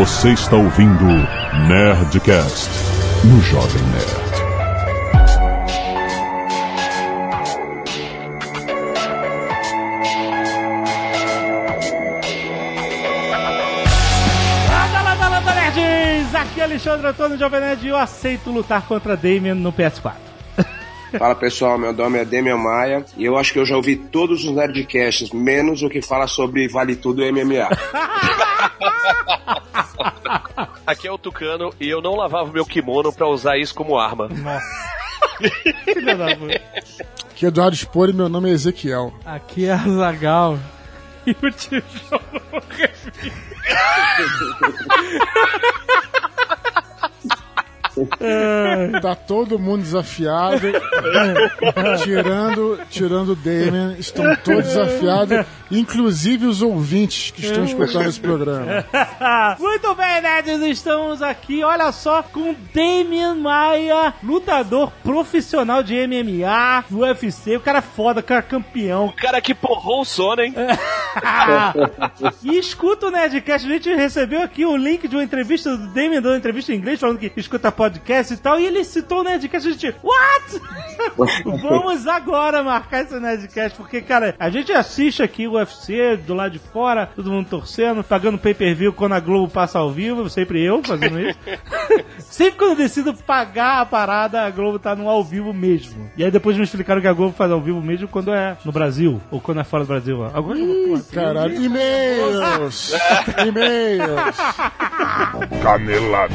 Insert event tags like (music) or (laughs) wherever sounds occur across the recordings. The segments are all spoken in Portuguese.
Você está ouvindo Nerdcast no Jovem Nerd. Landa, landa, landa, nerds! Aqui é Alexandre Antônio Jovem Nerd e eu aceito lutar contra Damien no PS4. Fala pessoal, meu nome é Demian Maia e eu acho que eu já ouvi todos os Nerdcasts, menos o que fala sobre Vale Tudo e MMA. (laughs) Aqui é o Tucano e eu não lavava meu kimono pra usar isso como arma. (laughs) Filha da puta. Aqui é Eduardo Spor e meu nome é Ezequiel. Aqui é a Zagal (laughs) e o tijolo Tá todo mundo desafiado. (laughs) tirando, tirando o Damien, estão todos desafiados, inclusive os ouvintes que estão escutando esse programa. (laughs) Muito bem, nerds, estamos aqui, olha só, com Damien Maia, lutador profissional de MMA, do UFC, o cara é foda, o cara é campeão. O cara que porrou o sono, hein? (laughs) e escuta o Nerdcast, a gente recebeu aqui o link de uma entrevista do Damien, dando uma entrevista em inglês, falando que escuta podcast e tal, e ele citou o Nerdcast, a gente, what? (laughs) Vamos agora marcar esse Nerdcast, porque, cara, a gente assiste aqui o UFC do lado de fora, todo mundo torcendo, pagando pay-per-view quando a Globo passa ao vivo, sempre eu fazendo isso. (laughs) sempre quando eu decido pagar a parada, a Globo tá no ao vivo mesmo. E aí depois me explicaram que a Globo faz ao vivo mesmo quando é no Brasil, ou quando é fora do Brasil. Agora eu vou- Caralho, e-mails! (laughs) e-mails! Canelada.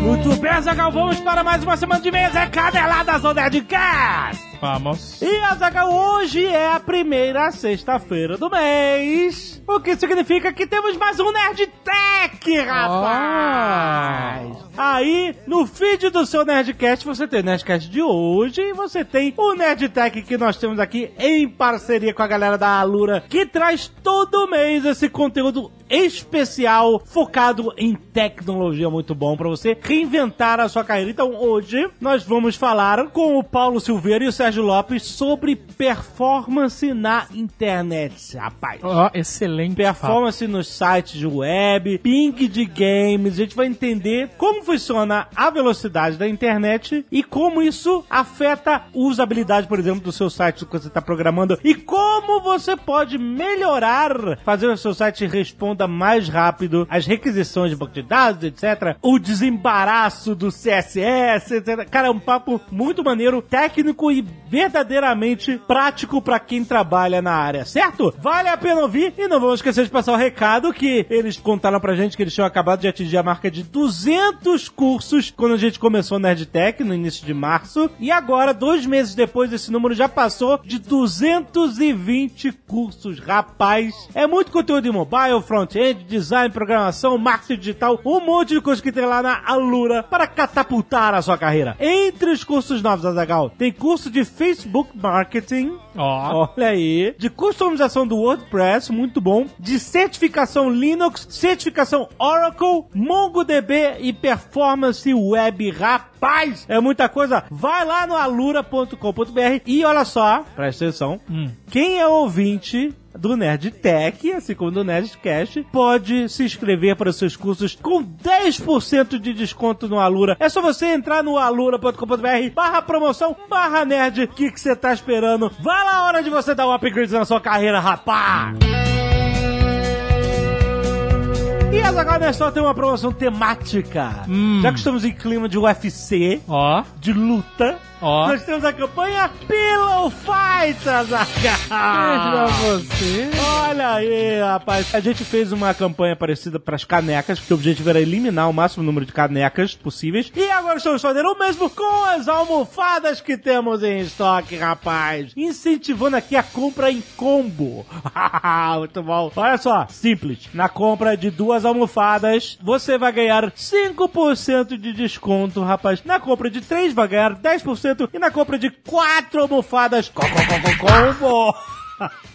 Muito bem, Zagal, vamos para mais uma semana de mesa é Caneladas do Nerdcast! Vamos. E Azagal, hoje é a primeira sexta-feira do mês, o que significa que temos mais um Nerd Tech, rapaz! Aí, no feed do seu Nerdcast, você tem o Nerdcast de hoje e você tem o Nerd Tech que nós temos aqui em parceria com a galera da Alura, que traz todo mês esse conteúdo especial focado em tecnologia muito bom pra você reinventar a sua carreira. Então, hoje nós vamos falar com o Paulo Silveira e o Sérgio Lopes sobre performance na internet, rapaz. Ó, excelente. Performance nos sites de web, ping de games, a gente vai entender como funciona a velocidade da internet e como isso afeta a usabilidade, por exemplo, do seu site que você está programando e como você pode melhorar, fazer o seu site responder mais rápido às requisições de banco de dados, etc. O desembaraço do CSS, etc. Cara, é um papo muito maneiro, técnico e verdadeiramente prático pra quem trabalha na área, certo? Vale a pena ouvir e não vamos esquecer de passar o recado que eles contaram pra gente que eles tinham acabado de atingir a marca de 200 cursos quando a gente começou o Nerdtech no início de março e agora, dois meses depois, esse número já passou de 220 cursos, rapaz. É muito conteúdo em mobile, front-end, design, programação, marketing digital, um monte de coisa que tem lá na Alura para catapultar a sua carreira. Entre os cursos novos, Azagal, tem curso de Facebook Marketing, Ó. Olha aí. De customização do WordPress, muito bom. De certificação Linux, certificação Oracle, MongoDB e Performance Web. Rapaz, é muita coisa. Vai lá no alura.com.br e olha só, presta atenção. Quem é ouvinte do Nerd Tech, assim como do Nerdcast, pode se inscrever para os seus cursos com 10% de desconto no Alura. É só você entrar no alura.com.br barra promoção, barra nerd. O que você tá esperando? Vai lá a hora de você dar um upgrade na sua carreira, rapaz! E agora nessa tem uma promoção temática. Já que estamos em clima de UFC, Ó, de luta, ó. nós temos a campanha Pillow Fight, Azaghal! (laughs) Pra você. Olha aí, rapaz. A gente fez uma campanha parecida para as canecas, porque o objetivo era eliminar o máximo número de canecas possíveis. E agora estamos fazendo o mesmo com as almofadas que temos em estoque, rapaz. Incentivando aqui a compra em combo. (laughs) Muito bom. Olha só, simples. Na compra de duas almofadas, você vai ganhar 5% de desconto, rapaz. Na compra de três, vai ganhar 10%. E na compra de quatro almofadas, co- co- co- co- combo.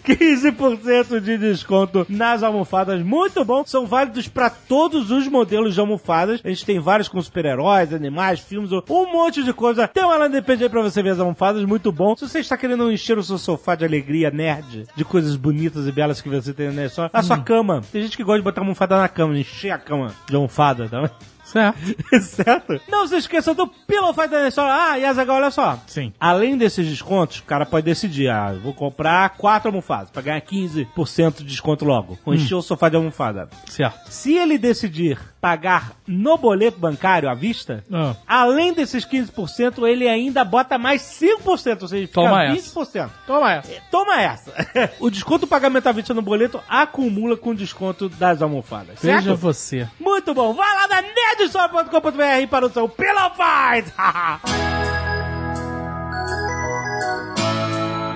15% de desconto nas almofadas, muito bom. São válidos para todos os modelos de almofadas. A gente tem vários com super-heróis, animais, filmes, um monte de coisa. Tem uma aí pra você ver as almofadas, muito bom. Se você está querendo encher o seu sofá de alegria nerd, de coisas bonitas e belas que você tem na sua, sua cama. Tem gente que gosta de botar almofada na cama, encher a cama de almofada, tá? Certo. (laughs) certo? Não se esqueça do Pillow Fight da Nestor. Ah, e Azaghal, olha só. Sim. Além desses descontos, o cara pode decidir, ah, vou comprar quatro almofadas pra ganhar 15% de desconto logo. Vou encher o sofá de almofada. Certo. Se ele decidir pagar no boleto bancário à vista, Ah. além desses 15%, ele ainda bota mais 5%, ou seja, fica Toma essa. 20%. Toma essa. Toma essa! (laughs) o desconto pagamento à vista no boleto acumula com o desconto das almofadas. Veja Certo? você. Muito bom. Vai lá na nerdstore.com.br para o seu Pillow Fight. (laughs)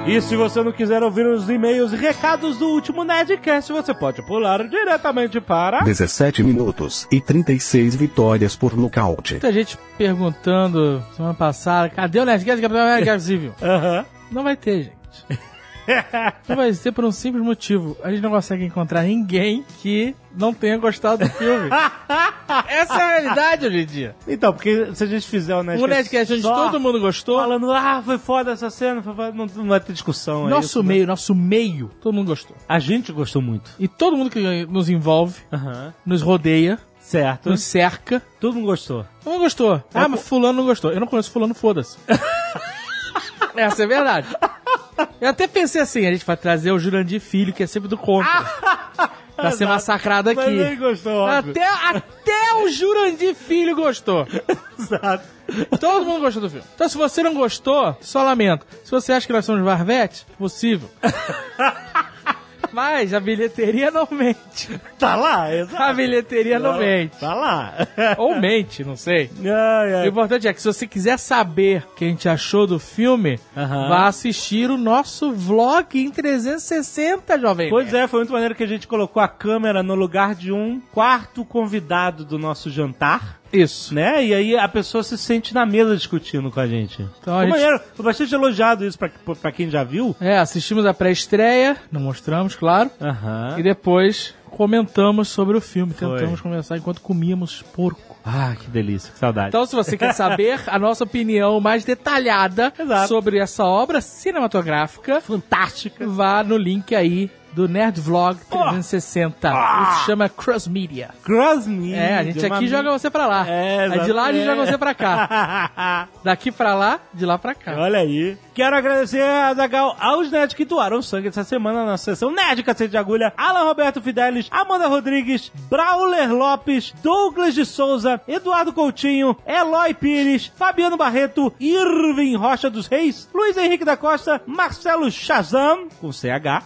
E se você não quiser ouvir os e-mails e recados do último Nerdcast, você pode pular diretamente para... 17 minutos e 36 vitórias por nocaute. Muita gente perguntando semana passada, cadê o Nerdcast Capitão Guerra Civil? Aham. Não vai ter, gente. (laughs) Vai ser por um simples motivo. A gente não consegue encontrar ninguém que não tenha gostado do filme. (laughs) Essa é a realidade hoje em dia. Então, porque se a gente fizer o Nerdcast, Um Nerdcast onde todo mundo gostou, falando, ah, foi foda essa cena, foda", não, não vai ter discussão. é nosso isso, né? meio, nosso meio, todo mundo gostou. A gente gostou muito. E todo mundo que nos envolve, nos rodeia, Certo. nos cerca, Todo mundo gostou. todo mundo gostou. Ah, mas fulano não gostou. Eu não conheço fulano, foda-se. (laughs) Essa é verdade. Eu até pensei assim, a gente vai trazer o Jurandir Filho, que é sempre do contra. (laughs) pra ser massacrado Mas aqui. nem gostou, óbvio. Até, até o Jurandir Filho gostou. (laughs) Exato. Todo mundo gostou do filme. Então, se você não gostou, só lamento. Se você acha que nós somos Varvete, possível. (laughs) Mas a bilheteria não mente. Tá lá, exato. A bilheteria não mente. Tá lá. Ou mente, não sei. Ai, O ai. importante é que se você quiser saber o que a gente achou do filme, vá assistir o nosso vlog em 360, jovem. Pois é, foi muito maneiro que a gente colocou a câmera no lugar de um quarto convidado do nosso jantar, Isso. né? E aí a pessoa se sente na mesa discutindo com a gente. Então a foi gente- maneiro, foi bastante elogiado isso pra, pra quem já viu. É, assistimos a pré-estreia, não mostramos, claro. Aham. E depois comentamos sobre o filme. Tentamos conversar enquanto comíamos porco. Ah, que delícia, que saudade. Então, se você quer saber a nossa opinião mais detalhada Exato. sobre essa obra cinematográfica, fantástica. vá no link aí do Nerd Vlog 360. Isso se chama Cross Media. Cross Me. É, a gente aqui joga você pra lá. É, Aí de lá a gente joga você pra cá. Daqui pra lá, de lá pra cá. Olha aí. Quero agradecer a Zagal aos nerds que doaram sangue essa semana na sessão Nerd Cacete de Agulha. Alan Roberto Fidelis, Amanda Rodrigues, Brauler Lopes, Douglas de Souza, Eduardo Coutinho, Eloy Pires, Fabiano Barreto, Irving Rocha dos Reis, Luiz Henrique da Costa, Marcelo Shazam, com CH,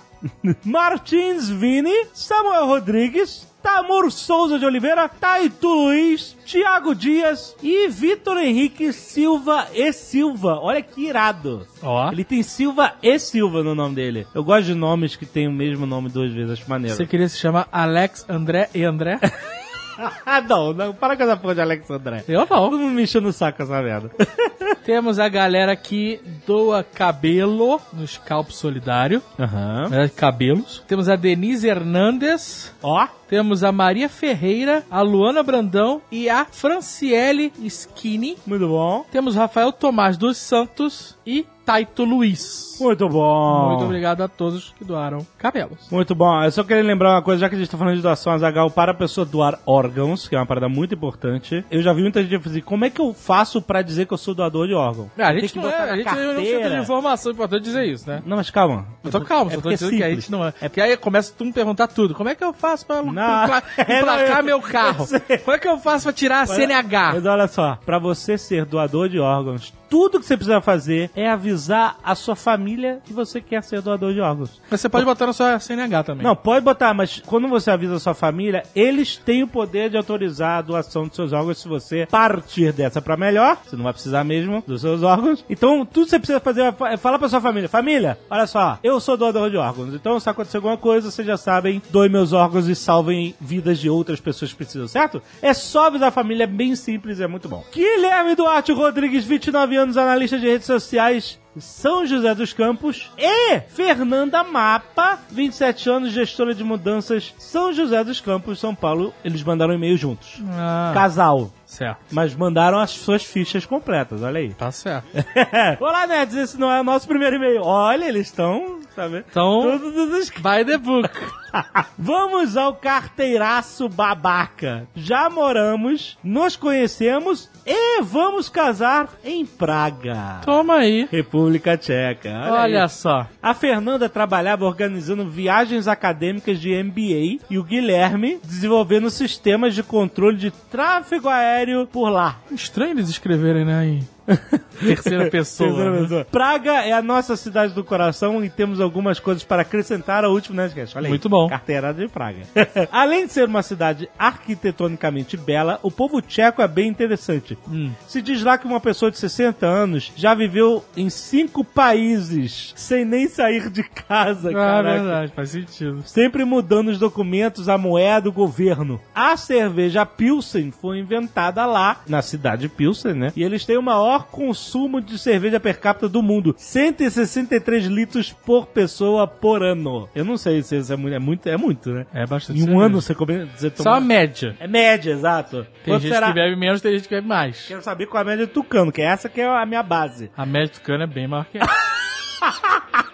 Martins Vini, Samuel Rodrigues, Tamur Souza de Oliveira, Taito Luiz, Tiago Dias e Vitor Henrique Silva e Silva. Olha que irado. Ó. Ele tem Silva e Silva no nome dele. Eu gosto de nomes que tem o mesmo nome duas vezes, acho maneiro. Você queria se chamar Alex, André e André? (laughs) (laughs) ah, não, não, para com essa porra de Alex André. Eu não. mundo me enchendo o saco essa merda. (laughs) Temos a galera que doa cabelo no Scalpo Solidário. Aham. né, Cabelos. Temos a Denise Hernandes. Ó, Temos a Maria Ferreira, a Luana Brandão e a Franciele Skinny. muito bom. Temos Rafael Tomás dos Santos e Taito Luiz. Muito bom. Muito obrigado a todos que doaram cabelos. Muito bom. Eu só queria lembrar uma coisa, já que a gente tá falando de doação Azagal para a pessoa doar órgãos, que é uma parada muito importante. Eu já vi muita gente dizer, como é que eu faço pra dizer que eu sou doador de órgão? Ah, a Tem gente que não botar é, a gente não é um centro de informação, é importante dizer isso, né? Não, mas calma. Eu tô calmo, É só tô é dizendo que a simples. gente não é. É porque aí começa tu me perguntar tudo. Como é que eu faço pra (laughs) É, emplacar eu- meu carro? Como é que eu faço pra tirar a CNH? Mas olha só, pra você ser doador de órgãos, tudo que você precisa fazer é avisar a sua família que você quer ser doador de órgãos. Mas você pode botar na sua CNH também. Não, pode botar, mas quando você avisa a sua família, eles têm o poder de autorizar a doação dos seus órgãos se você partir dessa pra melhor. Você não vai precisar mesmo dos seus órgãos. Então, tudo que você precisa fazer. Fala pra sua família. Família, olha só, eu sou doador de órgãos. Então, se acontecer alguma coisa, vocês já sabem, doe meus órgãos e salvem vidas de outras pessoas que precisam, certo? É só avisar a família, é bem simples, é muito bom. Guilherme Duarte Rodrigues, 29 anos, analista de redes sociais. São José dos Campos e Fernanda Mapa, 27 anos, gestora de mudanças, São José dos Campos, São Paulo. Eles mandaram um e-mail juntos. Ah, Casal. Certo. Mas mandaram as suas fichas completas, olha aí. Tá certo. (laughs) Olá, nerds, esse não é o nosso primeiro e-mail. Olha, eles estão, sabe? Então, Tudo, tudo escrito. by the book. (laughs) Vamos ao carteiraço babaca. Já moramos, nos conhecemos e vamos casar em Praga. Toma aí. República Tcheca. Olha, Olha só. A Fernanda trabalhava organizando viagens acadêmicas de MBA e o Guilherme desenvolvendo sistemas de controle de tráfego aéreo por lá. Estranho eles escreverem, né? Em (laughs) terceira pessoa. Terceira né? pessoa. Praga é a nossa cidade do coração e temos algumas coisas para acrescentar ao último Nerdcast. Olha aí. Muito bom. Carteira de Praga. (laughs) Além de ser uma cidade arquitetonicamente bela, o povo tcheco é bem interessante. Hum. Se diz lá que uma pessoa de 60 anos já viveu em cinco países sem nem sair de casa, Ah, caraca. verdade, faz sentido. Sempre mudando os documentos, a moeda do governo. A cerveja Pilsen foi inventada lá, na cidade de Pilsen, né? E eles têm o maior consumo de cerveja per capita do mundo. 163 litros por pessoa por ano. Eu não sei se isso é muito, é muito, é muito né? É bastante Em um cerveja. ano você come... Você Só toma... a média. É média, exato. Tem Quanto gente será? que bebe menos, tem gente que bebe mais. Quero saber qual é a média do Tucano, que é essa que é a minha base. A média do cano é bem maior que (laughs) essa.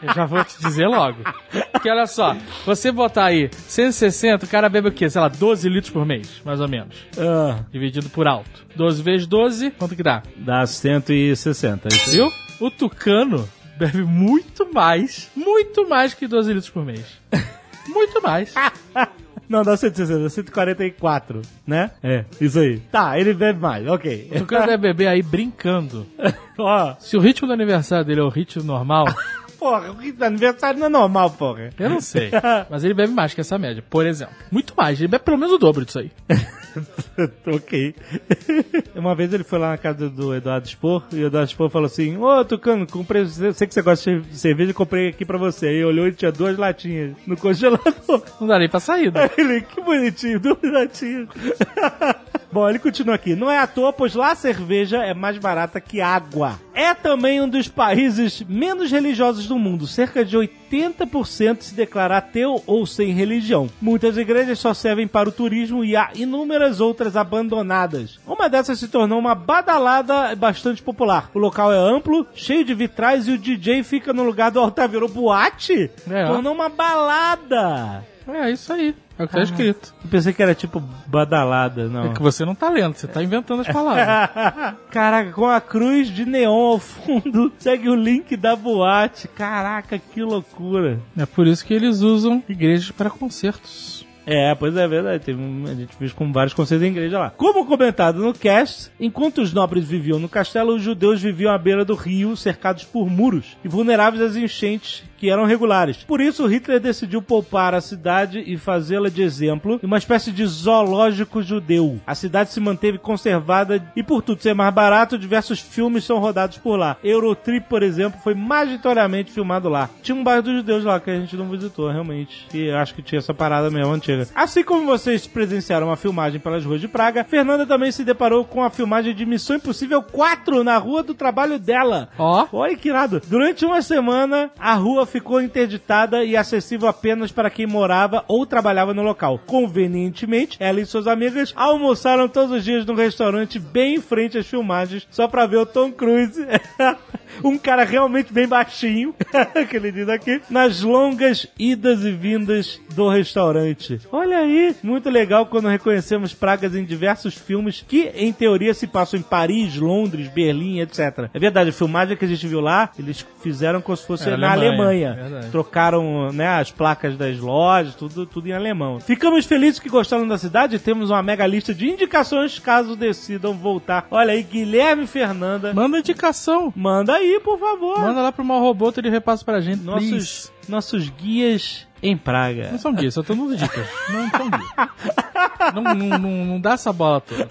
Eu já vou te dizer logo. Porque olha só, você botar aí 160, o cara bebe o quê? Sei lá, 12 litros por mês, mais ou menos. Ah, Dividido por alto. 12 vezes 12, quanto que dá? dá 160. Isso aí. Viu? O tucano bebe muito mais, muito mais que 12 litros por mês. (laughs) Muito mais. Não, dá 160, 144, né? É, isso aí. Tá, ele bebe mais, ok. O tucano deve beber aí brincando. (laughs) Ó, Se o ritmo do aniversário dele é o ritmo normal, (laughs) porra, o que- aniversário não é normal, porra. eu não sei. (laughs) Mas ele bebe mais que essa média, por exemplo. Muito mais, ele bebe pelo menos o dobro disso aí. (laughs) ok. Uma vez ele foi lá na casa do Eduardo Spor e o Eduardo Spor falou assim: Ô, Tucano, comprei, sei que você gosta de cerveja, comprei aqui pra você. Aí olhou e tinha duas latinhas no congelador. (laughs) Não dá nem pra saída. Aí ele, que bonitinho, duas latinhas. (laughs) Bom, ele continua aqui. Não é à toa, pois lá a cerveja é mais barata que água. É também um dos países menos religiosos do mundo. Cerca de 80% se declara ateu ou sem religião. Muitas igrejas só servem para o turismo e há inúmeras outras abandonadas. Uma dessas se tornou uma badalada bastante popular. O local é amplo, cheio de vitrais e o DJ fica no lugar do altar. Virou boate? É. Tornou uma balada. É isso aí. É o que tá escrito. Eu pensei que era tipo badalada, não. É que você não tá lendo, você tá inventando as palavras. (laughs) Caraca, com a cruz de neon ao fundo, (laughs) segue o link da boate. Caraca, que loucura. é por isso que eles usam igrejas para concertos. É, pois é, é verdade. Tem a gente viu com vários conceitos da igreja lá. Como comentado no cast, enquanto os nobres viviam no castelo, os judeus viviam à beira do rio, cercados por muros e vulneráveis às enchentes que eram regulares. Por isso, Hitler decidiu poupar a cidade e fazê-la de exemplo, uma espécie de zoológico judeu. A cidade se manteve conservada e, por tudo ser mais barato, diversos filmes são rodados por lá. Eurotrip, por exemplo, foi majoritariamente filmado lá. Tinha um bairro dos judeus lá que a gente não visitou, realmente. E acho que tinha essa parada mesmo antiga. Assim como vocês presenciaram a filmagem pelas ruas de Praga, Fernanda também se deparou com a filmagem de Missão Impossível 4 na rua do trabalho dela. Ó. Olha que irado. Durante uma semana, a rua ficou interditada e acessível apenas para quem morava ou trabalhava no local. Convenientemente, ela e suas amigas almoçaram todos os dias num restaurante bem em frente às filmagens, só para ver o Tom Cruise. (laughs) um cara realmente bem baixinho, (laughs) que ele diz aqui, nas longas idas e vindas do restaurante. Olha aí, muito legal quando reconhecemos pragas em diversos filmes que, em teoria, se passam em Paris, Londres, Berlim, etc. É verdade, a filmagem que a gente viu lá, eles fizeram como se fosse É, na Alemanha, Alemanha. Verdade. Trocaram né, as placas das lojas, tudo, tudo em alemão. Ficamos felizes que gostaram da cidade, temos uma mega lista de indicações caso decidam voltar. Olha aí, Guilherme Fernanda. Manda indicação. Manda aí, por favor. Manda lá pro mal robô, ele repassa pra gente. nossos, please. nossos guias em Praga. Não são guias, só tô dando dicas. Não são guias. (laughs) Não, não, não, não dá essa bola toda.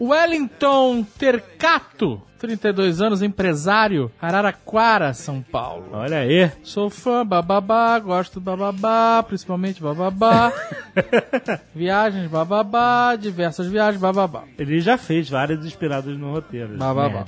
Wellington Tercato, 32 anos, empresário, Araraquara, São Paulo. Olha aí. Sou fã, bababá, gosto do bababá, principalmente bababá. (laughs) viagens, bababá, diversas viagens, bababá. Ele já fez várias inspiradas no roteiro. Bababá.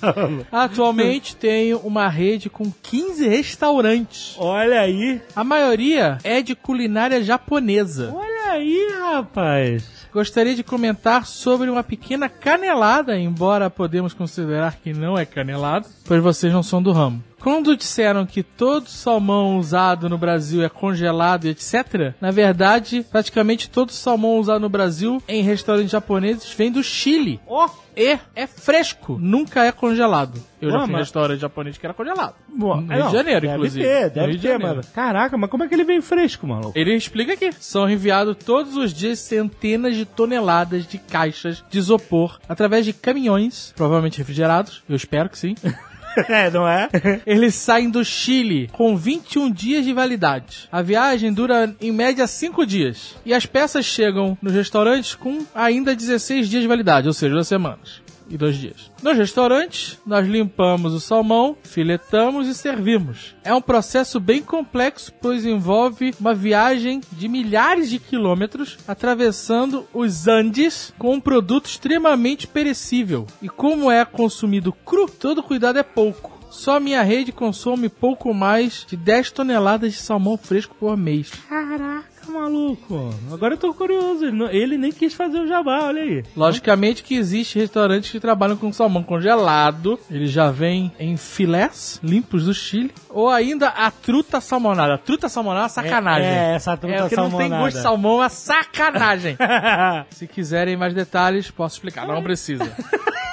(laughs) Atualmente tenho uma rede com 15 restaurantes. Olha aí. A maioria é de culinária japonesa. Olha aí, rapaz. Gostaria de comentar sobre uma pequena canelada, embora podemos considerar que não é canelada, pois vocês não são do ramo. Quando disseram que todo salmão usado no Brasil é congelado e etc., na verdade, praticamente todo salmão usado no Brasil em restaurantes japoneses vem do Chile. Ó. E é fresco, nunca é congelado. Eu já Ué, fui mas- restaurante japonês que era congelado. Bom, no Rio de Janeiro, deve inclusive. Ter, deve Rio de ter, mano. Caraca, mas como é que ele vem fresco, maluco? Ele explica aqui. São enviados todos os dias centenas de toneladas de caixas de isopor através de caminhões, provavelmente refrigerados, eu espero que sim. (laughs) é, não é? (laughs) Eles saem do Chile com 21 dias de validade. A viagem dura em média 5 dias. E as peças chegam nos restaurantes com ainda 16 dias de validade, ou seja, duas semanas. E dois dias. Nos restaurantes, nós limpamos o salmão, filetamos e servimos. É um processo bem complexo, pois envolve uma viagem de milhares de quilômetros atravessando os Andes com um produto extremamente perecível. E como é consumido cru, todo cuidado é pouco. Só minha rede consome pouco mais de 10 toneladas de salmão fresco por mês. Caraca, maluco. Agora eu tô curioso. Ele, não- ele nem quis fazer o jabá, olha aí. Logicamente que existe restaurantes que trabalham com salmão congelado. Ele já vem em filés limpos do Chile. Ou ainda a truta salmonada. A truta salmonada é uma sacanagem. É, é, essa truta É porque não tem salmonada. gosto de salmão, é sacanagem. (laughs) Se quiserem mais detalhes, posso explicar. Não precisa. (laughs)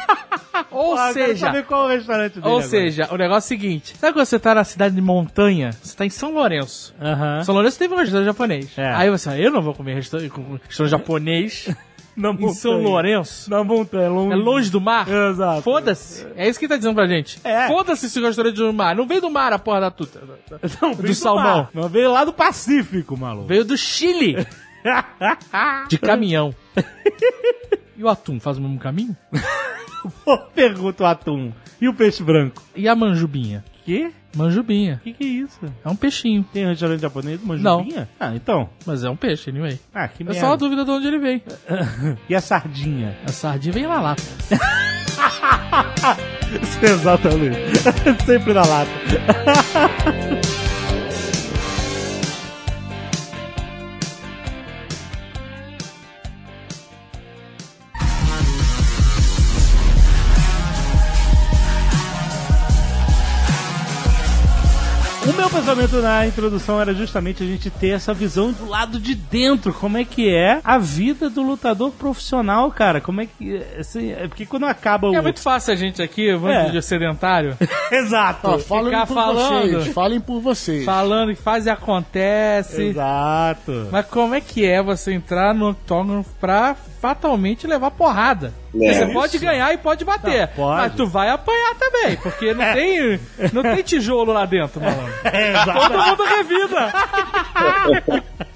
(laughs) Ou quero seja, qual é o restaurante dele ou agora. seja, o negócio é o seguinte: sabe quando você tá na cidade de montanha? Você tá em São Lourenço. São Lourenço teve um restaurante japonês. É. Aí você, ah, eu não vou comer restaurante, restaurante japonês (laughs) Na em São Lourenço. Na montanha, longe. É longe do mar? Exato. Foda-se. É isso que ele tá dizendo pra gente. É. Foda-se esse restaurante do mar. Não veio do mar a porra da tuta. Não, do veio salmão. mar. Não, veio lá do Pacífico, maluco. Veio do Chile. (laughs) De caminhão. E o atum faz o mesmo caminho? (laughs) Pergunta o atum. E o peixe branco? E a manjubinha? Que? Manjubinha. Que que é isso? É um peixinho. Tem restaurante japonês manjubinha? Ah, então. Mas é um peixe, anyway. Ah, que É merda. só a dúvida de onde ele vem. (laughs) E a sardinha? A sardinha vem na lata. (laughs) Exatamente. Sempre na lata. Pensamento na introdução era justamente a gente ter essa visão do lado de dentro, como é que é a vida do lutador profissional, cara. Como é que. Assim, é porque quando acaba o. É muito fácil a gente aqui, vamos É. de sedentário, (laughs) Exato. Ó, falem ficar por falando. vocês. Falem por vocês. falando que faz e acontece. Exato. Mas como é que é você entrar no octógono pra fatalmente levar porrada? É, você isso. pode ganhar e pode bater. Não, pode. Mas tu vai apanhar também, porque não (laughs) tem, não tem tijolo lá dentro, malandro. (laughs) Exato. Todo mundo revida. (laughs)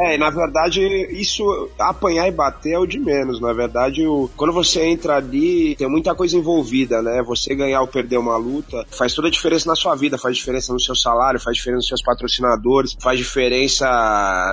É, na verdade, isso, apanhar e bater é o de menos. Na verdade, o, quando você entra ali, tem muita coisa envolvida, né? Você ganhar ou perder uma luta faz toda a diferença na sua vida, faz diferença no seu salário, faz diferença nos seus patrocinadores, faz diferença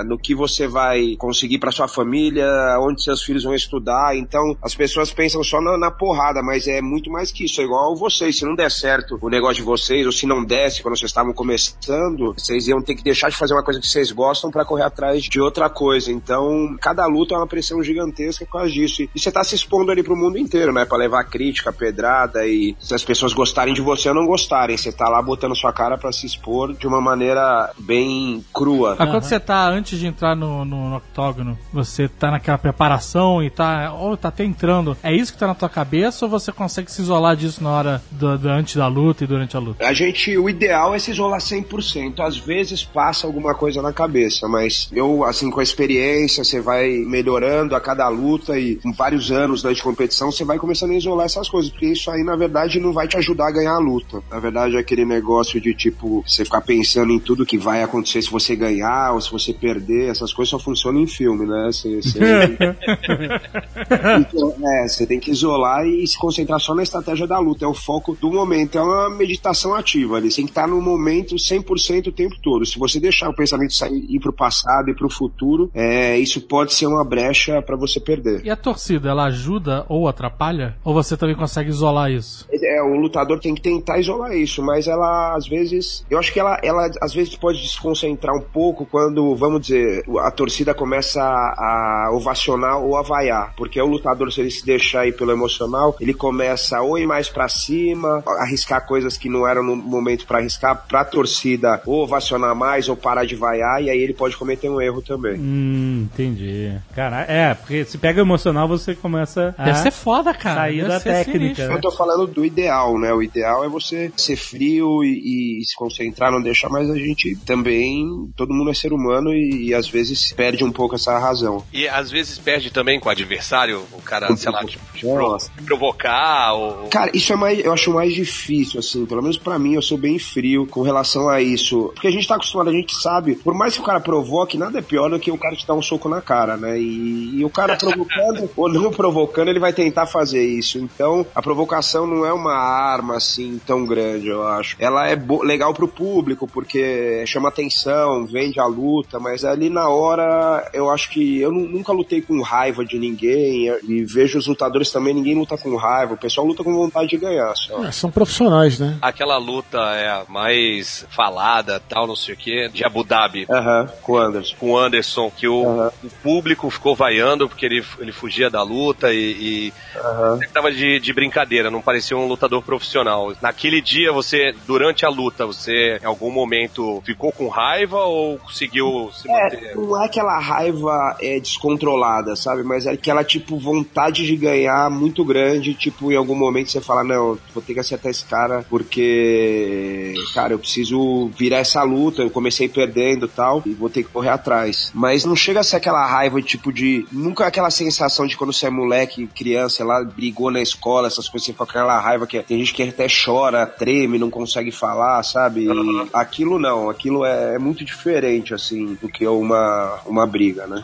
no que você vai conseguir para sua família, onde seus filhos vão estudar. Então, as pessoas pensam só na, na porrada, mas é muito mais que isso. É igual vocês. Se não der certo o negócio de vocês, ou se não desse quando vocês estavam começando, vocês iam ter que deixar de fazer uma coisa que vocês gostam para correr atrás de outra coisa. Então, cada luta é uma pressão gigantesca por causa disso. E, e você tá se expondo ali pro mundo inteiro, né? Pra levar crítica, pedrada e se as pessoas gostarem de você ou não gostarem. Você tá lá botando sua cara para se expor de uma maneira bem crua. Mas quando você tá antes de entrar no, no, no octógono, você tá naquela preparação e tá, ou tá até entrando, é isso que tá na tua cabeça ou você consegue se isolar disso na hora do, do- antes da luta e durante a luta? A gente, o ideal é se isolar 100%. Às vezes passa alguma coisa na cabeça, mas mas eu, assim, com a experiência, você vai melhorando a cada luta e com vários anos né, de competição, você vai começando a isolar essas coisas, porque isso aí, na verdade, não vai te ajudar a ganhar a luta. Na verdade, é aquele negócio de, tipo, você ficar pensando em tudo que vai acontecer se você ganhar ou se você perder, essas coisas só funcionam em filme, né? Você, você... (laughs) Então, é, você tem que isolar e se concentrar só na estratégia da luta, é o foco do momento, é uma meditação ativa ali, você tem que estar no momento 100% o tempo todo. Se você deixar o pensamento sair, ir pro passado e pro futuro, é, isso pode ser uma brecha para você perder. E a torcida, ela ajuda ou atrapalha? Ou você também consegue isolar isso? É, o lutador tem que tentar isolar isso, mas ela às vezes, eu acho que ela, ela às vezes pode desconcentrar um pouco quando, vamos dizer, a torcida começa a, a ovacionar ou a vaiar, porque o lutador se ele se deixar ir pelo emocional, ele começa ou ir mais para cima, arriscar coisas que não eram no momento para arriscar, pra torcida ou ovacionar mais ou parar de vaiar e aí ele pode cometer um erro também. Hum, entendi. Cara, é, porque se pega o emocional, você começa a Deve ser foda, cara. sair Deve da ser técnica. né? Eu tô falando do ideal, né? O ideal é você ser frio e, e se concentrar, não deixar, mas a gente também, todo mundo é ser humano e, e às vezes perde um pouco essa razão. E às vezes perde também com o adversário, o cara, sei lá, tipo, te provo- Nossa. provocar ou. Cara, isso é mais, eu acho mais difícil, assim, pelo menos pra mim, eu sou bem frio com relação a isso. Porque a gente tá acostumado, a gente sabe, por mais que o cara provoque, nada é pior do que o cara te dar um soco na cara, né? E, e o cara provocando (laughs) ou não provocando, ele vai tentar fazer isso. Então, a provocação não é uma arma, assim, tão grande, eu acho. Ela é legal pro público, porque chama atenção, vende a luta, mas ali na hora, eu acho que eu nu- nunca lutei com raiva de ninguém, e vejo os lutadores também, ninguém luta com raiva, o pessoal luta com vontade de ganhar, só. É, são profissionais, né? Aquela luta é a mais falada, tal, não sei o que, de Abu Dhabi. Aham, com o Anderson. Com o Anderson, que o, Aham. o público ficou vaiando porque ele, ele fugia da luta e, e Aham. tava de, de brincadeira, não parecia um lutador profissional. Naquele dia, você, durante a luta, você em algum momento ficou com raiva ou conseguiu se É, manter? não é aquela raiva é, descontrolada, sabe? Mas é aquela, tipo, vontade de ganhar muito grande. Tipo, em algum momento você fala: Não, vou ter que acertar esse cara porque, cara, eu preciso virar essa luta. Eu comecei perdendo e tal, e vou ter que correr atrás. Mas não chega a ser aquela raiva, tipo, de. Nunca aquela sensação de quando você é moleque, criança, sei lá, brigou na escola, essas coisas, você fica com aquela raiva que tem gente que até chora, treme, não consegue falar, sabe? E aquilo não, aquilo é, é muito diferente, assim, do que uma, uma briga, né?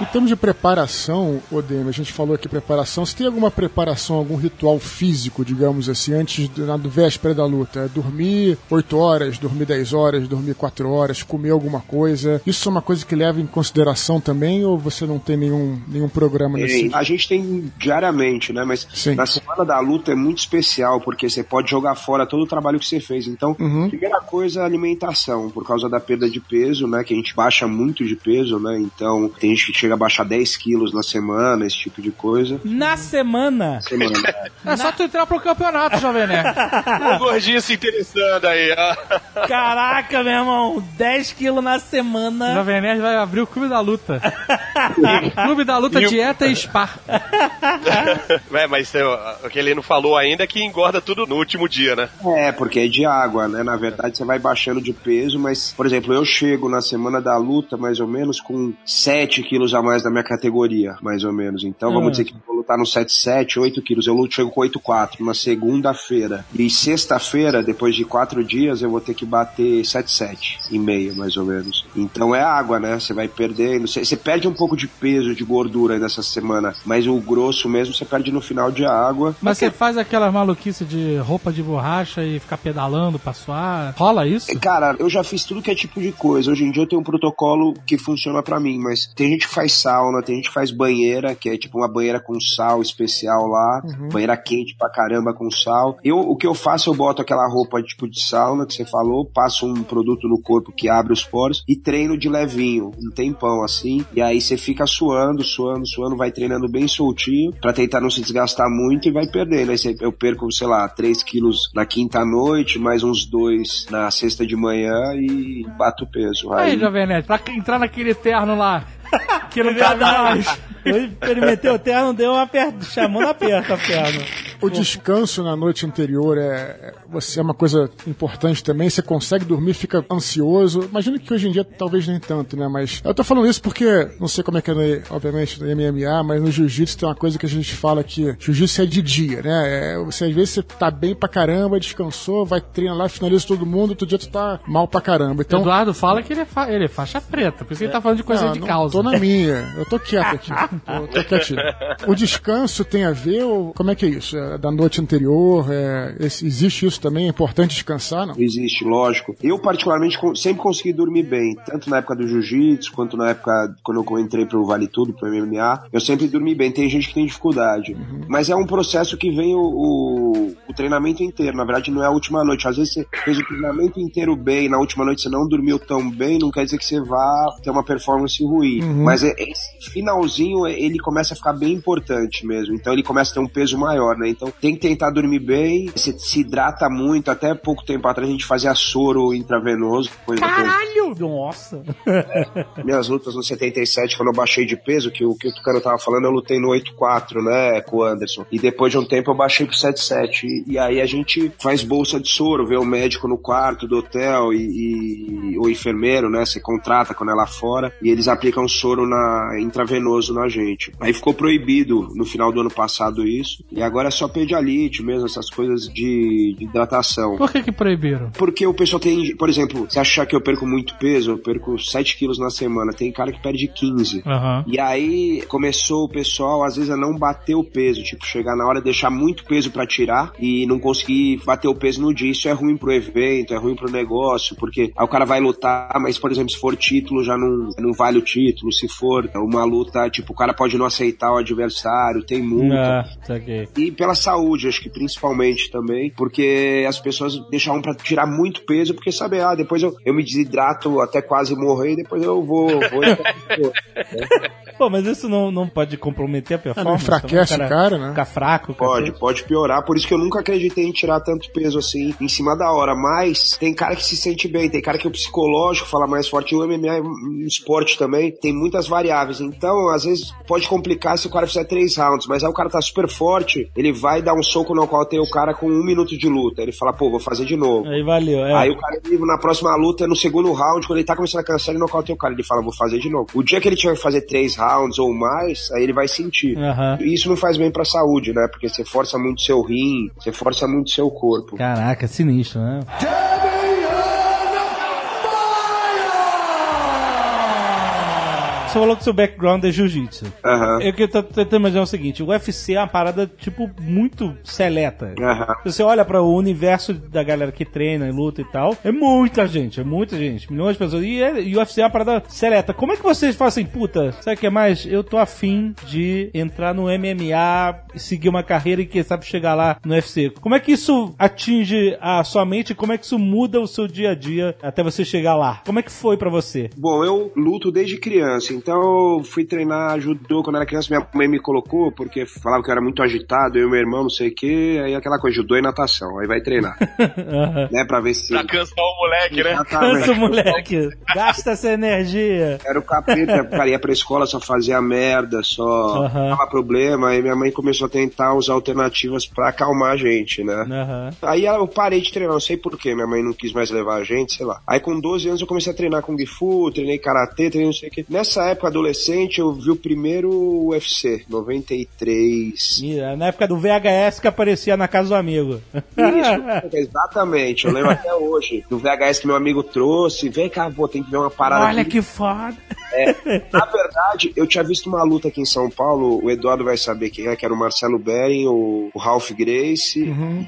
Em termos de preparação, Odem, a gente falou aqui preparação. Você tem alguma preparação, algum ritual físico, digamos assim, antes do, na véspera da luta? É dormir 8 horas, dormir 10 horas, dormir 4 horas, comer alguma coisa? Isso é uma coisa que leva em consideração também ou você não tem nenhum, nenhum programa nesse E sentido? a gente tem diariamente, né? Mas Sim. na semana da luta é muito especial, porque você pode jogar fora todo o trabalho que você fez. Então, Uhum. primeira coisa é a alimentação, por causa da perda de peso, né? Que a gente baixa muito de peso, né? Então, tem gente que chega a baixar 10 quilos na semana, esse tipo de coisa. Na semana. Semana. É só tu entrar pro campeonato, Jovem Nerd. (laughs) O gordinho se interessando aí, ó. Caraca, meu irmão, 10 quilos na semana. Jovem Nerd vai abrir o Clube da Luta. (laughs) Clube da Luta, E o- Dieta e Spa. (laughs) É, mas é, o que ele não falou ainda é que engorda tudo no último dia, né? É, porque é de água, né? Na verdade, você vai baixando de peso, mas, por exemplo, eu chego na semana da luta, mais ou menos, com 7 quilos a mais da minha categoria, mais ou menos. Então, vamos Ah. dizer que eu vou lutar no 7,7, 8 quilos. Eu luto, chego com 8,4 na segunda-feira. E sexta-feira, depois de 4 dias, eu vou ter que bater 7,7 e meio, mais ou menos. Então, é água, né? Você vai perdendo. Você, perde um pouco de peso, de gordura nessa semana, mas o grosso mesmo você perde no final de água. Mas você faz aquela maluquice de roupa de borracha e ficar pedalando pra suar? Rola isso? Cara, eu já fiz tudo que é tipo de coisa. Hoje em dia eu tenho um protocolo que funciona pra mim, mas tem gente que faz sauna, tem gente que faz banheira, que é tipo uma banheira com sal especial lá, banheira quente pra caramba com sal. Eu, o que eu faço, eu boto aquela roupa tipo de sauna que você falou, passo um produto no corpo que abre os poros e treino de levinho, um tempão assim. E aí você fica suando, suando, suando, vai treinando bem soltinho pra tentar não se desgastar muito e vai perdendo. Aí eu perco, sei lá, 3 quilos na quinta noite, mais uns 2 na sexta de manhã e bato peso. Aí, Aí, Jovem Nerd, pra entrar naquele terno lá, que não cabe mais. Eu experimentei o terno, deu uma perna, chamando a perna a perna. O descanso na noite anterior é- você é uma coisa importante também. Você consegue dormir, fica ansioso. Imagino que hoje em dia talvez nem tanto, né? Mas eu tô falando isso porque não sei como é que é, no, obviamente, no MMA, mas no jiu-jitsu tem uma coisa que a gente fala que jiu-jitsu é de dia, né? É, você às vezes você tá bem pra caramba, descansou, vai treinar lá, finaliza todo mundo, outro dia tu tá mal pra caramba. Então, Eduardo fala que ele é, fa- ele é faixa preta, por isso que ele tá falando de coisa ah, de não causa. Tô na minha. Eu tô quieto aqui. (laughs) Tô, tô quietinho. O descanso tem a ver ou como é que é isso? É da noite anterior? É, existe isso também? É importante descansar, não? Existe, lógico. Eu, particularmente, sempre consegui dormir bem, tanto na época do jiu-jitsu, quanto na época quando eu entrei pro Vale Tudo, pro MMA. Eu sempre dormi bem. Tem gente que tem dificuldade. Mas é um processo que vem o, o, o treinamento inteiro. Na verdade, não é a última noite. Às vezes você fez o treinamento inteiro bem, na última noite você não dormiu tão bem, não quer dizer que você vá ter uma performance ruim. Mas é- esse finalzinho, ele começa a ficar bem importante mesmo. Então ele começa a ter um peso maior, né? Então tem que tentar dormir bem, você se hidrata muito. Até pouco tempo atrás a gente fazia soro intravenoso. Coisa Caralho! Nossa! (laughs) minhas lutas no 77, quando eu baixei de peso, que o que o Tucano tava falando, eu lutei no 84, né, com o Anderson. E depois de um tempo eu baixei pro 77. E, e aí a gente faz bolsa de soro, vê o médico no quarto do hotel e, e o enfermeiro, né, você contrata quando é lá fora, e eles aplicam soro na, intravenoso na gente. Aí ficou proibido no final do ano passado isso, e agora é só pedialite mesmo, essas coisas de, de hidratação. Por que que proibiram? Porque o pessoal tem, por exemplo, você achar que eu perco muito peso, eu perco 7 quilos na semana, tem cara que perde 15. Aham. E aí começou o pessoal, às vezes, a não bater o peso, tipo, chegar na hora de deixar muito peso pra tirar e não conseguir bater o peso no dia. Isso é ruim pro evento, é ruim pro negócio, porque aí o cara vai lutar, mas, por exemplo, se for título, já não, não vale o título. Se for uma luta, tipo, o cara pode não aceitar o adversário, tem multa. Ah, saquei. E pela saúde, acho que principalmente também, porque as pessoas deixavam pra tirar muito peso, porque sabe, ah, depois eu, eu me desidrato até quase morrer e depois eu vou. vou (laughs) Pô, mas isso não, não pode comprometer a performance? não enfraquece também? o cara, né? Ficar fraco, Pode, cacete? pode piorar. Por isso que eu nunca acreditei em tirar tanto peso assim em cima da hora. Mas tem cara que se sente bem, tem cara que o psicológico fala mais forte. O MMA é um esporte também, tem muitas variáveis. Então, às vezes, pode complicar se o cara fizer três rounds. Mas aí o cara tá super forte, ele vai dar um soco no qual tem o cara com um minuto de luta. Ele fala, pô, vou fazer de novo. Aí valeu, é. Aí o cara na próxima luta, no segundo round, quando ele tá começando a cansar, ele nocauteia o cara. Ele fala, vou fazer de novo. O dia que ele tiver que fazer três rounds ou mais, aí ele vai sentir. Aham. E isso não faz bem pra saúde, né? Porque você força muito seu rim, você força muito seu corpo. Caraca, sinistro, né? Você falou que seu background é jiu-jitsu. Aham. Eu que tô tentando imaginar o seguinte, o UFC é uma parada, tipo, muito seleta. Se você olha para o universo da galera que treina e luta e tal, é muita gente, é muita gente, milhões de pessoas. E, é, e o UFC é uma parada seleta. Como é que vocês falam assim, puta, sabe o que é mais? Eu tô afim de entrar no MMA, seguir uma carreira e quem sabe chegar lá no UFC. Como é que isso atinge a sua mente? Como é que isso muda o seu dia a dia até você chegar lá? Como é que foi pra você? Bom, eu luto desde criança, então eu fui treinar judô quando era criança. Minha mãe me colocou porque falava que eu era muito agitado, eu e meu irmão, não sei o que. Aí aquela coisa, judô e natação. Aí vai treinar, (laughs) né? Pra ver se. Pra cansar o moleque, né? Exatamente. Cansa, moleque. Gasta essa energia. Era o capeta, cara, ia pra escola, só fazia merda, só Aham. dava problema. Aí minha mãe começou a tentar usar alternativas pra acalmar a gente, né? Aham. Aí eu parei de treinar, não sei porquê, minha mãe não quis mais levar a gente, sei lá. Aí com 12 anos eu comecei a treinar Kung Fu, treinei Karatê, treinei não sei o quê. Nessa época, adolescente, eu vi o primeiro UFC, 93. E, é Na época do VHS que aparecia na casa do amigo. Isso, (laughs) exatamente, eu lembro até hoje do VHS que meu amigo trouxe. Vem cá, pô, tem que ver uma parada Olha aqui. que foda. Na verdade, eu tinha visto uma luta aqui em São Paulo, o Eduardo vai saber quem é, que era o Marcelo Bering, o, o Ralph Grace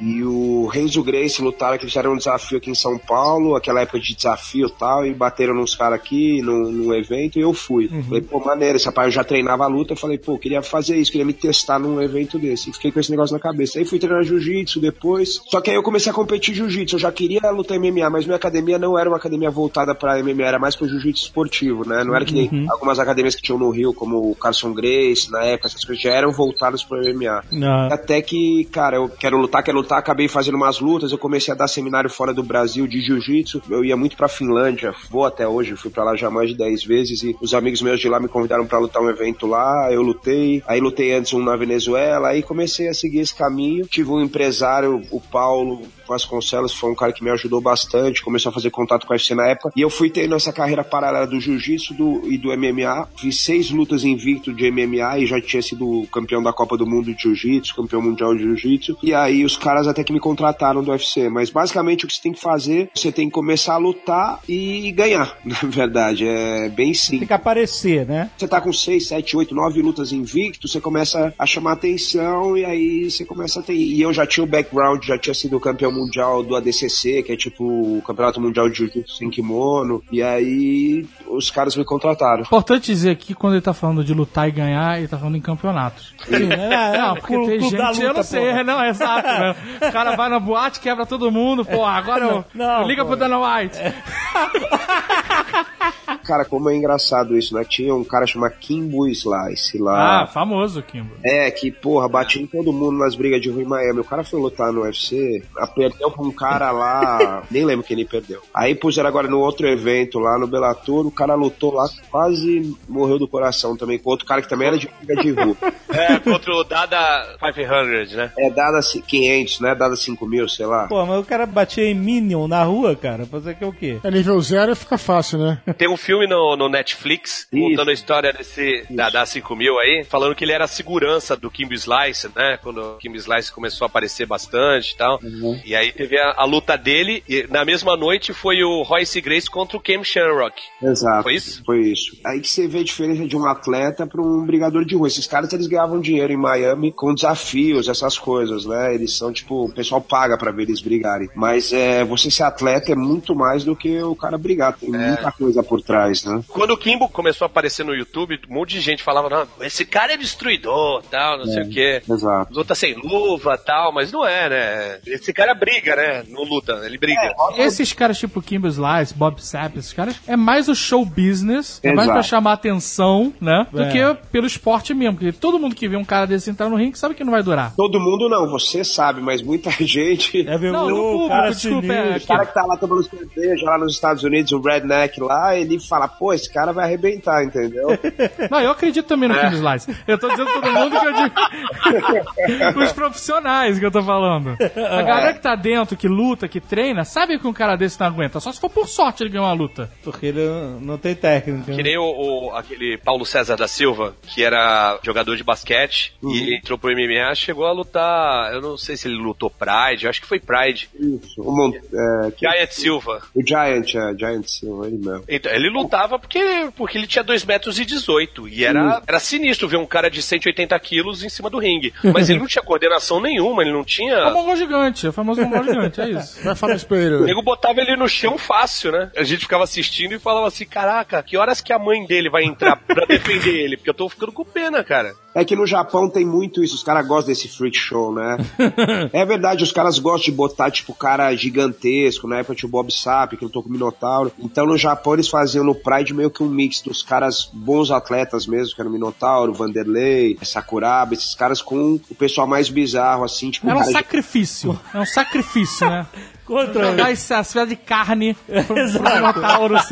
e o Renzo Grace lutaram, que fizeram um desafio aqui em São Paulo, aquela época de desafio e tal, e bateram nos caras aqui num, num evento e eu fui. Falei, pô, maneiro, esse rapaz eu já treinava a luta, eu falei, pô, queria fazer isso, queria me testar num evento desse. E fiquei com esse negócio na cabeça. Aí fui treinar jiu-jitsu depois, só que aí eu comecei a competir jiu-jitsu, eu já queria lutar MMA, mas minha academia não era uma academia voltada pra MMA, era mais pro jiu-jitsu esportivo, né? Não era que que algumas academias que tinham no Rio, como o Carson Grace, na época, essas coisas já eram voltadas pro MMA. Não. Até que, cara, eu quero lutar, quero lutar, acabei fazendo umas lutas, eu comecei a dar seminário fora do Brasil de jiu-jitsu, eu ia muito pra Finlândia, vou até hoje, fui pra lá já mais de 10 vezes e os amigos meus de lá me convidaram pra lutar um evento lá, eu lutei, aí lutei antes um na Venezuela, aí comecei a seguir esse caminho, tive um empresário, o Paulo Vasconcelos, foi um cara que me ajudou bastante, começou a fazer contato com a UFC na época, e eu fui tendo essa carreira paralela do jiu-jitsu e do MMA, fiz seis lutas invicto de MMA e já tinha sido campeão da Copa do Mundo de Jiu-Jitsu, campeão mundial de Jiu-Jitsu, e aí os caras até que me contrataram do UFC, mas basicamente o que você tem que fazer, você tem que começar a lutar e ganhar, (laughs) na verdade, é bem simples. aparecer, né? Você tá com 6, 7, 8, 9 lutas invicto, você começa a chamar atenção e aí você começa a ter. E eu já tinha o background, já tinha sido campeão mundial do ADCC, que é tipo o Campeonato Mundial de Jiu-Jitsu sem kimono. E aí os caras me contrataram. Importante dizer aqui, quando ele tá falando de lutar e ganhar, ele tá falando em campeonatos. (laughs) Sim, né? Não, porque tem gente, luta, eu não sei, porra. é, não, é exato, né? O cara vai na boate, quebra todo mundo, pô, agora (laughs) eu, Não, liga pô. pro Dana White. (laughs) Cara, como é engraçado isso, né? Tinha um cara chamado Kimbo Slice lá. Ah, famoso, Kimbo. É, que, porra, batia em todo mundo nas brigas de rua em Miami. O cara foi lutar no UFC, perdeu pra um cara lá, (laughs) nem lembro quem ele perdeu. Aí puseram agora no outro evento lá no Bellator, o cara lutou lá, quase morreu do coração também, com outro cara que também era de briga de rua. (laughs) É, contra o Dada 500, né? É dada ci- 500, né? Dada 5 mil, sei lá. Pô, mas o cara batia em Minion na rua, cara, fazer que é o quê? É nível zero fica fácil, né? Tem um filme no, no Netflix Isso. contando a história desse da, da 5000 aí, falando que ele era a segurança do Kimbo Slice, né? Quando o Kimbo Slice começou a aparecer bastante e tal. E aí teve a, a luta dele, e na mesma noite foi o Royce Grace contra o Cam Shamrock. Exato. Foi isso? Foi isso. Aí que você vê a diferença de um atleta para um brigador de rua. Esses caras, eles ganhavam dinheiro em Miami com desafios, essas coisas, né? Eles são, tipo, o pessoal paga pra ver eles brigarem. Mas é, você ser atleta é muito mais do que o cara brigar. Tem muita coisa por trás, né? Quando o Kimbo começou a aparecer no YouTube, um monte de gente falava, não, esse cara é destruidor, tal, não sei o quê. Exato. Luta sem luva, tal, mas não é, né? Esse cara briga, né? Não luta, ele briga. Esses caras tipo Kimbo Slice, Bob Sapp, esses caras, é mais o show business, é mais pra chamar atenção, né? Do É. que pelo esporte mesmo. Porque todo mundo que vê um cara desse entrar no ringue sabe que não vai durar. Todo mundo não, você sabe, mas muita (laughs) gente. É ver Não, no público, cara desculpa, é. O cara que tá lá tomando cerveja lá nos Estados Unidos, o Redneck lá, ele fala, pô, esse cara vai arrebentar, entendeu? (laughs) Não, eu acredito também no É. Kimbo Slice. Eu tô dizendo todo mundo que eu digo. (laughs) Os profissionais que eu tô falando. A galera que tá dentro, que luta, que treina, sabe que um cara desse não aguenta. Só se for por sorte ele ganhar uma luta. Porque ele não tem técnica. Que nem o, o- aquele Paulo César da Silva, que era jogador de basquete e entrou pro MMA, chegou a lutar. Eu não sei se ele lutou Pride, eu acho que foi Pride. Isso. O, é, que- Giant Silva. o Giant, é, Giant Silva, ele mesmo. Então, ele lutava porque, porque ele tinha 2 metros e 18. E era, era sinistro ver um cara de 180 quilos em cima do ringue. (laughs) Mas ele não tinha coordenação nenhuma, ele não É o tinha. mongol gigante, é o famoso mongol gigante, é isso. Vai falar isso pra O ele. nego botava ele no chão fácil, né? A gente ficava assistindo e falava assim: caraca, que horas que a mãe dele vai entrar pra defender ele? Porque eu tô ficando com pena, cara. É que no Japão tem muito isso, os caras gostam desse freak show, né? (laughs) é verdade, os caras gostam de botar, tipo, cara gigantesco, na época tinha o Bob Sapp, que lutou com o Minotauro. Então no Japão eles faziam no Pride meio que um mix dos caras bons atletas mesmo, que era o Minotauro, Vanderlei, Sakuraba, esses caras com o pessoal mais bizarro, assim, tipo, Era um sacrifício. É um sacrifício, né? (laughs) Contra Jogar esse aspecto de carne (laughs) pro, Minotauros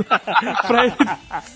pra ele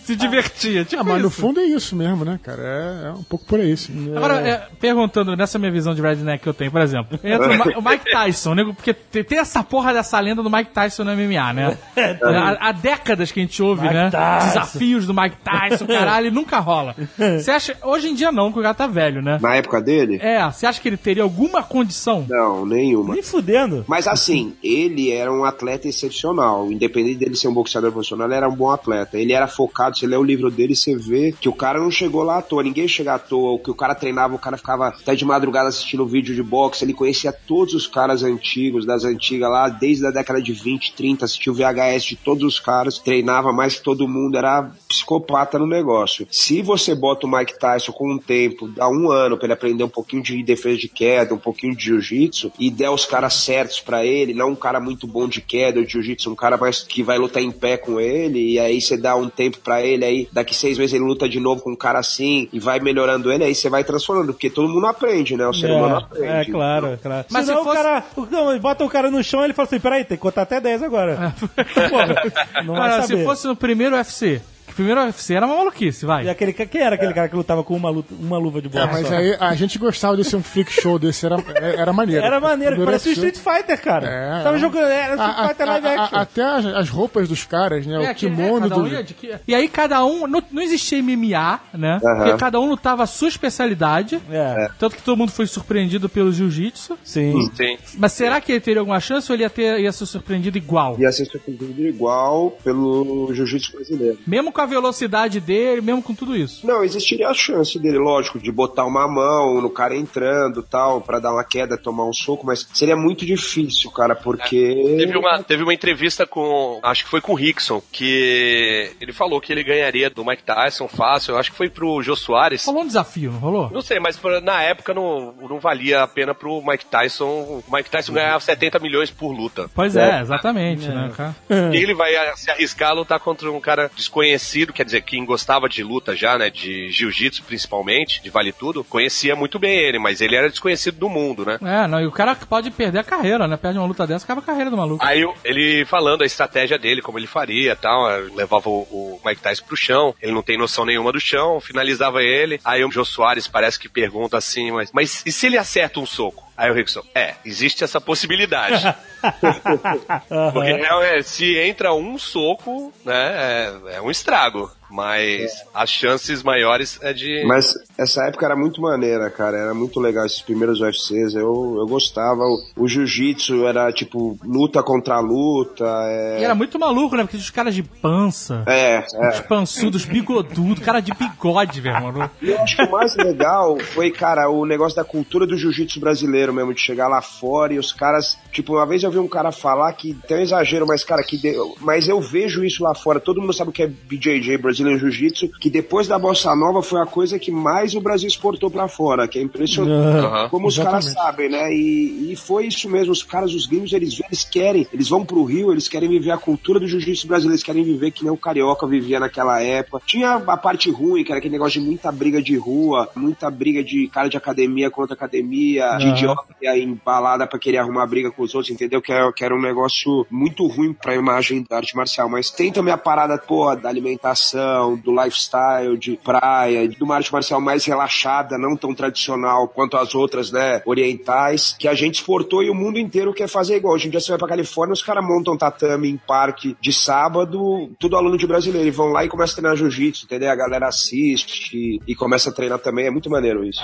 se divertir. Tipo Ah, mas no isso. fundo é isso mesmo, né, cara? É, é um pouco por aí, sim. Agora, é, perguntando, nessa minha visão de redneck que eu tenho, por exemplo, entra o, Ma- o Mike Tyson, nego, porque tem, essa porra dessa lenda do Mike Tyson no MMA, né? (laughs) Há, há décadas que a gente ouve, Mike né? Tyson. Desafios do Mike Tyson, caralho, e nunca rola. (laughs) Você acha, hoje em dia não, porque o cara tá velho, né? Na época dele? É, você acha que ele teria alguma condição? Não, nenhuma. Nem fudendo. Mas assim, ele era um atleta excepcional. Independente dele ser um boxeador profissional, ele era um bom atleta. Ele era focado, você lê o livro dele, você vê que o cara não chegou lá à toa, ninguém chega à toa. O que o cara treinava, o cara ficava até de madrugada assistindo vídeo de boxe, ele conhecia todos os caras antigos, das antigas lá, desde a década de 20, 30, assistiu VHS de todos os caras, treinava mais que todo mundo, era psicopata no negócio. Se você bota o Mike Tyson com um tempo, dá um ano pra ele aprender um pouquinho de defesa de queda, um pouquinho de jiu-jitsu, e der os caras certos pra ele, não um cara cara muito bom de queda, de jiu-jitsu, um cara mais que vai lutar em pé com ele, e aí você dá um tempo pra ele, aí daqui seis meses ele luta de novo com um cara assim, e vai melhorando ele, aí você vai transformando, porque todo mundo aprende, né? O ser humano aprende. É, claro, é claro. Mas Mas se Senão fosse- o cara. Não, bota o cara no chão e ele fala assim: peraí, tem que contar até 10 agora. (laughs) Porra, não Cara, se fosse no primeiro UFC, primeiro UFC era uma maluquice, vai. E aquele, quem era aquele cara que lutava com uma, luta, uma luva de bola? É, mas só? aí a gente gostava desse um freak show desse, era, era maneiro. Era maneiro, parecia o. Street Fighter, cara. É, Tava é. jogando. Era Street A- a- Fighter live a- a- action. até as, as roupas dos caras, né? É, o que- é, kimono cada do. um de E aí cada um. Não, não existia MMA, né? Aham. Porque cada um lutava a sua especialidade. É, Tanto que todo mundo foi surpreendido pelo jiu-jitsu. sim. Sim. Mas será que ele teria alguma chance ou ele ia, ter, ia ser surpreendido igual? Ia ser surpreendido igual pelo jiu-jitsu brasileiro. Mesmo com a velocidade dele, mesmo com tudo isso. Não, existiria a chance dele, lógico, de botar uma mão no cara entrando tal, pra dar uma queda, tomar um soco, mas seria muito difícil, cara, porque. Teve uma, teve uma entrevista com. Acho que foi com o Rickson, que ele falou que ele ganharia do Mike Tyson fácil. Acho que foi pro Jô Soares. Rolou um desafio, não rolou? Não sei, mas pra- na época não, não valia a pena pro Mike Tyson. O Mike Tyson ganhava 70 milhões por luta. Pois é, exatamente, né, cara? E ele vai se arriscar a lutar contra um cara desconhecido, quer dizer, quem gostava de luta já, né? De jiu-jitsu principalmente, de vale tudo, conhecia muito bem ele, mas ele era desconhecido do mundo, né? É, não, e o cara pode perder a carreira, né? Perde uma luta dessa, acaba a carreira do maluco. Aí ele falando a estratégia dele, como ele faria tal, eh, levava o, o Mike Tyson pro chão, ele não tem noção nenhuma do chão, finalizava ele. Aí o Jô Soares parece que pergunta assim, mas, mas e se ele acerta um soco? Aí o Rickson, é, existe essa possibilidade. (laughs) Porque é, se entra um soco, né, é, é um estrago. Thiago, mas as chances maiores é de. Mas essa época era muito maneira, cara. Era muito legal esses primeiros UFCs. Eu, eu gostava. O, o jiu-jitsu era tipo luta contra luta. É, E era muito maluco, né? Porque os caras de pança, é, os é. pançudos, bigodudo, cara de bigode, velho, mano. E eu acho que o mais legal foi, cara, o negócio da cultura do jiu-jitsu brasileiro mesmo, de chegar lá fora e os caras. Tipo, uma vez eu vi um cara falar que tem um exagero, mas, cara, que. de- Mas eu vejo isso lá fora. Todo mundo sabe o que é BJJ, Brazilian Jiu-Jitsu, que depois da Bossa Nova foi a coisa que mais o Brasil exportou pra fora, que é impressionante. Aham. Como os caras sabem, né? E, e foi isso mesmo. Os caras, os gringos, eles, eles querem, eles vão pro Rio, eles querem viver a cultura do jiu-jitsu brasileiro, eles querem viver que nem o carioca vivia naquela época. Tinha a parte ruim, que era aquele negócio de muita briga de rua, muita briga de cara de academia contra academia, de idiota que ia em balada pra querer arrumar briga com os outros, entendeu? Que era, que era um negócio muito ruim pra imagem da arte marcial. Mas tem também a parada, porra, da alimentação, do lifestyle, de praia, de uma arte marcial mais relaxada, não tão tradicional quanto as outras, né, orientais, que a gente exportou e o mundo inteiro quer fazer igual. Hoje em dia você vai pra Califórnia, os caras montam tatame em parque de sábado, tudo aluno de brasileiro, e vão lá e começam a treinar jiu-jitsu, entendeu? A galera assiste e, começa a treinar também, é muito maneiro isso.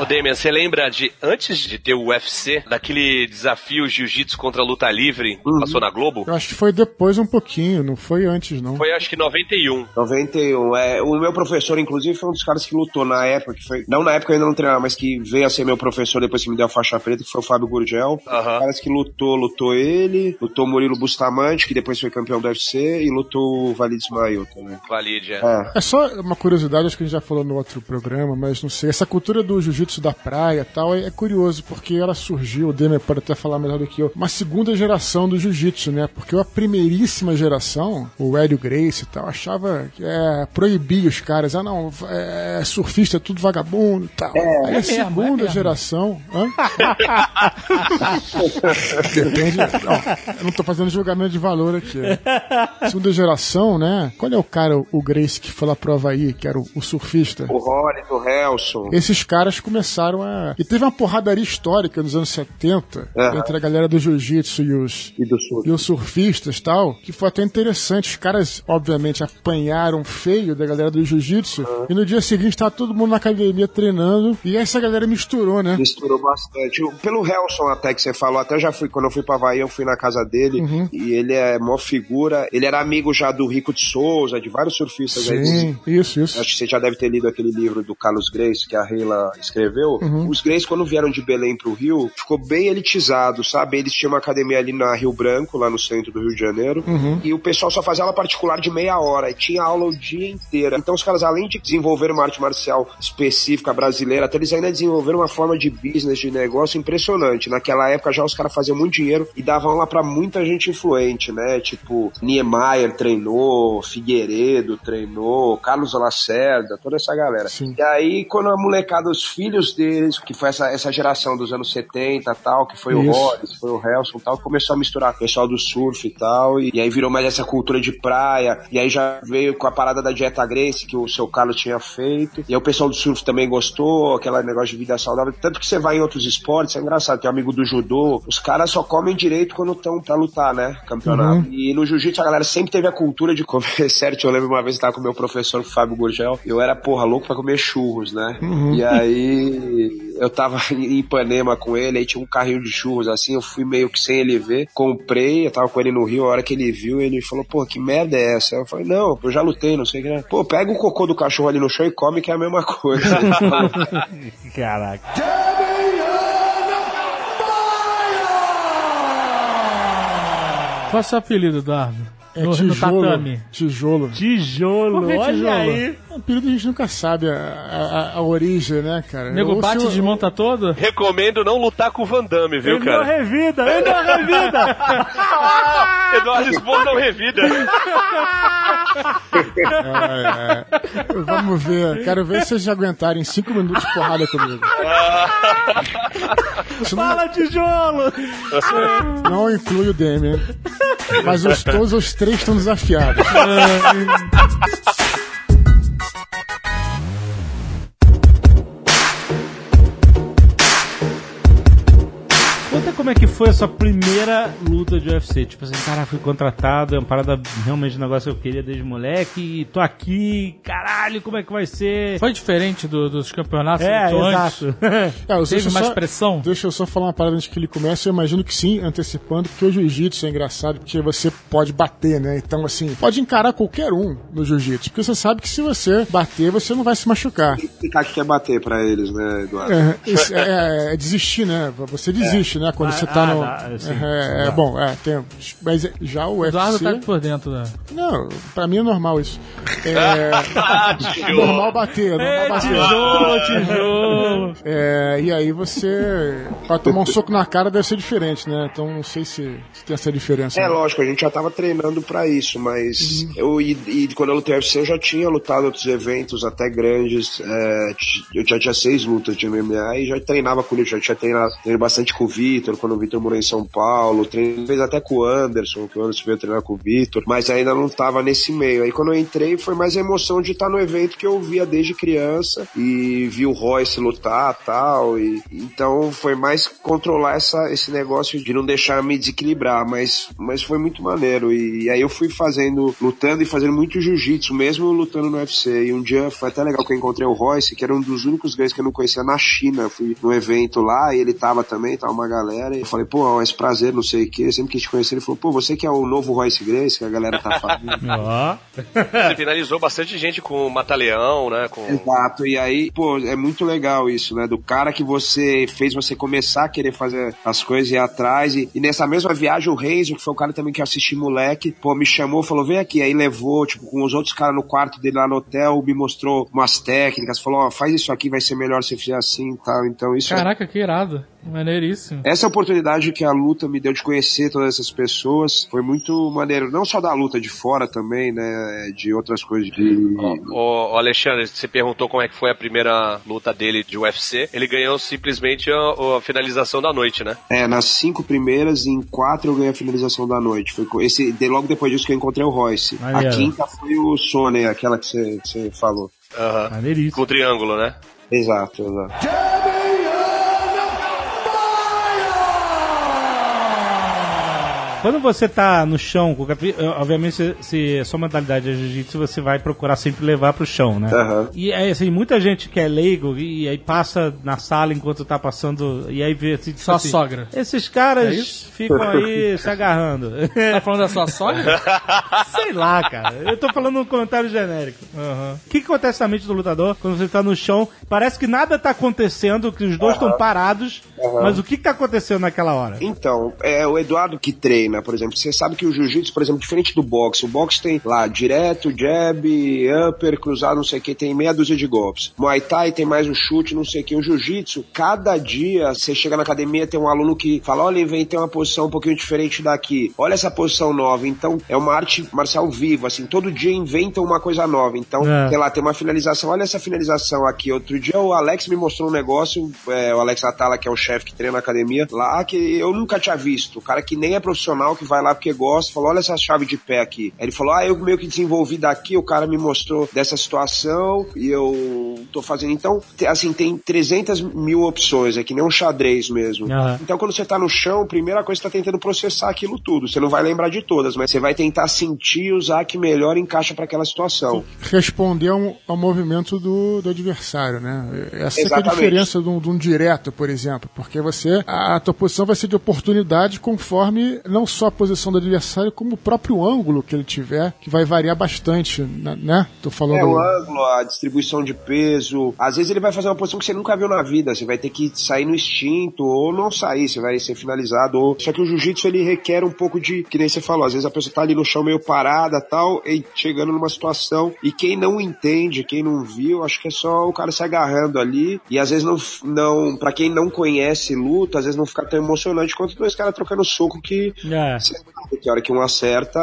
Ô Damian, você lembra de, antes de ter o UFC, daquele desafio jiu-jitsu contra a luta livre que Uhum. passou na Globo? Eu acho que foi depois um pouquinho, não foi antes, não. Foi acho que 91. 91. É, o meu professor, inclusive, foi um dos caras que lutou na época, que foi. Não na época eu ainda não treinava, mas que veio a ser meu professor depois que me deu a faixa preta, que foi o Fábio Gurgel. Aham. Caras que lutou, lutou ele, lutou o Murilo Bustamante, que depois foi campeão do UFC, e lutou o Valide Ismail também. Valide, é. É. É só uma curiosidade, acho que a gente já falou no outro programa, mas não sei. Essa cultura do jiu-jitsu da praia e tal é, é curioso, porque ela surgiu, o Demer pode até falar melhor do que eu, uma segunda geração do jiu-jitsu, né? Porque a primeiríssima geração, o Hélio Grace e tal, achava que é, proibia os caras. Ah, não, é, surfista é tudo vagabundo e tal. Aí a segunda é mesmo. geração. Hã? (laughs) Depende. Não, eu não tô fazendo julgamento de valor aqui. Segunda geração, né? Qual é o cara, o Grace, que foi lá pro Havaí, que era o, o surfista? O Rory, o Helson. Esses caras começaram a. E teve uma porradaria histórica nos anos 70 Aham. entre a galera do jiu-jitsu e os. E do Sul. E os surfistas e tal, que foi até interessante. Os caras, obviamente, apanharam feio da galera do jiu-jitsu. E no dia seguinte tava todo mundo na academia treinando. E essa galera misturou, né? Misturou bastante. Pelo Helson até que você falou, até já fui, quando eu fui pra Havaí, eu fui na casa dele, e ele é mó figura. Ele era amigo já do Rico de Souza, de vários surfistas aí. Sim, isso, isso. Acho que você já deve ter lido aquele livro do Carlos Grace, que a Reila escreveu. Escreveu, os Greys, quando vieram de Belém pro Rio, ficou bem elitizado, sabe? Eles tinham uma academia ali na Rio Branco, lá no centro do Rio de Janeiro, e o pessoal só fazia aula particular de meia hora, e tinha aula o dia inteiro. Então os caras, além de desenvolver uma arte marcial específica brasileira, até eles ainda desenvolveram uma forma de business, de negócio impressionante. Naquela época já os caras faziam muito dinheiro e davam aula pra muita gente influente, né? Tipo, Niemeyer treinou, Figueiredo treinou, Carlos Lacerda, toda essa galera. Sim. E aí, quando a molecada, os filhos deles, que foi essa, essa geração dos anos 70 tal, que foi o Isso. Horace, foi o Helson tal, começou a misturar o pessoal do surf e tal, e, e aí virou mais essa cultura de praia, e aí já veio com a parada da dieta Grace, que o seu Carlos tinha feito, e aí o pessoal do surf também gostou, aquele negócio de vida saudável, tanto que você vai em outros esportes, é engraçado, tem um amigo do judô, os caras só comem direito quando estão pra lutar, né, campeonato. E no jiu-jitsu a galera sempre teve a cultura de comer (laughs) certo, eu lembro uma vez que tava com o meu professor, o Fábio Gurgel, eu era, porra, louco pra comer churros, né, e aí eu tava (laughs) em Ipanema com ele, aí tinha um carrinho de churros assim, eu fui meio que sem ele ver, comprei, eu tava com ele no Rio, a hora que ele viu, ele falou, pô, que merda é essa? Eu falei, não, eu já lutei, não sei o que. né? Pô, pega o cocô do cachorro ali no chão e come, que é a mesma coisa. (laughs) Caraca. Qual é o seu apelido, Eduardo? É no, no tijolo. tatame. Tijolo. Tijolo, Por que olha tijolo? aí. O apelido a gente nunca sabe a, a- a origem, né, cara? O nego Ou bate se e eu- desmonta todo? Recomendo não lutar com o Van Damme, viu, Ele não cara? revida, ele (laughs) não revida. Eduardo Spohr não revida. É, é. Vamos ver. Quero ver se vocês aguentarem cinco minutos de porrada comigo. Isso (laughs) não, Fala, tijolo. não inclui o Demian. Mas os, todos os três estão desafiados. (laughs) Conta como é que foi a sua primeira luta de UFC. Tipo assim, cara, fui contratado, é uma parada realmente um negócio que eu queria desde moleque, e tô aqui, caralho, como é que vai ser? Foi diferente do- dos campeonatos É, exato. (laughs) É, eu- Teve deixa eu mais só- pressão? Deixa eu só falar uma parada antes que ele comece. Eu imagino que sim, antecipando, porque o jiu-jitsu é engraçado, porque você pode bater, né? Então, assim, pode encarar qualquer um no jiu-jitsu, porque você sabe que se você bater, você não vai se machucar. explicar que quer bater pra eles, né, Eduardo? É, é- é desistir, né? Você desiste, né? Quando Ah, você tá ah, no. sim, é, é, bom, é, tem. Mas já o O Eduardo UFC. tá por dentro, né? Não, pra mim é normal isso. É, (laughs) Ah, normal bater, normal É, bater. tijolo, tijolo. É, e aí você. Pra tomar um soco na cara deve ser diferente, né? Então não sei se, se tem essa diferença. É né? lógico, a gente já tava treinando pra isso, mas eu e, e quando eu lutei UFC eu já tinha lutado em outros eventos até grandes. é, eu já tinha seis lutas de MMA e já treinava com ele, já tinha treinado, treinei bastante com o Vitor, quando o Vitor morou em São Paulo, fez até com o Anderson, que o Anderson veio treinar com o Vitor, mas ainda não tava nesse meio. Aí quando eu entrei foi mais a emoção de estar no evento que eu via desde criança e vi o Royce lutar tal. E, então foi mais controlar essa, esse negócio de não deixar me desequilibrar, mas, mas foi muito maneiro. E, aí eu fui fazendo, lutando e fazendo muito jiu-jitsu, mesmo lutando no UFC. E um dia foi até legal que eu encontrei o Royce, que era um dos únicos gays que eu não conhecia na China. Eu fui no evento lá e ele tava também, tava uma galera. E eu falei, pô, Royce, prazer, não sei o que. Sempre quis te conhecer. Ele falou, pô, você que é o novo Royce Grace, que a galera tá falando. (laughs) Ó. (laughs) Você finalizou bastante gente com o Mata-Leão, né? Com... Exato, e aí, pô, é muito legal isso, né? Do cara que você fez você começar a querer fazer as coisas e ir atrás. E, e nessa mesma viagem, o Renzo, que foi o cara também que eu assisti moleque, pô, me chamou, falou: vem aqui. Aí levou, tipo, com os outros caras no quarto dele lá no hotel, me mostrou umas técnicas, falou: ó, faz isso aqui, vai ser melhor se fizer assim e tal. Então, isso é Caraca, que irado. Maneiríssimo. essa oportunidade que a luta me deu de conhecer todas essas pessoas foi muito maneiro. Não só da luta de fora também, né? De outras coisas. De... Ô, ô, Alexandre, você perguntou como é que foi a primeira luta dele de UFC. Ele ganhou simplesmente a, a finalização da noite, né? É, nas cinco primeiras, em quatro eu ganhei a finalização da noite. Foi esse, de- logo depois disso que eu encontrei o Royce. Maneiro. A quinta foi o Sony, aquela que você falou. Aham. Maneiríssimo. Com o triângulo, né? Exato, exato. Quando você tá no chão, com o capi- obviamente se, se a sua modalidade é jiu-jitsu, você vai procurar sempre levar pro chão, né? Aham. E é assim, muita gente que é leigo e aí passa na sala enquanto tá passando e aí vê assim, tipo Sua assim, sogra. Esses caras É ficam aí (laughs) se agarrando. Tá falando da sua sogra? (laughs) Sei lá, cara. Eu tô falando um comentário genérico. O que, que acontece na mente do lutador quando você tá no chão? Parece que nada tá acontecendo, que os dois estão parados, mas o que, que tá acontecendo naquela hora? Então, é o Eduardo que treina, por exemplo. Você sabe que o jiu-jitsu, por exemplo, diferente do boxe, o boxe tem lá direto, jab, upper, cruzado, não sei o que, tem meia dúzia de golpes. Muay Thai tem mais um chute, não sei o que. O jiu-jitsu, cada dia você chega na academia, tem um aluno que fala: olha, inventei uma posição um pouquinho diferente daqui. Olha essa posição nova. Então, é uma arte marcial viva, assim. Todo dia inventam uma coisa nova. Então, É. sei lá, tem uma finalização. Olha essa finalização aqui. Outro dia o Alex me mostrou um negócio, é, o Alex Atala, que é o chefe que treina na academia, lá que eu nunca tinha visto. O cara que nem é profissional, que vai lá porque gosta, falou: olha essa chave de pé aqui. Aí ele falou: ah, eu meio que desenvolvi daqui, o cara me mostrou dessa situação e eu tô fazendo. Então, assim, tem 300 mil opções, é que nem um xadrez mesmo. Aham. Então, quando você tá no chão, a primeira coisa que você tá tentando processar aquilo tudo. Você não vai lembrar de todas, mas você vai tentar sentir e usar a que melhor encaixa para aquela situação. Responder ao, ao movimento do, do adversário, né? Essa que é a diferença de um, de um direto, por exemplo. Porque você, a, a tua posição vai ser de oportunidade conforme não só a posição do adversário, como o próprio ângulo que ele tiver, que vai variar bastante, né? né? Tô falando. É, o ângulo, a distribuição de peso. Às vezes ele vai fazer uma posição que você nunca viu na vida. Você vai ter que sair no instinto ou não sair, você vai ser finalizado. Ou... Só que o jiu-jitsu ele requer um pouco de, que nem você falou, às vezes a pessoa tá ali no chão meio parada tal, e chegando numa situação. E quem não entende, quem não viu, acho que é só o cara se agarrando ali. E às vezes não, não para quem não conhece luta, às vezes não fica tão emocionante quanto dois caras trocando soco que É. sabe que a hora que um acerta,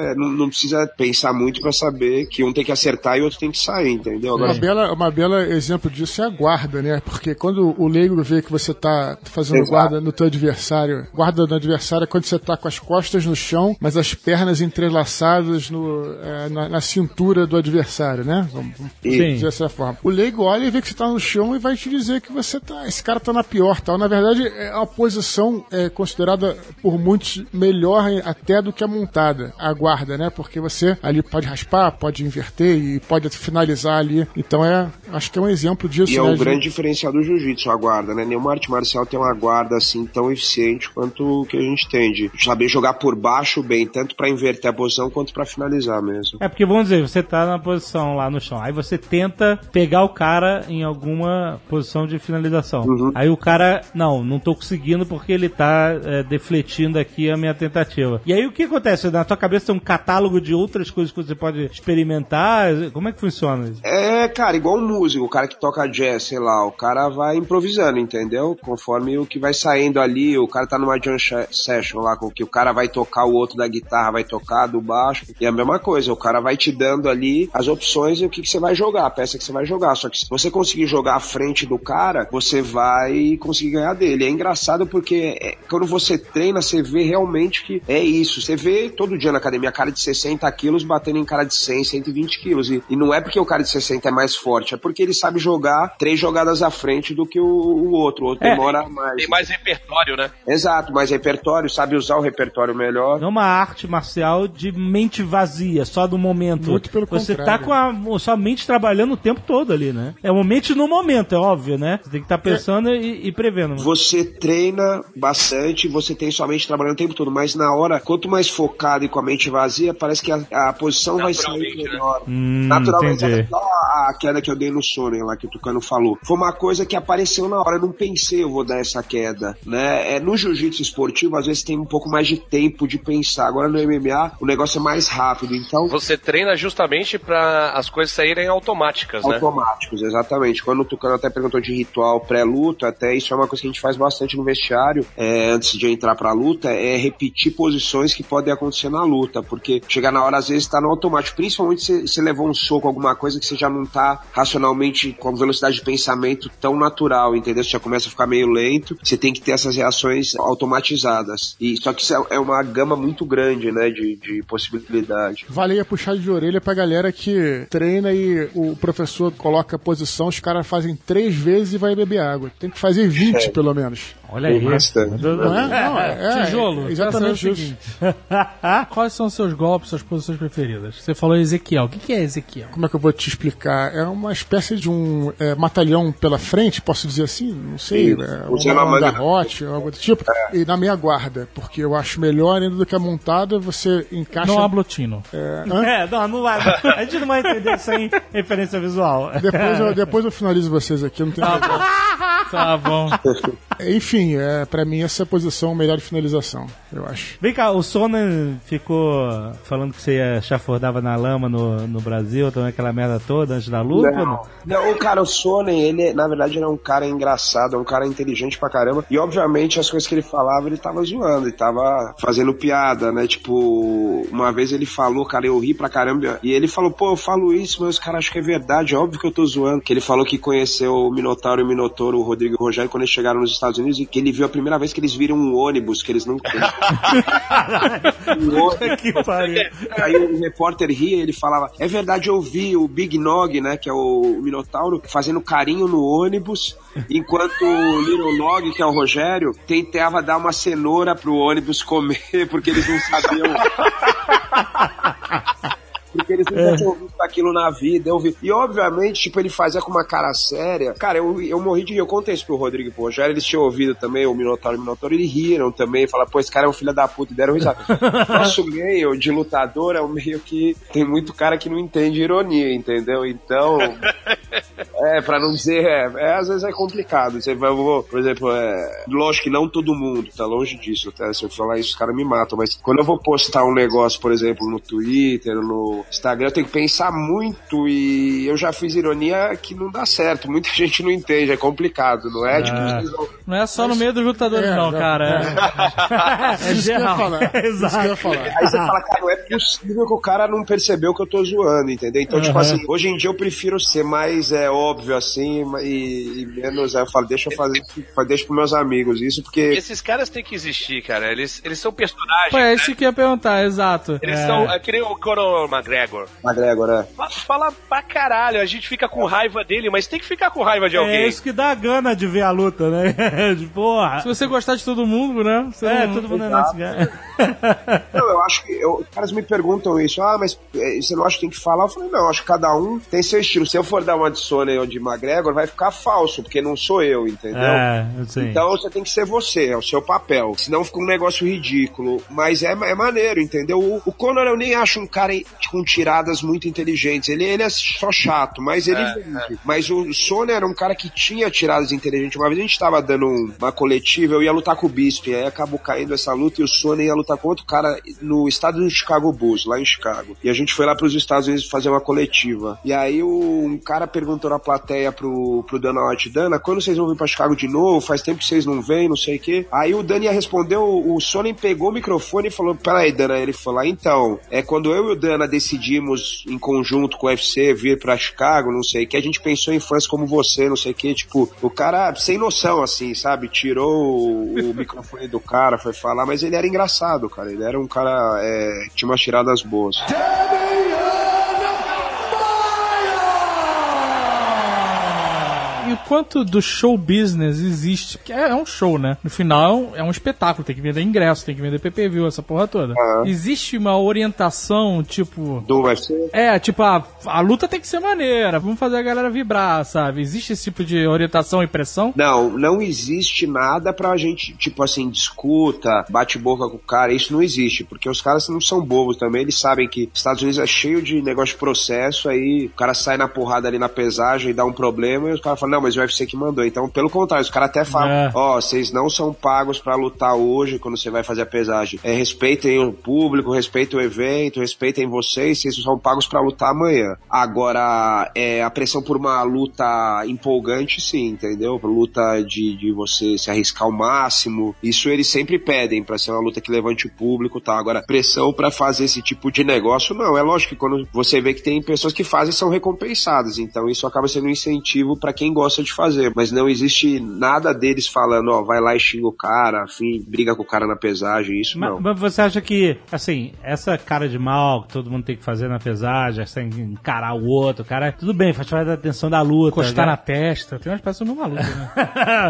é, não, não precisa pensar muito pra saber que um tem que acertar e o outro tem que sair, entendeu? Uma Agora, bela, uma bela exemplo disso é a guarda, né? Porque quando o leigo vê que você tá fazendo Exato. guarda no teu adversário, guarda do adversário é quando você tá com as costas no chão, mas as pernas entrelaçadas no, é, na, na cintura do adversário, né? Vamos, dizer dessa forma. O leigo olha e vê que você tá no chão e vai te dizer que você tá, esse cara tá na pior, tal. Na verdade, é uma posição é, considerada por muitos melhor até do que a montada, a guarda, né? Porque você ali pode raspar, pode inverter e pode finalizar ali. Então é, acho que é um exemplo disso. e é né, o de- grande diferencial do jiu-jitsu, a guarda, né? Nenhuma arte marcial tem uma guarda assim tão eficiente quanto o que a gente tem de saber jogar por baixo bem, tanto pra inverter a posição quanto pra finalizar mesmo. É porque, vamos dizer, você tá na posição lá no chão, aí você tenta pegar o cara em alguma posição de finalização. Aí o cara, não, não tô conseguindo porque ele tá é, defletindo aqui a minha tentativa. E aí o que acontece? Na tua cabeça tem um catálogo de outras coisas que você pode experimentar? Como é que funciona isso? É, cara, igual um músico, o cara que toca jazz, sei lá, o cara vai improvisando, entendeu? Conforme o que vai saindo ali, o cara tá numa jam session lá, com que o cara vai tocar, o outro da guitarra vai tocar, do baixo, e é a mesma coisa, o cara vai te dando ali as opções e o que, que você vai jogar, a peça que você vai jogar. Só que se você conseguir jogar à frente do cara, você vai conseguir ganhar dele. É engraçado porque é, quando você treina, você vê realmente que é isso. Você vê todo dia na academia cara de 60 quilos batendo em cara de 100, 120 quilos. E, e não é porque o cara de 60 é mais forte, é porque ele sabe jogar três jogadas à frente do que o, o outro. O outro É, demora mais. Tem mais repertório, né? Exato, mais repertório, sabe usar o repertório melhor. Não é uma arte marcial de mente vazia, só do momento. Muito pelo Você contrário. tá com a sua mente trabalhando o tempo todo ali, né? É uma mente no momento, é óbvio, né? Você tem que estar pensando e, e prevendo. Você treina bastante, você tem sua mente trabalhando o tempo todo, mas na hora, quanto mais focado e com a mente vazia, parece que a, a posição vai sair né? melhor. Hum, Naturalmente, entendi. igual a, queda que eu dei no Sonnen lá, que o Tucano falou. Foi uma coisa que apareceu na hora, eu não pensei eu vou dar essa queda, né? É, no jiu-jitsu esportivo, às vezes tem um pouco mais de tempo de pensar. Agora no MMA, o negócio é mais rápido, então... Você treina justamente pra as coisas saírem automáticas, né? Automáticos, exatamente. Quando o Tucano até perguntou de ritual pré-luta, até isso é uma coisa que a gente faz bastante no vestiário, é, antes de entrar pra luta, é repetir posições que podem acontecer na luta, porque chegar na hora às vezes tá no automático, principalmente se você levou um soco, alguma coisa que você já não tá racionalmente com velocidade de pensamento tão natural, entendeu? Você já começa a ficar meio lento, você tem que ter essas reações automatizadas. E só que isso é é uma gama muito grande, né, de, de possibilidade. Vale a puxada de orelha pra galera que treina e o professor coloca a posição, os caras fazem três vezes e vai beber água. Tem que fazer 20 É. pelo menos. Olha aí. Bastante. Não é? Não, é, Tijolo, é exatamente isso. o. (laughs) Quais são os seus golpes, suas posições preferidas? Você falou Ezequiel. O que é Ezequiel? Como é que eu vou te explicar? É uma espécie de um é, matalhão pela frente, posso dizer assim? Não sei. É, Usando uma, a um manga- garrote, algo do tipo. E na meia guarda, porque eu acho melhor ainda do que a montada, você encaixa. Não ablotino. É, hã? É, não, não vai. A gente não vai entender sem referência visual. depois, eu, depois eu finalizo vocês aqui, não tem problema. Tá bom. (laughs) Enfim, é, pra mim essa posição é a melhor finalização, eu acho. Vem cá, o Sonan ficou falando que você ia chafurdava na lama no, no Brasil, também aquela merda toda antes da luta? Não, não? não, o cara, o Sonnen, ele, na verdade, ele é um cara engraçado, é um cara inteligente pra caramba. E, obviamente, as coisas que ele falava, ele tava zoando, ele tava fazendo piada, né? Tipo, uma vez ele falou, cara, eu ri pra caramba. E ele falou, pô, eu falo isso, mas os caras acham que é verdade, óbvio que eu tô zoando. Que ele falou que conheceu o Minotauro e o Minotouro, o Rodrigo e o Rogério, quando eles chegaram nos Estados Unidos, e que ele viu a primeira vez que eles viram um ônibus, que eles não. um ônibus. que pariu. Aí o repórter ria e ele falava: É verdade, eu vi o Big Nog, né? Que é o Minotauro, fazendo carinho no ônibus, enquanto o Little Nog, que é o Rogério, tentava dar uma cenoura pro ônibus comer, (laughs) porque eles não sabiam. (laughs) Porque eles nunca tinham visto aquilo na vida. Eu vi. E obviamente, tipo, ele fazia com uma cara séria. Cara, eu, eu morri de rir. Eu contei isso pro Rodrigo Rogério. Eles tinham ouvido também o Minotauro e o Minotauro. Eles riram também. Falaram, pô, esse cara é um filho da puta. E deram risada. (laughs) Nosso meio de lutador é um meio que tem muito cara que não entende ironia, entendeu? Então. (laughs) É, pra não dizer, é, é, às vezes é complicado. Você vai, vou, por exemplo, é, lógico que não todo mundo, tá longe disso, tá? Se eu falar isso, os caras me matam, mas quando eu vou postar um negócio, por exemplo, no Twitter, no Instagram, eu tenho que pensar muito e eu já fiz ironia que não dá certo. Muita (laughs) gente não entende, é complicado, não é? Tipo, vocês vão- Não é só no meio dos lutadores, É, não, não, cara. É, É. É ia falar. Aí você fala, cara, não é possível que o cara não percebeu que eu tô zoando, entendeu? Então, tipo assim, hoje em dia eu prefiro ser mais é, óbvio assim e, e menos. Aí eu falo, deixa eu fazer isso, deixa pros meus amigos isso, porque Esses caras têm que existir, cara. Eles, eles são personagens. Pô, é né? isso que eu ia perguntar, exato. Eles É. são. É que nem o Conor McGregor. McGregor, é. Fa- Fala pra caralho, a gente fica com raiva dele, mas tem que ficar com raiva de É alguém. isso que dá gana de ver a luta, né? (laughs) De Porra. Se você gostar de todo mundo, né? Você É, não- todo mundo é nosso cara. (laughs) Não, eu acho que. Eu, os caras me perguntam isso, ah, mas eh, você não acha que tem que falar? Eu falei, não, eu acho que cada um tem seu estilo. Se eu for dar uma de Sony ou de McGregor, vai ficar falso, porque não sou eu, entendeu? É, sim. Então você tem que ser você, é o seu papel. Senão fica um negócio ridículo. Mas é, é maneiro, entendeu? O, o Conor eu nem acho um cara com tiradas muito inteligentes. Ele, ele é só chato, mas ele vende. Mas o Sony era um cara que tinha tiradas inteligentes. Uma vez a gente tava dando um- uma coletiva, eu ia lutar com o Bispo, e aí acabou caindo essa luta e o Sony ia lutar com outro cara no estado do Chicago Bulls, lá em Chicago. E a gente foi lá pros Estados Unidos fazer uma coletiva. E aí o- um cara perguntou na plateia pro, pro Dana White, Dana, quando vocês vão vir pra Chicago de novo? Faz tempo que vocês não vêm, não sei o quê. Aí o Dani ia responder, o, Sonnen pegou o microfone e falou, peraí, Dana, ele falou, então, é quando eu e o Dana decidimos em conjunto com o UFC vir pra Chicago, não sei que, a gente pensou em fãs como você, não sei o que, tipo, o cara sem noção, assim, sabe? Tirou o, microfone do cara, foi falar, mas ele era engraçado, cara, ele era um cara, é, tinha umas tiradas boas. E o quanto do show business existe? Porque é, é um show, né? No final é um, espetáculo, tem que vender ingresso, tem que vender PPV, essa porra toda. Existe uma orientação, tipo. Do UFC? É, tipo, a, a luta tem que ser maneira, vamos fazer a galera vibrar, sabe? Existe esse tipo de orientação e pressão? Não, não existe nada pra gente, tipo assim, discuta, bate boca com o cara, isso não existe, porque os caras não são bobos também, eles sabem que Estados Unidos é cheio de negócio de processo, aí o cara sai na porrada ali na pesagem e dá um problema, e os caras falam, não, mas o UFC que mandou. Então, pelo contrário, os caras até falam, É. ó, vocês não são pagos pra lutar hoje quando você vai fazer a pesagem. É, respeitem o público, respeitem o evento, respeitem vocês, vocês são pagos pra lutar amanhã. Agora, é, a pressão por uma luta empolgante, sim, entendeu? Luta de, de você se arriscar ao máximo. Isso eles sempre pedem pra ser uma luta que levante o público, tá? Agora, pressão pra fazer esse tipo de negócio, não. É lógico que quando você vê que tem pessoas que fazem, são recompensadas. Então, isso acaba sendo um incentivo pra quem gosta gosta de fazer, mas não existe nada deles falando, ó, vai lá e xinga o cara, afim, briga com o cara na pesagem, isso Mas, não. mas você acha que, assim, essa cara de mal que todo mundo tem que fazer na pesagem, essa encarar o outro, cara, tudo bem, faz parte da atenção da luta. Encostar né? na testa. Tem umas pessoas meio malucas, né?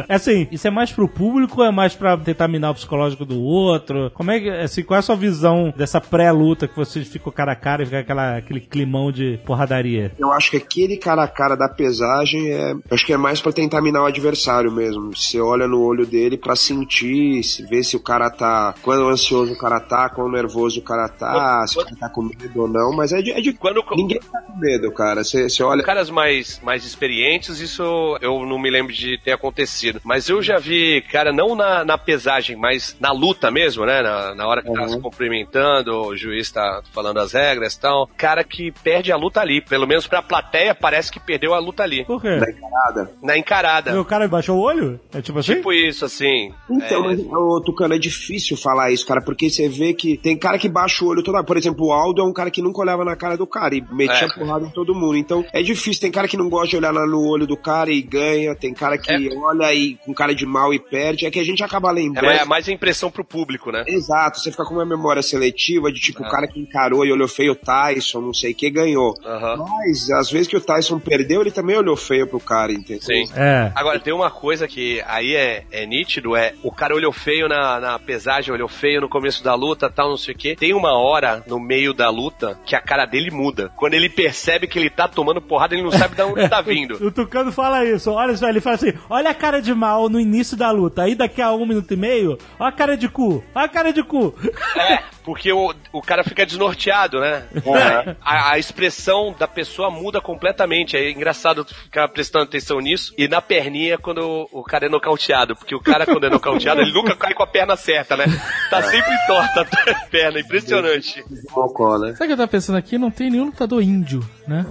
É (laughs) assim, isso é mais pro público ou é mais pra tentar minar o psicológico do outro? Como é que, assim, qual é a sua visão dessa pré-luta que vocês ficam cara a cara e fica aquela, aquele climão de porradaria? Eu acho que aquele cara a cara da pesagem é. Acho que é mais pra tentar minar o adversário mesmo. Você olha no olho dele pra sentir, se- ver se o cara tá. Quando ansioso o cara tá, quando nervoso o cara tá, se o cara tá com medo ou não. Mas é de. É de Quando ninguém tá com medo, cara. Você você olha. caras mais, mais experientes, isso eu não me lembro de ter acontecido. Mas eu já vi, cara, não na, na pesagem, mas na luta mesmo, né? Na, na hora que tá Uhum. se cumprimentando, o juiz tá falando as regras e tal. Cara que perde a luta ali. Pelo menos pra plateia, parece que perdeu a luta ali. Por quê? Da encarada. Na encarada. Meu cara baixou o olho? É tipo assim? Tipo isso, assim. Então, É, mas, ô, Tucano, é difícil falar isso, cara, porque você vê que tem cara que baixa o olho toda Por exemplo, o Aldo é um cara que nunca olhava na cara do cara e metia É. porrada em todo mundo. Então, é difícil. Tem cara que não gosta de olhar lá no olho do cara e ganha. Tem cara que É. olha e com cara de mal e perde. É que a gente acaba é, lembrando. mais- é mais a impressão pro público, né? Exato, você fica com uma memória seletiva de tipo, É. o cara que encarou e olhou feio o Tyson, não sei o que, ganhou. Mas, às vezes que o Tyson perdeu, ele também olhou feio pro cara, entendeu? Sim. É. Agora, tem uma coisa que aí é, é nítido, é o cara olhou feio na, na pesagem, olhou feio no começo da luta, tal, não sei o quê. Tem uma hora no meio da luta que a cara dele muda. Quando ele percebe que ele tá tomando porrada, ele não sabe de onde tá (laughs) vindo. O Tucano fala isso, olha só, ele fala assim: olha a cara de mal no início da luta, aí daqui a um minuto e meio, olha a cara de cu, olha a cara de cu. É, (laughs) porque o, o cara fica desnorteado, né? É. A, a expressão da pessoa muda completamente. É engraçado ficar prestando atenção nisso. E na perninha, quando o, o cara é nocauteado. Porque o cara, quando é nocauteado, ele nunca cai com a perna certa, né? Tá sempre torta a perna. Impressionante. Né? Sabe o que eu tava pensando aqui? Não tem nenhum lutador índio, né?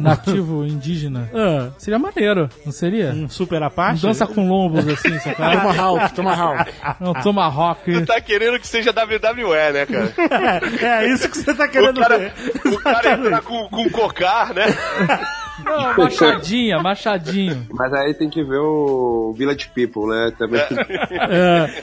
Nativo indígena. (laughs) Ah, Seria maneiro, não seria? um super Um Apache? dança com lombos assim, (laughs) sabe? Tomahawk, Tomahawk. Um tomahawk. Tá querendo que seja WWE, né, cara? (laughs) é, isso que você tá querendo O cara, ver. o cara entrar com, com cocar, né? Não, machadinha, machadinho. Mas aí tem que ver o Village People, né? Também. É.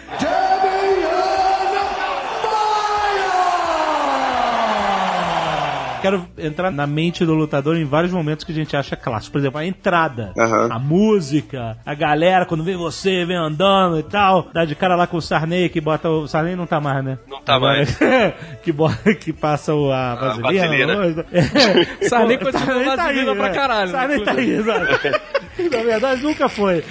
Quero entrar na mente do lutador em vários momentos que a gente acha clássico. Por exemplo, a entrada, Aham. a música, a galera, quando vem você, vem andando e tal. Dá de cara lá com o Sarney, que bota o. Sarney não tá mais, né? Não tá mais. (laughs) que, bota, que passa o, a vaselina. vaselina. É. (laughs) Sarney continua Sarney tá vaselina aí, pra é. caralho, né, Sarney tá aí, exato. (laughs) Na verdade, nunca foi.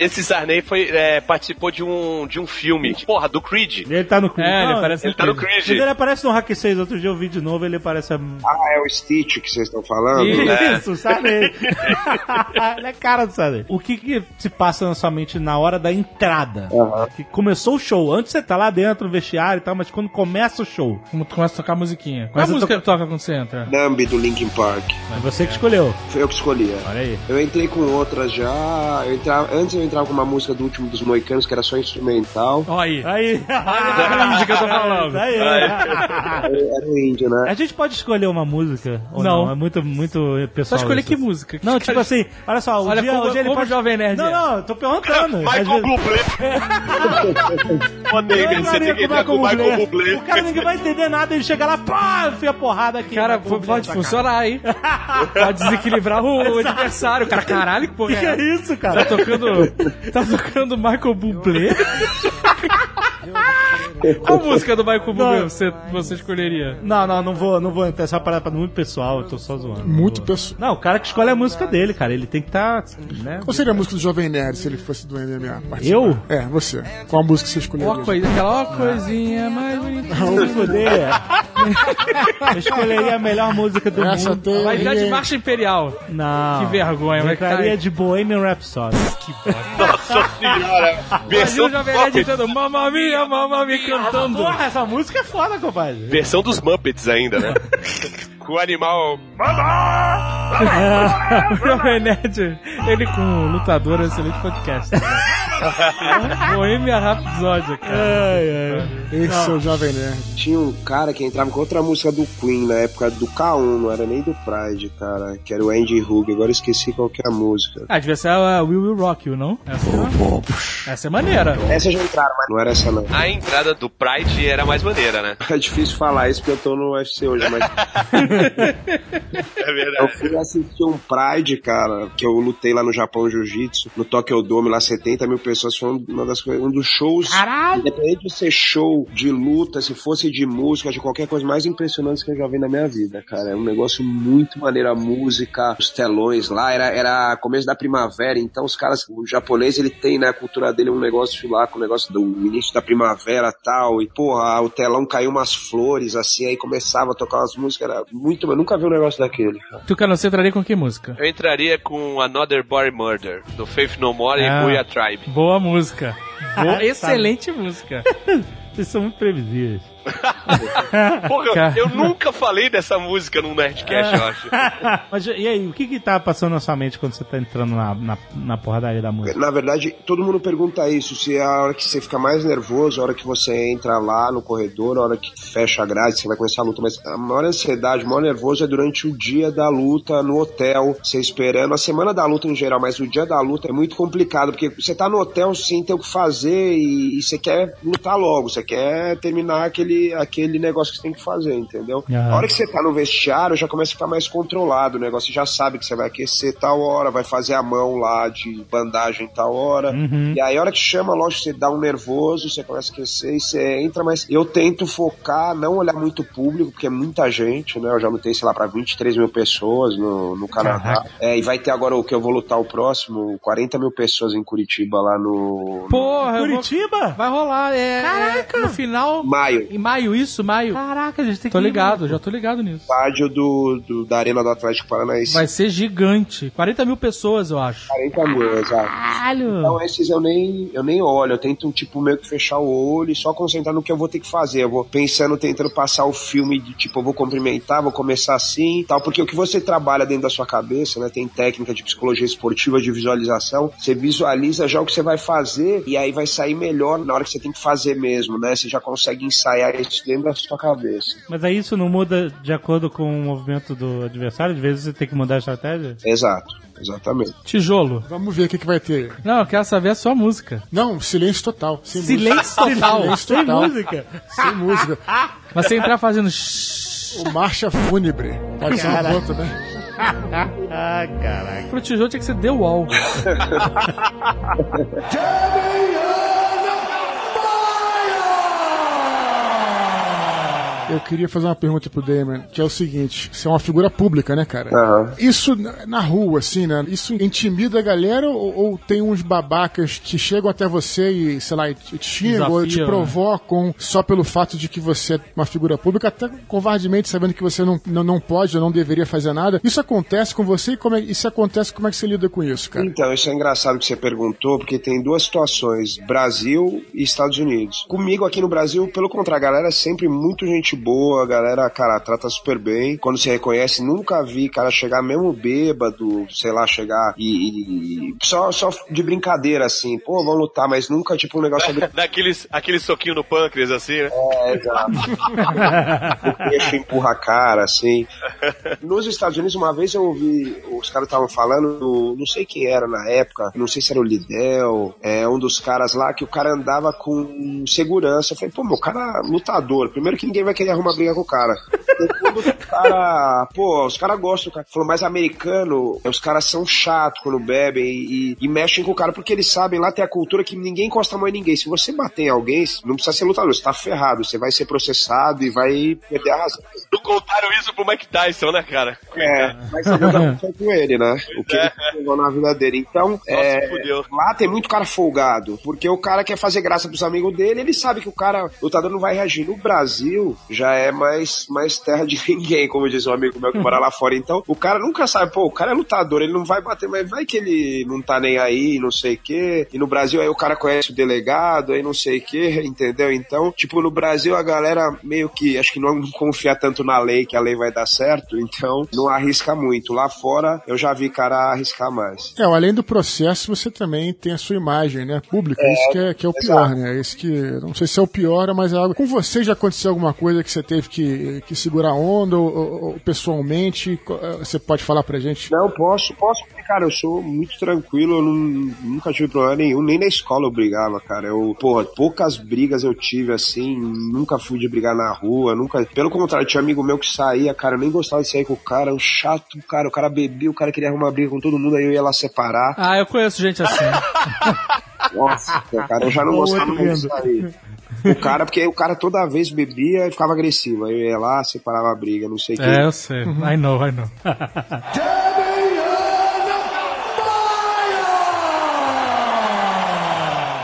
Esse Sarney foi, é, participou de um, de um filme. Porra, do Creed. Ele tá no Creed. É, ele Não, parece Ele tá no Creed. ele aparece no Hack 6, outro dia eu vi de novo, ele aparece. a- ah, é o Stitch que vocês estão falando? Isso, Sarney. (laughs) ele é cara do Sarney. O que que se passa na sua mente na hora da entrada? Aham. Que começou o show. Antes você tá lá dentro, no vestiário e tal, mas quando começa o show, Como tu começa a tocar musiquinha. Qual a a música que toca quando você entra? Numb do Linkin Park. é você que escolheu. Foi eu que escolhi. é. Olha aí. Eu entrei com outras já. Eu entrava, antes eu entrava com uma música do último dos Moicanos, que era só instrumental. Olha aí. Aí. Olha que eu tô falando. Aí. Era o índio, né? A gente pode escolher uma música? Ou Não. não? É muito, muito Só pessoal. escolher isso. que música. Não, tipo assim, olha só, o Olha dia, como- o dia ele pode... Jovem Nerd Não, é. não, eu tô perguntando. (laughs) Michael (laughs) Bublé. Ô, David, você tem que entrar com o Michael Bublé. O cara ninguém vai entender nada, ele chega lá, pá, enfia porrada aqui. Cara, pode na funcionar, hein? Pode desequilibrar o (laughs) adversário. O cara, caralho, que porra é Que essa? é isso, cara? Tá tocando. Tá tocando Michael Bublé? Qual música do Michael Bublé você, você escolheria? Não, não, não vou, não vou entrar. Essa parada muito pessoal, eu tô só zoando. Muito Não pessoal. Não, o cara que escolhe a música dele, cara. Ele tem que estar. né? Qual seria a música do Jovem Nerd se ele fosse do MMA? participar? Eu? É, você. Qual a música que você escolheria? Ó, coisa, aquela ó, coisinha mais bonita. Fuder. eu escolheria a melhor música do Essa mundo. tem. Vai entrar de marcha imperial. Não. Que vergonha, Eu vai cair. de Bohemian Rhapsody. Nossa senhora. (laughs) Versão, o Jovem Nerd gritando Mamma Mia, Mamma Mia, cantando. Porra, essa música é foda, compadre. versão dos Muppets ainda, né? (laughs) Com o animal. O (laughs) Jovem Nerd, ele com o lutador, é um excelente podcast. né? Bohemia Rhapsody, cara. Esse é o Jovem Nerd. Tinha um cara que entrava com outra música do Queen na época do K1, não era nem do Pride, cara, que era o Andy Hug. Agora eu esqueci qual que é a música. Ah, devia ser a Will Will Rock You, não? Essa, essa é maneira. Essa já entraram, mas não era essa não. A entrada do Pride era mais maneira, né? É difícil falar isso porque eu tô no UFC hoje, mas (laughs) É eu verdade. fui assistir um Pride, cara, que eu lutei lá no Japão Jiu-Jitsu, no Tokyo Dome, lá 70 mil pessoas, foi uma das coisas, um dos shows, Caralho! independente de ser show de luta, se fosse de música, de qualquer coisa mais impressionante que eu já vi na minha vida, cara. É um negócio muito maneiro, a música, os telões lá, era, era começo da primavera, então os caras, o japonês, ele tem, né, a cultura dele, um negócio lá, com o negócio do início da primavera e tal, e porra, o telão caiu umas flores, assim, aí começava a tocar umas músicas, era muito, eu nunca vi um negócio daquele, cara. Tu, cara, você entraria com que música? Eu entraria com Another Boy Murder, do Faith No More Ah. e Booyah Tribe. Boa música. (laughs) Boa, excelente música. Vocês são muito previsíveis. (laughs) Porra, eu nunca falei dessa música num Nerdcast, eu acho. (laughs) Mas e aí, o que que tá passando na sua mente quando você tá entrando na, na, na porradaria da música? Na verdade, todo mundo pergunta isso, se é a hora que você fica mais nervoso, a hora que você entra lá no corredor, a hora que fecha a grade, você vai começar a luta, mas a maior ansiedade, o maior nervoso é durante o dia da luta no hotel, você esperando, a semana da luta em geral, mas o dia da luta é muito complicado, porque você tá no hotel sem ter o que fazer e, e você quer lutar logo, você quer terminar aquele, aquele negócio que você tem que fazer, entendeu? Aham. A hora que você tá no vestiário, já começa a ficar mais controlado o negócio, você já sabe que você vai aquecer tal hora, vai fazer a mão lá de bandagem tal hora, Uhum. e aí a hora que chama, lógico, você dá um nervoso, você começa a aquecer e você entra, mas eu tento focar, não olhar muito o público, porque é muita gente, né? Eu já lutei, sei lá, pra 23 mil pessoas no, no Canadá. É, e vai ter agora o que eu vou lutar o próximo, 40 mil pessoas em Curitiba, lá no, Porra, vou- Curitiba? vai rolar. É, Caraca! é no final. maio. Em maio, isso, maio. Caraca, a gente tem Tô que ir, ligado, mano. já tô ligado nisso. Estádio do, do- da Arena do Atlético Paranaense. Vai ser gigante. 40 mil pessoas, eu acho. 40 mil, exato. Caralho! Então esses eu nem, eu nem olho, eu tento tipo meio que fechar o olho e só concentrar no que eu vou ter que fazer. Eu vou pensando, tentando passar o filme de tipo, eu vou cumprimentar, vou começar assim e tal, porque o que você trabalha dentro da sua cabeça, né, tem técnica de psicologia esportiva, de visualização, você visualiza já o que você vai fazer e aí vai sair melhor na hora que você tem que fazer mesmo, né? Você já consegue ensaiar isso da sua cabeça. Mas aí isso não muda de acordo com o movimento do adversário? De vezes você tem que mudar a estratégia? Exato, exatamente. Tijolo. Vamos ver o que, que vai ter. Não, eu quero saber a sua música. Não, silêncio total. Sem Silêncio música. total. Silêncio Sem total. música? Sem música. (laughs) Mas você entrar fazendo. O Marcha Fúnebre. Pode ser uma boa também. Ah, caraca. Pro tijolo tinha que ser The Wall. (laughs) Eu queria fazer uma pergunta pro Damon, que é o seguinte: você é uma figura pública, né, cara? Aham. Isso na rua, assim, né? Isso intimida a galera ou, ou tem uns babacas que chegam até você e, sei lá, e te xingam ou te né? provocam só pelo fato de que você é uma figura pública, até covardemente sabendo que você não, não, não pode ou não deveria fazer nada? Isso acontece com você e, como é, se acontece, como é que você lida com isso, cara? Então, isso é engraçado que você perguntou, porque tem duas situações, Brasil e Estados Unidos. Comigo aqui no Brasil, pelo contrário, a galera é sempre muito gente boa, a galera, cara, trata super bem. Quando se reconhece, nunca vi cara chegar mesmo bêbado, sei lá, chegar e, e- só, só de brincadeira, assim, pô, vamos lutar, mas nunca, tipo, um negócio (laughs) de Daqueles, aquele soquinho no pâncreas, assim, né? é, exato. (laughs) o peixe empurra a cara, assim. Nos Estados Unidos, uma vez eu ouvi, os caras estavam falando, do- não sei quem era na época, não sei se era o Lidel, é um dos caras lá, que o cara andava com segurança. Eu falei, pô, meu cara é lutador. Primeiro que ninguém vai querer arrumar briga com o cara. Que o cara, pô, os caras gostam, cara. Falou, mas americano, os caras são chatos quando bebem e, e mexem com o cara porque eles sabem, lá tem a cultura que ninguém encosta a mão em ninguém. Se você bater em alguém, não precisa ser lutador, você tá ferrado, você vai ser processado e vai perder a razão. Não contaram isso pro Mike Tyson, né, cara? É, mas dá pra com ele, né? O que ele pegou na vida dele. Então, é, fudeu. lá tem muito cara folgado, porque o cara quer fazer graça pros amigos dele, ele sabe que o cara, o lutador não vai reagir. No Brasil, já é mais, mais terra de (laughs) ninguém, como diz um amigo meu que mora lá fora. Então, o cara nunca sabe, pô, o cara é lutador, ele não vai bater, mas vai que ele não tá nem aí, não sei o quê. E no Brasil aí o cara conhece o delegado, aí não sei o quê, (laughs) entendeu? Então, tipo, no Brasil a galera meio que, acho que não confia tanto na lei, que a lei vai dar certo, então não arrisca muito. Lá fora, eu já vi cara arriscar mais. É, além do processo, você também tem a sua imagem, né, pública. É, isso que é, que é o pior, né? Isso que, não sei se é o pior, mas é algo. Com você já aconteceu alguma coisa que você teve que, que segurar onda ou, ou, ou pessoalmente? Você pode falar pra gente? Não, posso, posso, cara, eu sou muito tranquilo, eu não, nunca tive problema nenhum, nem na escola eu brigava, cara. Eu, porra, poucas brigas eu tive assim, nunca fui de brigar na rua, nunca. Pelo contrário, tinha amigo meu que saía, cara, eu nem gostava de sair com o cara, um chato, cara, o cara bebia, o cara queria arrumar briga com todo mundo, aí eu ia lá separar. Ah, eu conheço gente assim. (laughs) Nossa, cara, eu já não gostava muito disso aí. O cara, porque o cara toda vez bebia e ficava agressivo. Aí eu ia lá, separava a briga, não sei o que. É, eu sei. I know, I know. (laughs)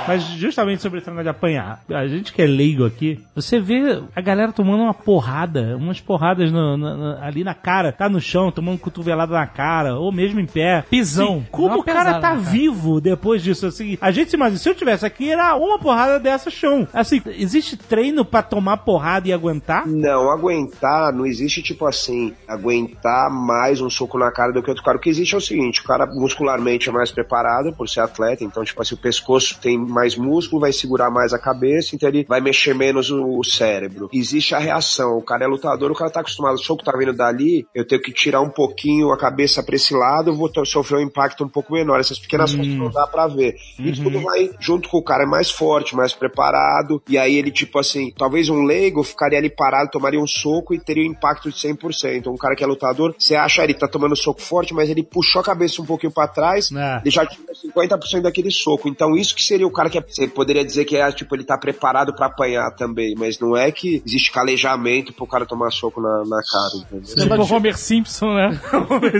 Mas justamente sobre esse negócio de apanhar, a gente que é leigo aqui, você vê a galera tomando uma porrada, umas porradas no, no, no, ali na cara, tá no chão, tomando cotovelada na cara, ou mesmo em pé. Pisão. Sim, como o cara tá cara. vivo depois disso? Assim, a gente se imagina, se eu tivesse aqui, era uma porrada dessa chão. Assim, existe treino pra tomar porrada e aguentar? Não, aguentar, não existe tipo assim, aguentar mais um soco na cara do que outro cara. O que existe é o seguinte, o cara muscularmente é mais preparado por ser atleta, então tipo assim, o pescoço tem mais músculo, vai segurar mais a cabeça, então ele vai mexer menos o, o cérebro. Existe a reação, o cara é lutador, o cara tá acostumado, o soco tá vindo dali, eu tenho que tirar um pouquinho a cabeça pra esse lado, eu vou sofrer um impacto um pouco menor. Essas pequenas coisas não dá pra ver. E tudo vai junto com o cara é mais forte, mais preparado, e aí ele tipo assim, talvez um leigo ficaria ali parado, tomaria um soco e teria um impacto de 100%. Um cara que é lutador, você acha ele tá tomando soco forte, mas ele puxou a cabeça um pouquinho pra trás, É. ele já tinha 50% daquele soco. Então isso que seria o cara que é, você poderia dizer que é tipo ele tá preparado pra apanhar também, mas não é que existe calejamento pro cara tomar soco na, na cara, entendeu? Tipo (laughs) o Homer Simpson, né? Homer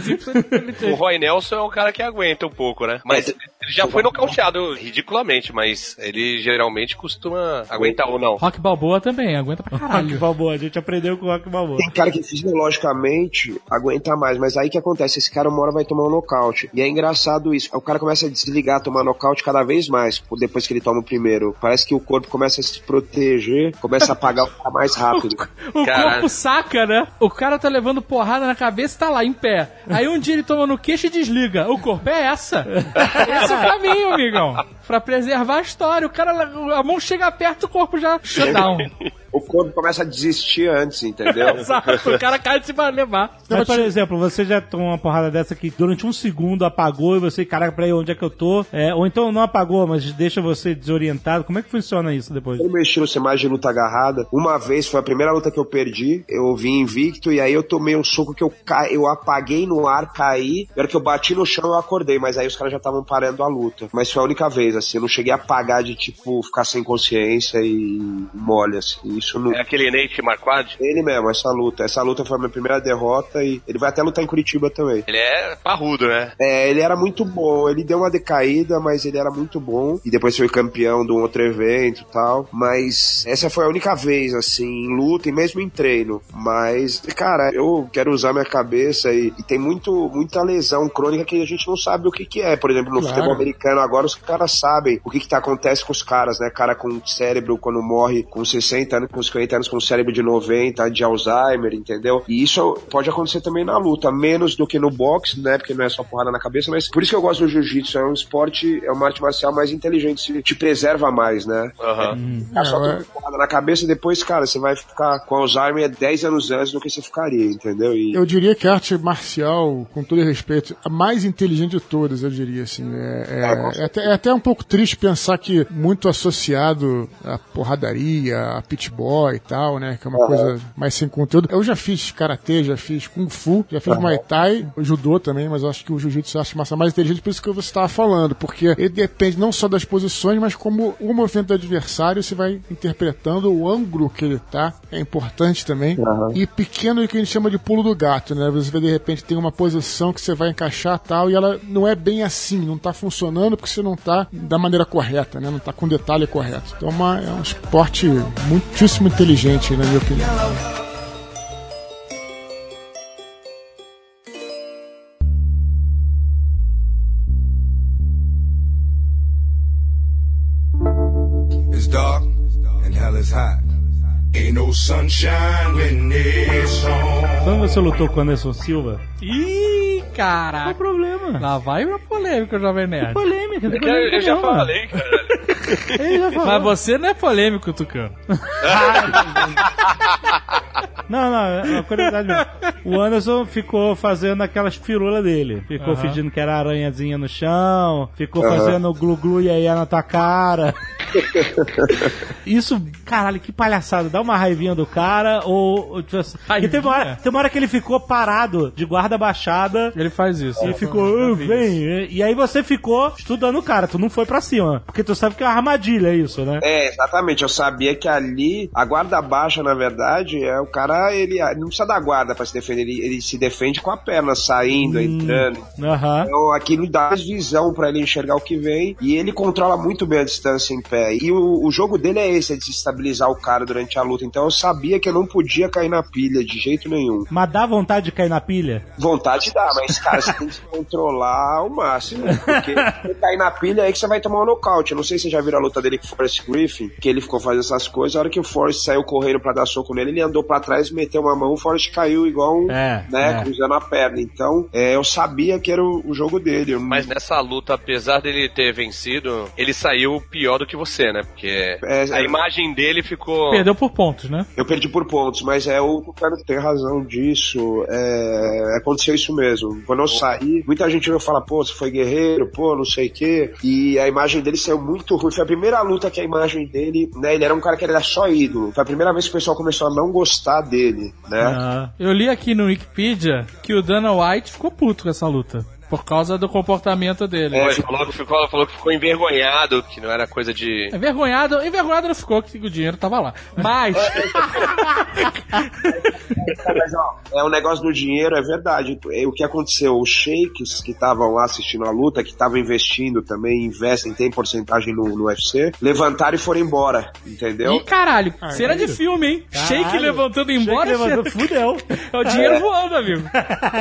Simpson. O Roy Nelson é um cara que aguenta um pouco, né? Mas ele já foi nocauteado ridiculamente, mas ele geralmente costuma aguentar ou não. Rock Balboa também, aguenta pra Rock caralho. Balboa, a gente aprendeu com o Rock Balboa. Tem cara que fisiologicamente aguenta mais, mas aí que acontece? Esse cara uma hora vai tomar um nocaute. E é engraçado isso. O cara começa a desligar, tomar nocaute cada vez mais depois que ele toma o primeiro. Parece que o corpo começa a se proteger, começa a apagar o mais rápido. (laughs) O Caralho. corpo saca, né? O cara tá levando porrada na cabeça e tá lá, em pé. Aí um dia ele toma no queixo e desliga. O corpo é essa. Esse é o caminho, amigão. Pra preservar a história. O cara, a mão chega perto, o corpo já shutdown. (laughs) O corpo começa a desistir antes, entendeu? (laughs) Exato, o cara cai de cima levar. Mas, por exemplo, você já tomou uma porrada dessa que durante um segundo apagou e você, caraca, peraí, onde é que eu tô? É, ou então não apagou, mas deixa você desorientado. Como é que funciona isso depois? No meu estilo ser mais de luta agarrada, uma vez foi a primeira luta que eu perdi, eu vim invicto e aí eu tomei um soco que eu, ca... eu apaguei no ar, caí, na hora que eu bati no chão eu acordei, mas aí os caras já estavam parando a luta. Mas foi a única vez, assim, eu não cheguei a apagar de tipo ficar sem consciência e mole, assim, isso não. É aquele Nate Marquardt, Ele mesmo, essa luta. Essa luta foi a minha primeira derrota e ele vai até lutar em Curitiba também. ele é parrudo, né? É, ele era muito bom. Ele deu uma decaída, mas ele era muito bom. E depois foi campeão de um outro evento e tal. Mas essa foi a única vez, assim, em luta e mesmo em treino. Mas, cara, eu quero usar minha cabeça e, e tem muito, muita lesão crônica que a gente não sabe o que que é. Por exemplo, no Claro. futebol americano agora os caras sabem o que que tá, acontece com os caras, né? Cara com cérebro quando morre com 60 anos, com 50 anos com cérebro de 90, de Alzheimer, entendeu? E isso pode acontecer também na luta, menos do que no boxe, né? Porque não é só porrada na cabeça, mas por isso que eu gosto do jiu-jitsu. É um esporte, é uma arte marcial mais inteligente, se- te preserva mais, né? Aham. Ficar só É, porrada na cabeça e depois, cara, você vai ficar com Alzheimer 10 anos antes do que você ficaria, entendeu? E Eu diria que a arte marcial, com todo respeito, a mais inteligente de todas, eu diria assim. É, é- com é até, é até um pouco triste pensar que muito associado à porradaria, a pitboy e tal, né? Que é uma coisa mais sem conteúdo. Eu já fiz karatê, já fiz kung fu, já fiz muay thai, judô também, mas eu acho que o jiu-jitsu é a marcial mais inteligente, por isso que você estava falando, porque ele depende não só das posições, mas como o movimento do adversário você vai interpretando o ângulo que ele tá, é importante também. E pequeno é o que a gente chama de pulo do gato, né? Você vê de repente tem uma posição que você vai encaixar tal, e ela não é bem assim, não tá funcionando porque você não tá da maneira correta, né? Não tá com detalhe correto. Então é uma- é um esporte muito muitíssimo inteligente, na minha opinião. It's dark and hell is hot. Ain't no sunshine when it's on. Quando você lutou com o Anderson Silva, Ih, qual o caraca. problema? Lá vai uma polêmica, Jovem Nerd. Polêmica, Eu, polêmica eu já não, falei, cara. mano. (laughs) Ele já falou. Mas você não é polêmico, Tucano. (laughs) Não, não, é uma curiosidade mesmo. O Anderson ficou fazendo aquelas firulas dele. Ficou fingindo que era aranhazinha no chão, ficou fazendo glu-glu e aí na tua cara. Isso, caralho, que palhaçada. Dá uma raivinha do cara ou. ou tipo assim, porque uma, hora, tem uma hora que ele ficou parado de guarda baixada. Ele faz isso. E ficou, "Ah, vem. E aí você ficou estudando o cara, tu não foi pra cima. Porque tu sabe que é uma armadilha isso, né? É, exatamente. Eu sabia que ali, a guarda baixa, na verdade, é o cara, ele ele não precisa da guarda pra se defender, ele, ele se defende com a perna saindo, entrando. Aham. Então aquilo dá mais visão pra ele enxergar o que vem e ele controla muito bem a distância em pé. E o, o jogo dele é esse, é de estabilizar o cara durante a luta. Então eu sabia que eu não podia cair na pilha de jeito nenhum. Mas dá vontade de cair na pilha? Vontade dá, mas, (laughs) cara, você tem que se controlar ao máximo. Porque se cair na pilha é aí que você vai tomar um nocaute. Eu não sei se você já viram a luta dele com o Forrest Griffin, que ele ficou fazendo essas coisas. A hora que o Forrest saiu correndo pra dar soco nele, ele andou pra trás, meteu uma mão, o Forrest caiu igual um, É, né, é. cruzando a perna. Então, é, eu sabia que era o, o jogo dele. Mas nessa luta, apesar dele ter vencido, ele saiu pior do que você, né? Porque É, a é. imagem dele ficou. Perdeu por pontos, né? Eu perdi por pontos, mas é o cara tem razão disso. É, aconteceu isso mesmo. Quando eu saí, muita gente veio falar, pô, você foi guerreiro, pô, não sei o quê. E a imagem dele saiu muito ruim. Foi a primeira luta que a imagem dele, né? Ele era um cara que era só ídolo. Foi a primeira vez que o pessoal começou a não gostar dele, né? Ah. Eu li aqui no Wikipedia que o Dana White ficou puto com essa luta. Por causa do comportamento dele. Foi, falou, que ficou, falou que ficou envergonhado, que não era coisa de. Envergonhado, envergonhado não ficou, que o dinheiro tava lá. Mas, Mas, ó, é o negócio do dinheiro, é verdade. É, O que aconteceu? Os sheiks que estavam lá assistindo a luta, que estavam investindo também, investem, tem porcentagem no, no UFC, levantaram e foram embora, entendeu? ih caralho, cena de filme, hein? Shake Caralho. levantando embora, Shake levantou, fudeu. (laughs) é o dinheiro (laughs) voando, amigo.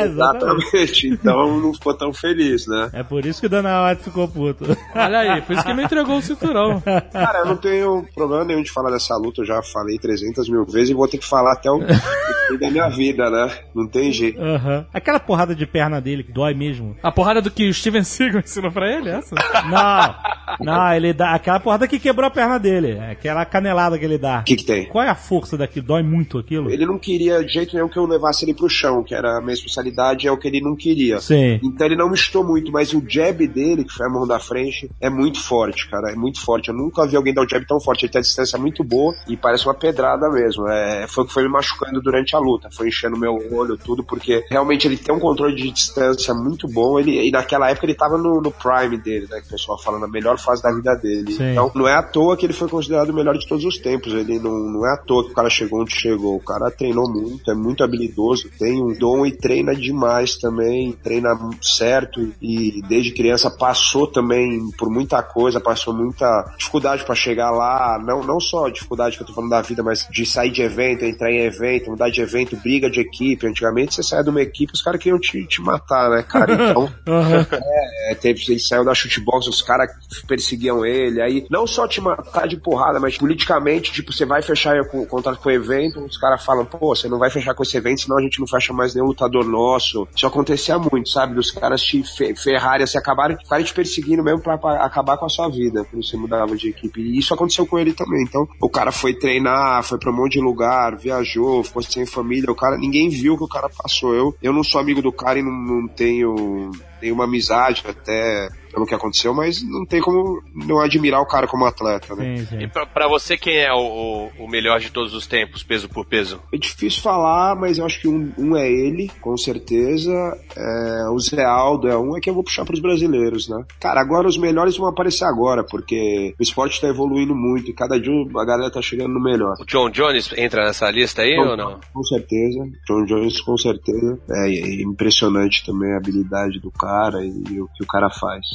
Exatamente. Então não ficou tão feliz, né? É por isso que o Dana White ficou puto. Olha aí, por isso que ele não entregou o cinturão. Cara, eu não tenho problema nenhum de falar dessa luta, eu já falei 300 mil vezes e vou ter que falar até o (laughs) fim da minha vida, né? Não tem jeito. Aham. Aquela porrada de perna dele que dói mesmo. A porrada do que o Steven Seagal ensinou pra ele, é essa? Não, não, ele dá aquela porrada que quebrou a perna dele. Aquela canelada que ele dá. O que que tem? Qual é a força daquilo? Dói muito aquilo? Ele não queria de jeito nenhum que eu levasse ele pro chão, que era a minha especialidade, é o que ele não queria. Sim. Então ele não me chutou muito, mas o jab dele, que foi a mão da frente, é muito forte, cara. É muito forte. Eu nunca vi alguém dar um jab tão forte. Ele tem a distância muito boa e parece uma pedrada mesmo. É, foi o que foi me machucando durante a luta. Foi enchendo meu olho, tudo, porque realmente ele tem um controle de distância muito bom. Ele, e naquela época ele tava no, no prime dele, né? Que o pessoal fala, na melhor fase da vida dele. Sim. Então não é à toa que ele foi considerado o melhor de todos os tempos. Ele não, não é à toa que o cara chegou onde chegou. O cara treinou muito, é muito habilidoso, tem um dom e treina demais também, treina certo e desde criança passou também por muita coisa, passou muita dificuldade pra chegar lá, não, não só dificuldade que eu tô falando da vida, mas de sair de evento, entrar em evento, mudar de evento, briga de equipe. Antigamente você saia de uma equipe, os caras queriam te, te matar, né, cara? Então, (laughs) é, teve, ele saiu da chutebox, os caras perseguiam ele, aí não só te matar de porrada, mas politicamente, tipo, você vai fechar o contrato com o evento, os caras falam, pô, você não vai fechar com esse evento, senão a gente não fecha mais nenhum lutador nosso. Isso acontecia muito, sabe? Dos caras te fe ferrarem, assim, acabarem, ficarem te perseguindo mesmo pra, pra acabar com a sua vida, quando você mudava de equipe. E isso aconteceu com ele também. Então, o cara foi treinar, foi pra um monte de lugar, viajou, ficou sem família, o cara, ninguém viu o que o cara passou. Eu, eu não sou amigo do cara e não, não tenho nenhuma amizade até pelo que aconteceu, mas não tem como não admirar o cara como atleta, né? Sim, sim. E pra, pra você, quem é o, o, o melhor de todos os tempos, peso por peso? É difícil falar, mas eu acho que um, um é ele, com certeza. É, o Zé Aldo é um, é que eu vou puxar pros brasileiros, né? Cara, agora os melhores vão aparecer agora, porque o esporte tá evoluindo muito e cada dia a galera tá chegando no melhor. O John Jones entra nessa lista aí ou não? Com certeza. John Jones, com certeza. É, é impressionante também a habilidade do cara e, e o que o cara faz.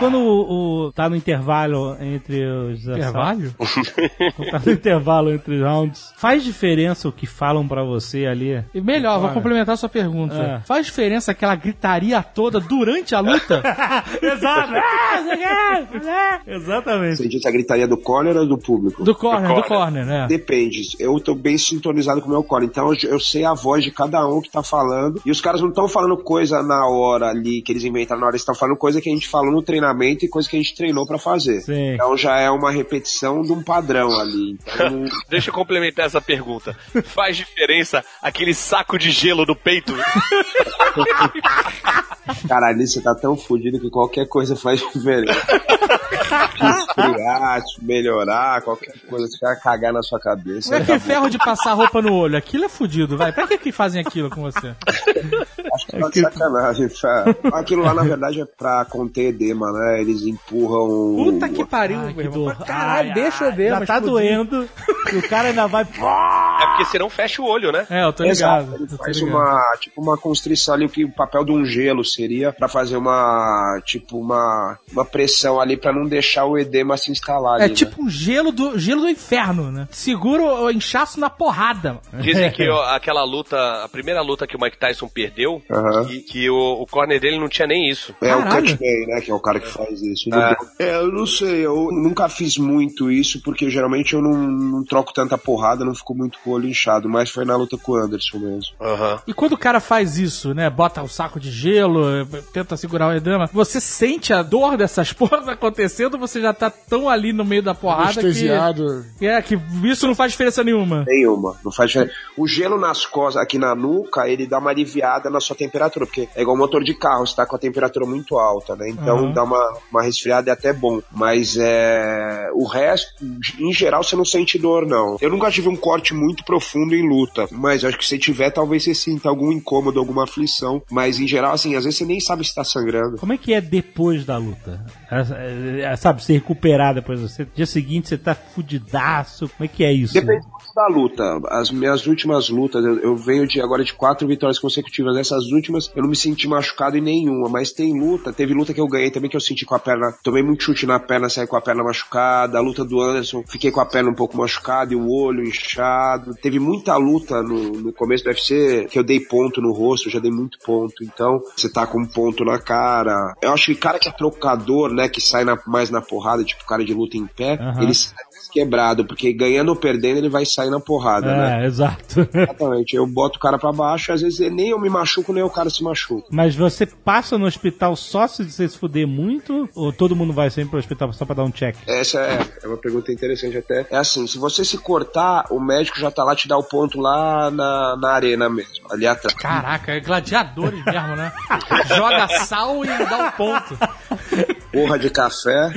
Quando o, o- tá no intervalo entre os Intervalo? Tá no intervalo entre os rounds, faz diferença o que falam pra você ali? E melhor, vou complementar a sua pergunta. É. Faz diferença aquela gritaria toda durante a luta? (laughs) Exato. (laughs) Exatamente. Você disse a gritaria do corner ou do público? Do corner, do corner, né? Depende. Eu tô bem sintonizado com o meu core. Então eu, eu sei a voz de cada um que tá falando. E os caras não estão falando coisa na hora ali que eles inventaram na hora. Eles estão falando coisa que a gente falou no treinamento e coisa que a gente treinou pra fazer. Sim. Então já é uma repetição de um padrão ali. Então, (laughs) Deixa eu complementar essa pergunta. Faz diferença aquele saco de gelo no peito? (laughs) caralho, você tá tão fudido que qualquer coisa faz diferença. Esfriar, melhorar, qualquer coisa, se vai cagar na sua cabeça. Como é que é ferro de passar roupa no olho? Aquilo é fudido, vai. Pra que que fazem aquilo com você? Que tá de sacanagem, cara. Aquilo lá, na verdade, é pra conter edema, né? Eles empurram. Puta que pariu, Ai, meu que irmão. dor. Caralho, Ai, deixa o edema Já tá explodir. doendo. (laughs) E o cara ainda vai. (laughs) É porque senão fecha o olho, né? É, eu tô Exato, ligado. ele eu tô faz ligado. uma, tipo, uma constrição ali, o que o papel de um gelo seria pra fazer uma, tipo, uma, uma pressão ali pra não deixar o edema se instalar ali, É né? tipo um gelo do, gelo do inferno, né? Segura o o inchaço na porrada. Dizem (laughs) que ó, aquela luta, a primeira luta que o Mike Tyson perdeu, que, que o, o corner dele não tinha nem isso. É o Caralho. Cutman, né? Que é o cara que faz isso. É. eu não sei, eu nunca fiz muito isso, porque geralmente eu não, não troco tanta porrada, não fico muito com o olho inchado, mas foi na luta com o Anderson mesmo. Aham. E quando o cara faz isso, né? Bota o saco de gelo, tenta segurar o edema, você sente a dor dessas (laughs) porras acontecendo ou você já tá tão ali no meio da porrada que, Anestesiado. que é que isso não faz diferença nenhuma. Nenhuma, não faz diferença. O gelo nas costas, aqui na nuca, ele dá uma aliviada na sua temperatura, porque é igual motor de carro, você tá com a temperatura muito alta, né? Então Uhum. dá uma, uma resfriada é até bom. Mas é. O resto, em geral, você não sente dor, não. Eu nunca tive um corte muito profundo em luta, mas acho que se tiver, talvez você sinta algum incômodo, alguma aflição. Mas em geral, assim, às vezes você nem sabe se tá sangrando. Como é que é depois da luta? É, é, sabe, se recuperar depois. Você, dia seguinte você tá fudidaço. Como é que é isso? Depende muito da luta. As minhas últimas lutas, eu, eu venho de agora de quatro vitórias consecutivas. Nessas últimas, eu não me senti machucado em nenhuma. Mas tem luta, teve luta que eu ganhei também que eu senti com a perna. Tomei muito chute na perna, saí com a perna machucada. A luta do Anderson, fiquei com a perna um pouco machucada e o olho inchado. Teve muita luta no, no começo do UFC que eu dei ponto no rosto, eu já dei muito ponto. Então, você tá com um ponto na cara. Eu acho que cara que é trocador, né, que sai na- mais na porrada, tipo cara de luta em pé, Aham. ele sai quebrado, porque ganhando ou perdendo ele vai sair na porrada, né? É, exato. (laughs) Exatamente. Eu boto o cara pra baixo, às vezes nem eu me machuco, nem o cara se machuca. Mas você passa no hospital só se você se fuder muito? Ou todo mundo vai sempre pro hospital só pra dar um check? Essa é, é uma pergunta interessante até. É assim, se você se cortar, o médico já tá lá te dá o ponto lá na, na arena mesmo, ali atrás. Caraca, é gladiadores mesmo, né? (laughs) Joga sal e dá um ponto. Porra de café.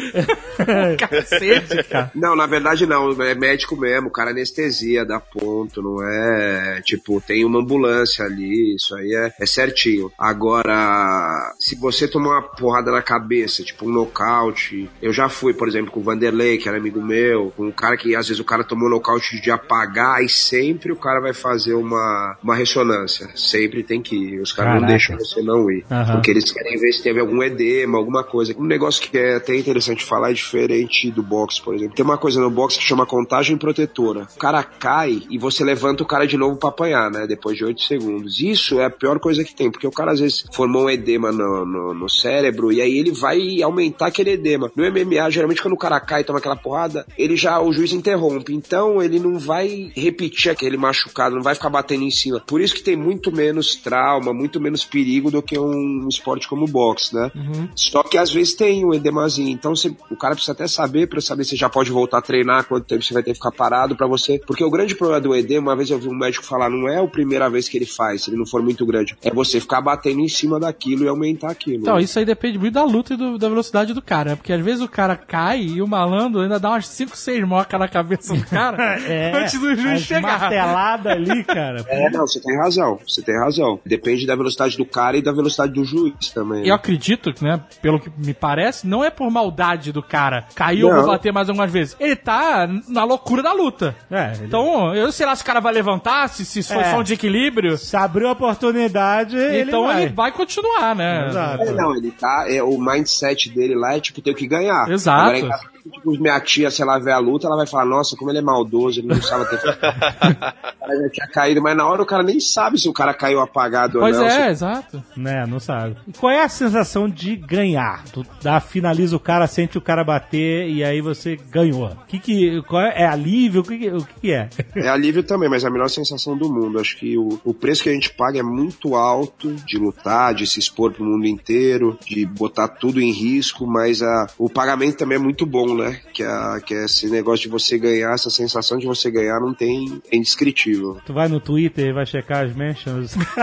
(laughs) Cacete, cara. Não, na verdade não, é médico mesmo, o cara anestesia, dá ponto, não é, tipo, tem uma ambulância ali, isso aí é, é certinho. Agora, se você tomar uma porrada na cabeça, tipo um nocaute, eu já fui, por exemplo, com o Vanderlei, que era amigo meu, com um cara que às vezes o cara tomou nocaute de apagar e sempre o cara vai fazer uma, uma ressonância, sempre tem que ir, os caras não deixam você não ir, Aham. porque eles querem ver se teve algum edema, alguma coisa. Um negócio que é até interessante falar é diferente do boxe, por exemplo. Tem uma coisa no boxe que chama contagem protetora. O cara cai e você levanta o cara de novo pra apanhar, né? Depois de 8 segundos. Isso é a pior coisa que tem, porque o cara às vezes formou um edema no, no, no cérebro e aí ele vai aumentar aquele edema. No MMA, geralmente quando o cara cai e toma aquela porrada, ele já, o juiz interrompe. Então ele não vai repetir aquele machucado, não vai ficar batendo em cima. Por isso que tem muito menos trauma, muito menos perigo do que um esporte como o boxe, né? Só que às vezes tem um edemazinho. Então você- o cara precisa até saber para saber se já pode voltar a treinar, quanto tempo você vai ter que ficar parado para você. Porque o grande problema do edema, uma vez eu vi um médico falar, não é a primeira vez que ele faz, se ele não for muito grande. É você ficar batendo em cima daquilo e aumentar aquilo. Então, isso aí depende muito da luta e do- da velocidade do cara, né? Porque às vezes o cara cai e o malandro ainda dá umas 5, 6 mocas na cabeça do cara (laughs) antes do juiz É, chegar. martelada ali, cara. É, não, você tem razão, você tem razão. Depende da velocidade do cara e da velocidade do juiz também. Eu acredito, né, pelo que me parece, não é por maldade do cara. Caiu, Não. vou bater mais algumas vezes. Ele tá na loucura da luta. É, ele- Então, eu sei lá se o cara vai levantar, se, se for É. só um de equilíbrio. Se abriu a oportunidade, ele então vai. ele vai continuar, né? Exato. É, não, ele tá. É, o mindset dele lá é tipo, tem que ganhar. Exato. Agora, minha tia, se ela ver a luta, ela vai falar, nossa, como ele é maldoso, ele não sabe ter. o cara (laughs) já tinha caído, mas na hora o cara nem sabe se o cara caiu apagado Pois ou não. é, Se- exato. Né, não sabe. E qual é a sensação de ganhar? Tu dá, finaliza o cara, sente o cara bater e aí você ganhou. Que que, qual é, é alívio? O que que, o que que é? É alívio também, mas é a melhor sensação do mundo. Acho que o, o preço que a gente paga é muito alto de lutar, de se expor pro mundo inteiro, de botar tudo em risco, mas a, o pagamento também é muito bom, né? Que, a, que é esse negócio de você ganhar, essa sensação de você ganhar não tem, é indescritível. Tu vai no Twitter e vai checar as mentions? (laughs)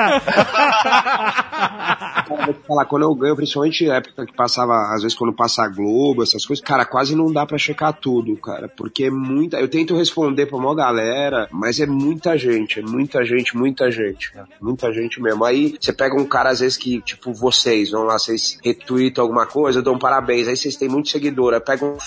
Cara, vou te falar, quando eu ganho, principalmente na época que passava, às vezes quando passa a Globo, essas coisas, cara, quase não dá pra checar tudo, cara, porque é muita. Eu tento responder pra uma galera, mas é muita gente, é muita gente, muita gente, cara, muita gente mesmo. Aí você pega um cara, às vezes, que, tipo, vocês, vão lá, vocês retweetam alguma coisa, dão parabéns, aí vocês têm muito seguidor, aí pega um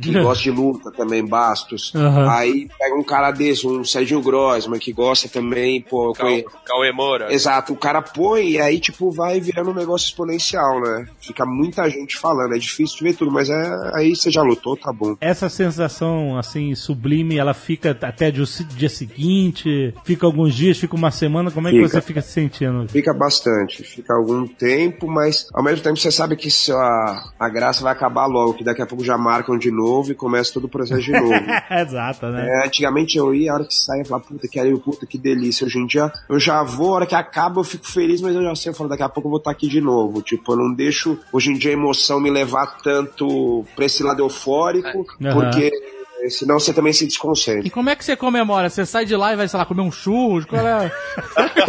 Que (laughs) gosta de luta também, Bastos. Aham. Aí pega um cara desse, um Sérgio Grossman, que gosta também, pô, Cauê, Cauê Moura. Exato, o cara põe e aí, tipo, vai virando um negócio exponencial, né? Fica muita gente falando, é difícil de ver tudo, mas é aí você já lutou, tá bom. Essa sensação, assim, sublime, ela fica até o dia seguinte? Fica alguns dias, fica uma semana? Como é que Fica. você fica se sentindo? Fica bastante, fica algum tempo, mas ao mesmo tempo você sabe que a, a graça vai acabar logo, que daqui a pouco já marcam de novo e começa todo o processo de novo. (laughs) Exato, né? É, antigamente eu ia, a hora que saia, eu falava, puta, que aí, puta, que delícia. Hoje em dia eu já vou, a hora que acaba eu fico feliz, mas eu já sei, eu falo, daqui a pouco eu vou estar aqui de novo. Tipo, eu não deixo hoje em dia a emoção me levar tanto pra esse lado eufórico, Aham. porque senão você também se desconcentra. E como é que você comemora? Você sai de lá e vai, sei lá, comer um churros? Qual é?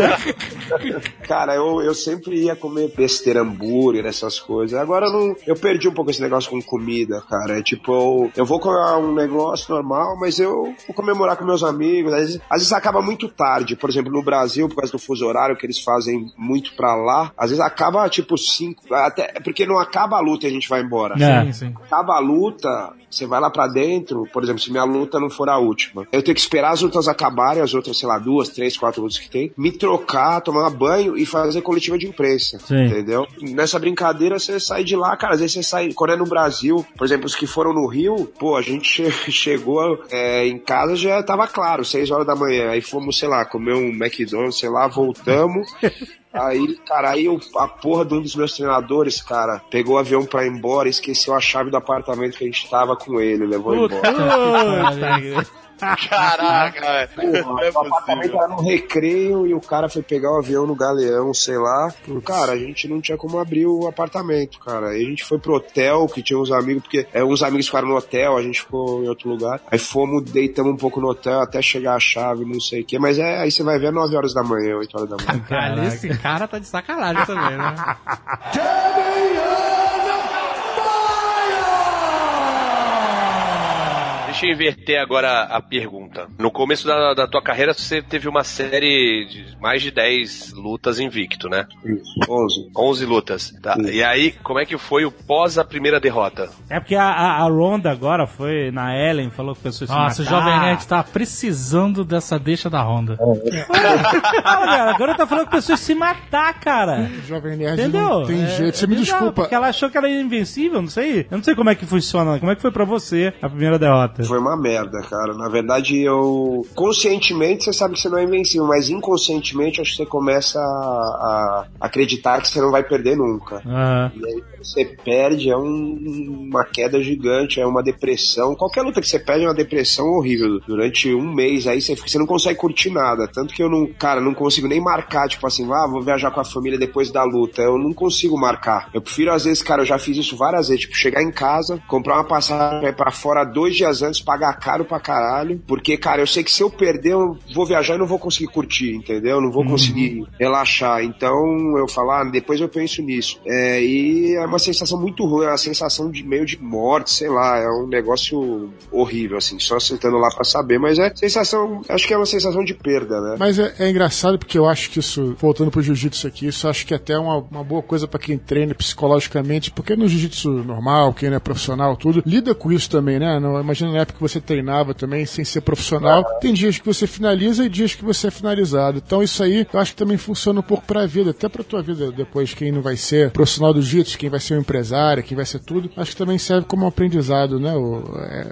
(laughs) Cara, eu, eu sempre ia comer besteira, hambúrguer, essas coisas. Agora eu não, eu perdi um pouco esse negócio com comida, cara. É tipo, eu, eu vou comer um negócio normal, mas eu vou comemorar com meus amigos. Às vezes, às vezes acaba muito tarde. Por exemplo, no Brasil, por causa do fuso horário que eles fazem muito pra lá, às vezes acaba tipo 5, até porque não acaba a luta e a gente vai embora. É. Sim, sim. Acaba a luta, você vai lá pra dentro, por exemplo, se minha luta não for a última, eu tenho que esperar as lutas acabarem, as outras, sei lá, duas, três, quatro lutas que tem, me trocar, tomar banho e fazer coletiva de imprensa. Sim. Entendeu? Nessa brincadeira você sai de lá, cara. Às vezes você sai, quando é no Brasil, por exemplo, os que foram no Rio, pô, a gente (laughs) che- chegou é, em casa já tava claro, seis horas da manhã. Aí fomos, sei lá, comer um McDonald's, sei lá, voltamos. (laughs) Aí, cara, aí eu- a porra de um dos meus treinadores, cara, pegou o avião pra ir embora e esqueceu a chave do apartamento que a gente tava com ele, levou embora. (laughs) (laughs) Caraca, velho. É O apartamento era no recreio e o cara foi pegar o avião no galeão, sei lá. Cara, a gente não tinha como abrir o apartamento, cara. Aí a gente foi pro hotel, que tinha uns amigos, porque é, uns amigos ficaram no hotel, a gente ficou em outro lugar. Aí fomos, deitamos um pouco no hotel até chegar a chave, não sei o quê. Mas é, aí você vai ver 9 horas da manhã, 8 horas da manhã. Caralho, esse cara tá de sacanagem também, né? (laughs) Deixa eu inverter agora a pergunta. No começo da, da tua carreira, você teve uma série de mais de 10 lutas invicto, né? Isso, 11. 11 lutas. Tá. E aí, como é que foi o pós a primeira derrota? É porque a, a, a Ronda agora foi na Ellen, falou que pessoas se Nossa, o. Jovem Nerd tá precisando dessa deixa da. Fala, cara, agora tá falando que pessoas se matar, cara. Jovem Nerd Entendeu? não tem É- jeito. Você é me bizarro, desculpa. Porque ela achou que ela era invencível, não sei. Eu não sei como é que funciona. Como é que foi pra você a primeira derrota? Foi uma merda, cara. Na verdade, eu. Conscientemente você sabe que você não é invencível, mas inconscientemente acho que você começa a, a acreditar que você não vai perder nunca. Aham. E aí você perde é um- uma queda gigante, é uma depressão. Qualquer luta que você perde é uma depressão horrível. Durante um mês aí você, você não consegue curtir nada. Tanto que eu não, cara, não consigo nem marcar, tipo assim, ah, vou viajar com a família depois da luta. Eu não consigo marcar. Eu prefiro, às vezes, cara, eu já fiz isso várias vezes, tipo, chegar em casa, comprar uma passagem pra fora dois dias antes pagar caro pra caralho, porque, cara, eu sei que se eu perder, eu vou viajar e não vou conseguir curtir, entendeu? Eu não vou conseguir relaxar. Então eu falo, ah, depois eu penso nisso. É, e é uma sensação muito ruim, é uma sensação de meio de morte, sei lá, é um negócio horrível, assim, só sentando lá pra saber, mas é sensação, acho que é uma sensação de perda, né? Mas é, é engraçado porque eu acho que isso, voltando pro jiu-jitsu aqui, isso acho que até é uma, uma boa coisa pra quem treina psicologicamente, porque no jiu-jitsu normal, quem não é profissional, tudo, lida com isso também, né? Não, imagina na época que você treinava também sem ser profissional, tem dias que você finaliza e dias que você é finalizado. Então isso aí, eu acho que também funciona um pouco pra vida, até pra tua vida depois, quem não vai ser profissional do jiu-jitsu, quem vai ser um empresário, quem vai ser tudo, acho que também serve como um aprendizado, né? O-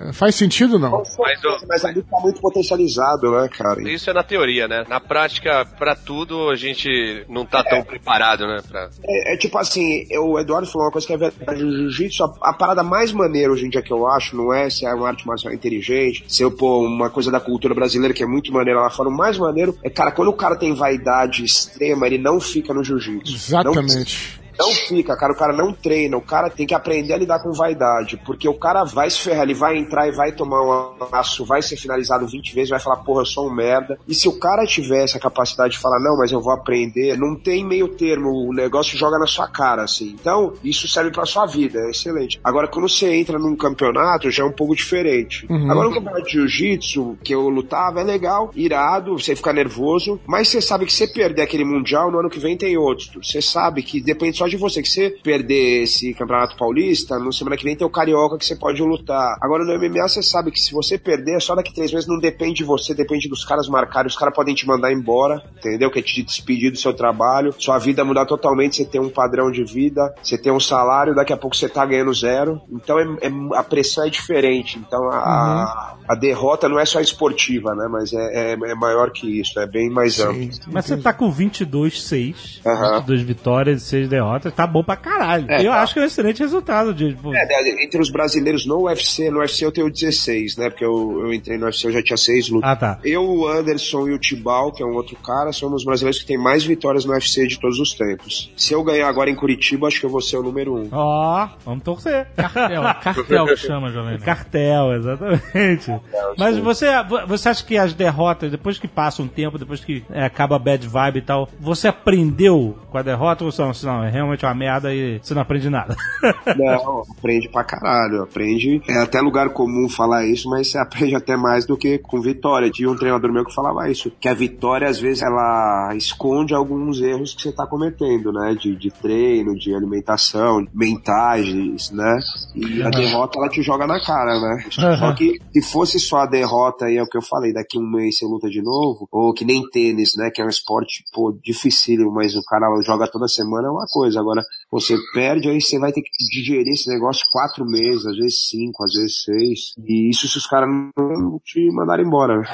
é, faz sentido ou não? Mas, o- Mas ali tá muito potencializado, né, cara? Isso é na teoria, né? Na prática, pra tudo, a gente não tá tão preparado, né? Pra... É, é tipo assim, eu- o Eduardo falou uma coisa que é verdade. O jiu-jitsu, a, a parada mais maneira hoje em dia que eu acho, não é se é uma arte marcial inteligente, se eu pôr uma coisa da cultura brasileira que é muito maneira lá fora, o mais maneiro é, cara, quando o cara tem vaidade extrema, ele não fica no jiu-jitsu. Não- Exatamente. Não fica, cara, o cara não treina, o cara tem que aprender a lidar com vaidade, porque o cara vai se ferrar, ele vai entrar e vai tomar um laço, vai ser finalizado 20 vezes, vai falar, porra, eu sou um merda. E se o cara tivesse a capacidade de falar, não, mas eu vou aprender, não tem meio termo, o negócio joga na sua cara, assim. Então, isso serve pra sua vida, é excelente. Agora, quando você entra num campeonato, já é um pouco diferente. Agora, no campeonato de jiu-jitsu, que eu lutava, é legal, irado, você fica nervoso, mas você sabe que se você perder aquele mundial, no ano que vem tem outro. Você sabe que depende só de você, que você perder esse campeonato paulista, no semana que vem tem o carioca que você pode lutar. Agora no MMA você sabe que se você perder, só daqui três meses não depende de você, depende dos caras marcarem. Os caras podem te mandar embora, entendeu? Que é te despedir do seu trabalho, sua vida mudar totalmente, você tem um padrão de vida, você tem um salário, daqui a pouco você tá ganhando zero. Então é, é- a pressão é diferente. Então a, a, a derrota não é só esportiva, né? Mas é, é, é maior que isso, é bem mais amplo. Mas você tá com 22-6, Aham. 22 vitórias e 6 derrotas, tá bom pra caralho. É, eu tá. acho que é um excelente resultado, de, pô, É, entre os brasileiros no UFC, no UFC eu tenho 16, né? Porque eu, eu entrei no UFC, eu já tinha 6 lutas. Ah, tá. Eu, o Anderson e o Tibal, que é um outro cara, somos os brasileiros que tem mais vitórias no UFC de todos os tempos. Se eu ganhar agora em Curitiba, acho que eu vou ser o número 1. Um. Ó, vamos torcer. Cartel, cartel que chama, Jovem. Cartel, exatamente. Mas você, você acha que as derrotas, depois que passa um tempo, depois que é, acaba a bad vibe e tal, você aprendeu com a derrota ou não, não, é realmente uma merda e você não aprende nada? (laughs) Não, aprende pra caralho. Aprende. É até lugar comum falar isso, mas você aprende até mais do que com vitória. Tinha um treinador meu que falava isso. Que a vitória, às vezes, ela esconde alguns erros que você tá cometendo, né? De, de treino, de alimentação, mentais, né? E a derrota, ela te joga na cara, né? Só que se fosse só a derrota aí, é o que eu falei, daqui um mês você luta de novo, ou que nem tênis, né? Que é um esporte, pô, dificílimo, mas o cara joga toda semana é uma coisa. Agora, você perde, aí você vai ter que digerir esse negócio quatro meses, às vezes cinco, às vezes seis. E isso se os caras não te mandarem embora. né?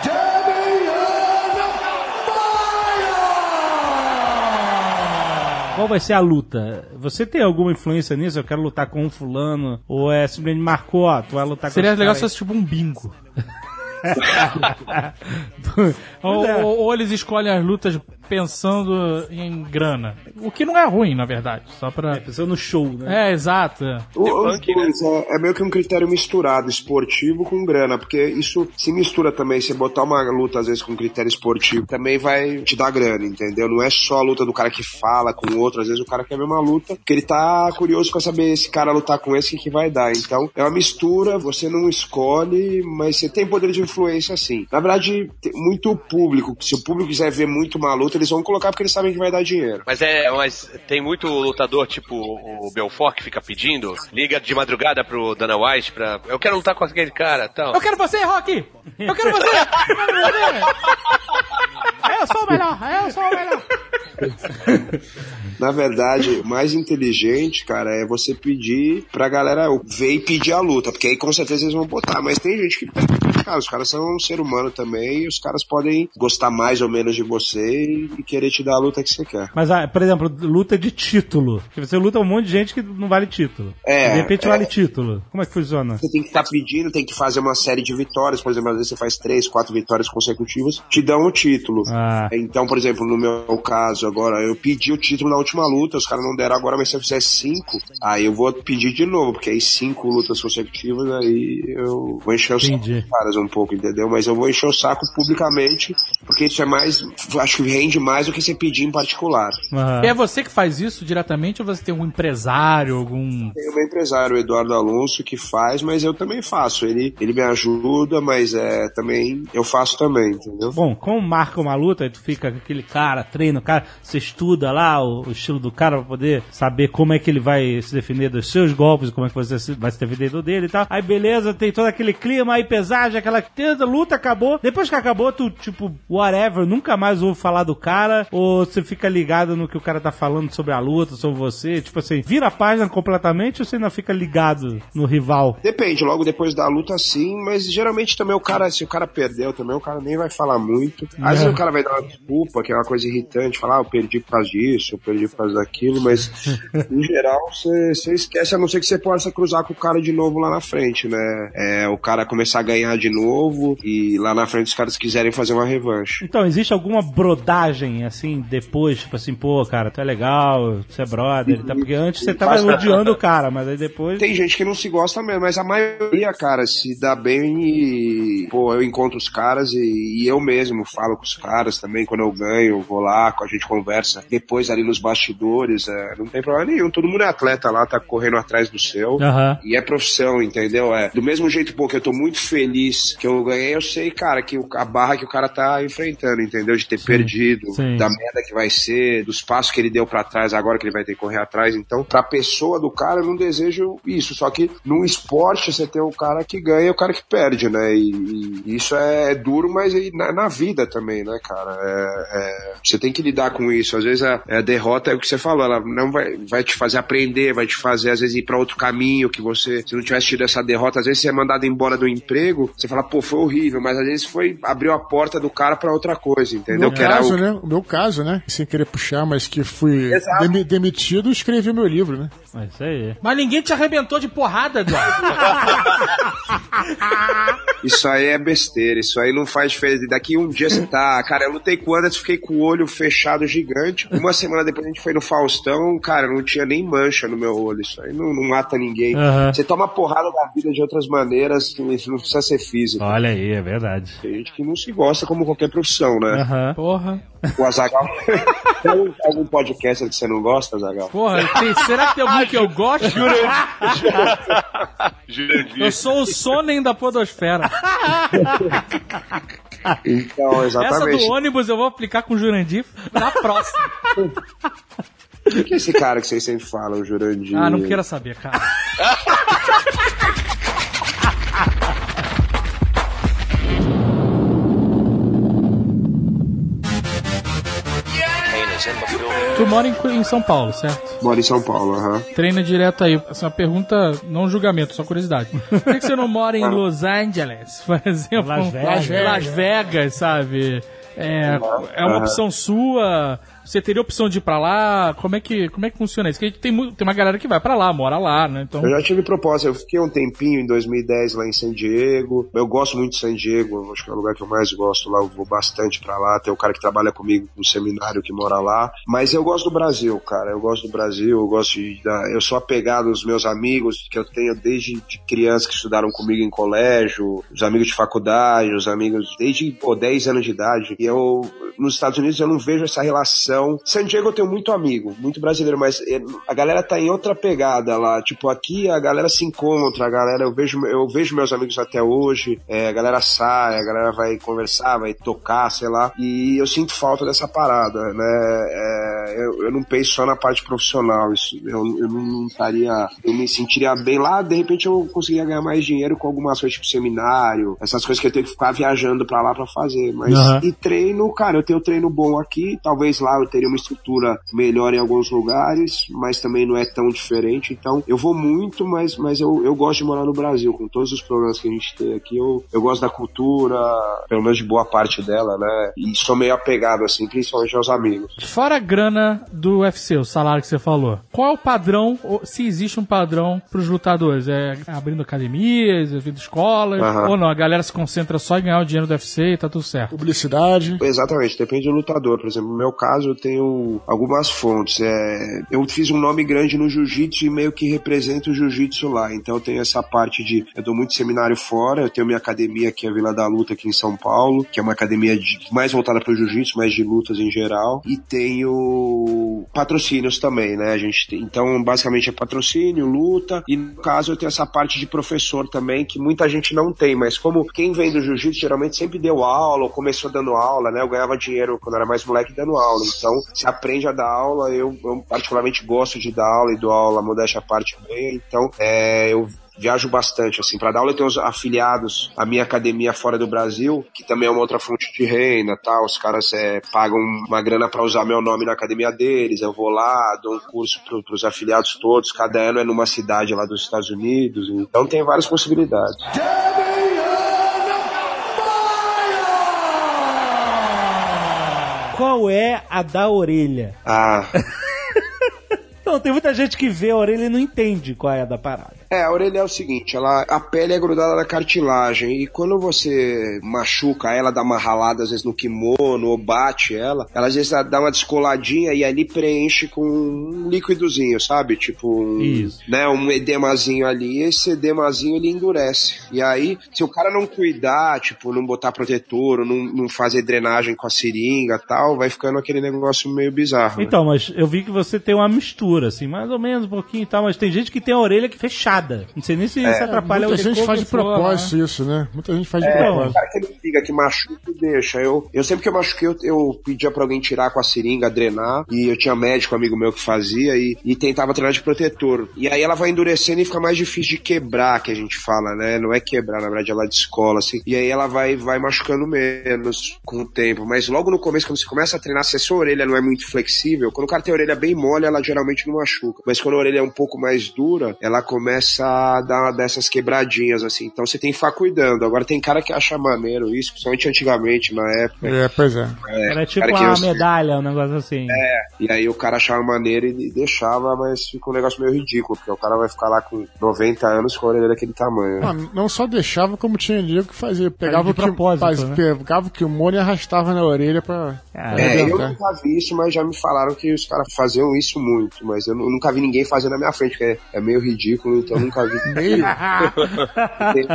Qual vai ser a luta? Você tem alguma influência nisso? Eu quero lutar com um fulano? Ou é simplesmente marcou, ó, tu vai lutar Seria com esse legal se fosse tipo um bingo. (laughs) (laughs) aí. Ou, é. ou- ou eles escolhem as lutas pensando em grana. O que não é ruim, na verdade. Só pra. Pensando no show, né? É, exato. O- Os punk, dois, é, é meio que um critério misturado, esportivo com grana, porque isso se mistura também, você botar uma luta às vezes com critério esportivo, também vai te dar grana, entendeu? Não é só a luta do cara que fala com o outro, às vezes o cara quer ver uma luta, porque ele tá curioso pra saber esse cara lutar com esse, o que, que vai dar. Então, é uma mistura, você não escolhe, mas você tem poder de influência sim. Na verdade, muito público, se o público quiser ver muito uma luta, eles vão colocar porque eles sabem que vai dar dinheiro. Mas é, mas tem muito lutador, tipo o Belfort, que fica pedindo, liga de madrugada pro Dana White pra. Eu quero lutar com aquele cara tal. Eu quero você, Rock! Eu quero você! Eu quero você! Eu sou o melhor! Eu sou o melhor! (laughs) Na verdade, o mais inteligente, cara, é você pedir pra galera ver e pedir a luta, porque aí com certeza eles vão botar. Mas tem gente que pede, cara, os caras são um ser humano também, e os caras podem gostar mais ou menos de você e querer te dar a luta que você quer. Mas, ah, por exemplo, luta de título. Você luta um monte de gente que não vale título. É, De repente é. vale título. Como é que funciona? Você tem que estar pedindo, tem que fazer uma série de vitórias, por exemplo, às vezes você faz três, quatro vitórias consecutivas, te dão o título. Ah. Então, por exemplo, no meu caso agora, eu pedi o título na última luta, os caras não deram agora, mas se eu fizer cinco, aí eu vou pedir de novo, porque aí cinco lutas consecutivas, aí eu vou encher o saco Entendi. dos caras um pouco, entendeu? Mas eu vou encher o saco publicamente, porque isso é mais, acho que rende mais do que você pedir em particular. E é você que faz isso diretamente ou você tem algum empresário, algum. Tem o meu empresário, o Eduardo Alonso, que faz, mas eu também faço. Ele, ele me ajuda, mas é, também eu faço também, entendeu? Bom, como marca uma luta, aí tu fica com aquele cara, treina o cara, você estuda lá o, o estilo do cara pra poder saber como é que ele vai se defender dos seus golpes, como é que você se- vai se defender do dele e tal. Aí beleza, tem todo aquele clima, aí pesagem, aquela tenta, luta acabou. Depois que acabou, tu, tipo, whatever, nunca mais ouve falar do cara, ou você fica ligado no que o cara tá falando sobre a luta, sobre você, tipo assim, vira a página completamente ou você ainda fica ligado no rival? Depende, logo depois da luta sim, mas geralmente também o cara, se o cara perdeu também, o cara nem vai falar muito. Às vezes o cara vai dar uma desculpa, que é uma coisa irritante, falar, eu perdi por causa disso, eu perdi por causa daquilo, mas em geral você esquece, a não ser que você possa cruzar com o cara de novo lá na frente, né? É, o cara começar a ganhar de novo e lá na frente os caras quiserem fazer uma revanche. Então, existe alguma brodagem, assim, depois, tipo assim, pô, cara, tu é legal, você é brother, tá? porque antes você tava odiando o cara, mas aí depois... Tem gente que não se gosta mesmo, mas a maioria, cara, se dá bem e, pô, eu encontro os caras e, e eu mesmo falo com os caras também, quando eu ganho, vou lá, a gente conversa depois ali nos bastidores, é, não tem problema nenhum, todo mundo é atleta lá, tá correndo atrás do seu. Aham. E é profissão, entendeu? É. Do mesmo jeito, pô, que eu tô muito feliz que eu ganhei, eu sei, cara, que o- a barra que o cara tá enfrentando, entendeu? De ter perdido, sim. da merda que vai ser, dos passos que ele deu pra trás agora que ele vai ter que correr atrás. Então, pra pessoa do cara, eu não desejo isso. Só que num esporte você tem o cara que ganha e o cara que perde, né? E, e isso é duro, mas na, na vida também, né, cara? É- é, você tem que lidar com isso. Às vezes a, a derrota é o que você falou, ela não vai, vai te fazer aprender, vai te fazer, às vezes, ir pra outro caminho que você, se não tivesse tido essa derrota, às vezes você é mandado embora do emprego, você fala, pô, foi horrível, mas às vezes foi, abriu a porta do cara pra outra coisa, entendeu? meu Que era caso, o- né? O meu caso, né? Sem querer puxar, mas que fui demi- demitido, escrevi meu livro, né? É isso aí. Mas ninguém te arrebentou de porrada, Eduardo. (laughs) Isso aí é besteira, isso aí não faz diferença. Daqui um dia você tá. Cara, eu lutei com o Anderson, fiquei com o olho fechado gigante. Uma semana depois a gente foi no Faustão, cara, não tinha nem mancha no meu olho. Isso aí não, não mata ninguém. Aham. Você toma porrada da vida de outras maneiras, isso não precisa ser físico. Olha aí, é verdade. Tem gente que não se gosta como qualquer profissão, né? Aham. Porra. O Azagal. tem algum- podcast que você não gosta, Azagal? Porra, tem- será que tem algum que eu gosto? Jurandir. Eu sou o Sonen da Podosfera. (laughs) Então, Essa exatamente. do ônibus eu vou aplicar com o Jurandir na próxima. O que é esse cara que vocês sempre falam, Jurandir? Ah, não quero saber, cara. Tu mora em, em São Paulo, certo? Mora em São Paulo, aham. Treina direto aí. Essa é uma pergunta, não julgamento, só curiosidade. Por que, que você não mora em Los Angeles, por exemplo? Las Vegas. Las Vegas, sabe? É, é uma opção sua? Você teria opção de ir pra lá? Como é que, como é que funciona isso? Porque tem, tem uma galera que vai pra lá, mora lá, né? Então, Eu já tive proposta, eu fiquei um tempinho em 2010 lá em San Diego. Eu gosto muito de San Diego, acho que é o lugar que eu mais gosto lá, eu vou bastante pra lá. Tem o cara que trabalha comigo no seminário que mora lá. Mas eu gosto do Brasil, cara. Eu gosto do Brasil, eu gosto de. Eu sou apegado aos meus amigos que eu tenho desde de criança que estudaram comigo em colégio, os amigos de faculdade, os amigos desde pô, 10 anos de idade. E eu, nos Estados Unidos, eu não vejo essa relação. San Diego eu tenho muito amigo, muito brasileiro, mas eh, a galera tá em outra pegada lá. Tipo, aqui a galera se encontra, a galera, eu vejo, eu vejo meus amigos até hoje, eh, a galera sai, a galera vai conversar, vai tocar, sei lá. E eu sinto falta dessa parada, né? Eh, eu, eu não penso só na parte profissional, isso, eu, eu não estaria, eu me sentiria bem lá, de repente eu conseguiria ganhar mais dinheiro com algumas coisas, tipo seminário, essas coisas que eu tenho que ficar viajando pra lá pra fazer. Mas, Aham. e treino, cara, eu tenho treino bom aqui, talvez lá eu teria uma estrutura melhor em alguns lugares, mas também não é tão diferente. Então, eu vou muito, mas, mas eu, eu gosto de morar no Brasil, com todos os problemas que a gente tem aqui. Eu, eu gosto da cultura, pelo menos de boa parte dela, né? E sou meio apegado, assim, principalmente aos amigos. fora a grana do UFC, o salário que você falou. Qual é o padrão, se existe um padrão pros lutadores? É abrindo academias, abrindo escolas, Aham. ou não? A galera se concentra só em ganhar o dinheiro do UFC e tá tudo certo. Publicidade. Exatamente, depende do lutador. Por exemplo, no meu caso, eu tenho algumas fontes. É, eu fiz um nome grande no jiu-jitsu e meio que represento o jiu-jitsu lá. Então eu tenho essa parte de. Eu dou muito seminário fora, eu tenho minha academia aqui, a Vila da Luta, aqui em São Paulo, que é uma academia de- mais voltada para o jiu-jitsu, mais de lutas em geral. E tenho patrocínios também, né? A gente tem- então, basicamente é patrocínio, luta. E no caso, eu tenho essa parte de professor também, que muita gente não tem, mas como quem vem do jiu-jitsu geralmente sempre deu aula ou começou dando aula, né? Eu ganhava dinheiro quando era mais moleque dando aula. Então, se aprende a dar aula, eu, eu particularmente gosto de dar aula e dou aula, modéstia à parte bem. Então, é, eu viajo bastante, assim, para dar aula eu tenho os afiliados à minha academia fora do Brasil, que também é uma outra fonte de renda, tal, os caras é, pagam uma grana para usar meu nome na academia deles, eu vou lá, dou um curso pro, pros afiliados todos, cada ano é numa cidade lá dos Estados Unidos, então tem várias possibilidades. Qual é a da orelha? Ah, (laughs) Não, tem muita gente que vê a orelha e não entende qual é a da parada. É, a orelha é o seguinte, ela, a pele é grudada na cartilagem e quando você machuca ela, dá uma ralada às vezes no kimono ou bate ela, ela às vezes dá uma descoladinha e ali preenche com um líquidozinho, sabe? Tipo um, Isso. né, um edemazinho ali, esse edemazinho ele endurece. E aí, se o cara não cuidar, tipo, não botar protetor, não, não fazer drenagem com a seringa e tal, vai ficando aquele negócio meio bizarro. né? Então, mas eu vi que você tem uma mistura, assim, mais ou menos um pouquinho e tal, mas tem gente que tem a orelha que fechada. Não sei nem se isso atrapalha Muita o gente faz de propósito isso, né? Muita gente faz de É, o propósito. cara que que machuca, deixa. Eu, eu sempre que eu machuquei, eu, eu pedia pra alguém tirar com a seringa, drenar. E eu tinha médico amigo meu que fazia e, e tentava treinar de protetor. E aí ela vai endurecendo e fica mais difícil de quebrar, que a gente fala, né? Não é quebrar, na verdade ela descola, assim. E aí ela vai, vai machucando menos com o tempo. Mas logo no começo, quando você começa a treinar, se a sua orelha não é muito flexível, quando o cara tem a orelha bem mole, ela geralmente não machuca. Mas quando a orelha é um pouco mais dura, ela começa a dar uma dessas quebradinhas, assim. Então você tem que ficar cuidando. Agora tem cara que acha maneiro isso, principalmente antigamente, na época. É, pois é. É, Era tipo uma eu- medalha, um negócio assim. E aí o cara achava maneiro e deixava, mas fica um negócio meio ridículo, porque o cara vai ficar lá com 90 anos com a orelha daquele tamanho. Ah, não só deixava, como tinha nego que fazia. Pegava, o, que, propósito, faz- né? pegava o kimono e arrastava na orelha pra, Ah, É, eu nunca vi isso, mas já me falaram que os caras faziam isso muito, mas eu nu- nunca vi ninguém fazendo na minha frente, porque é, é meio ridículo, então eu nunca vi (laughs) Meio. tem,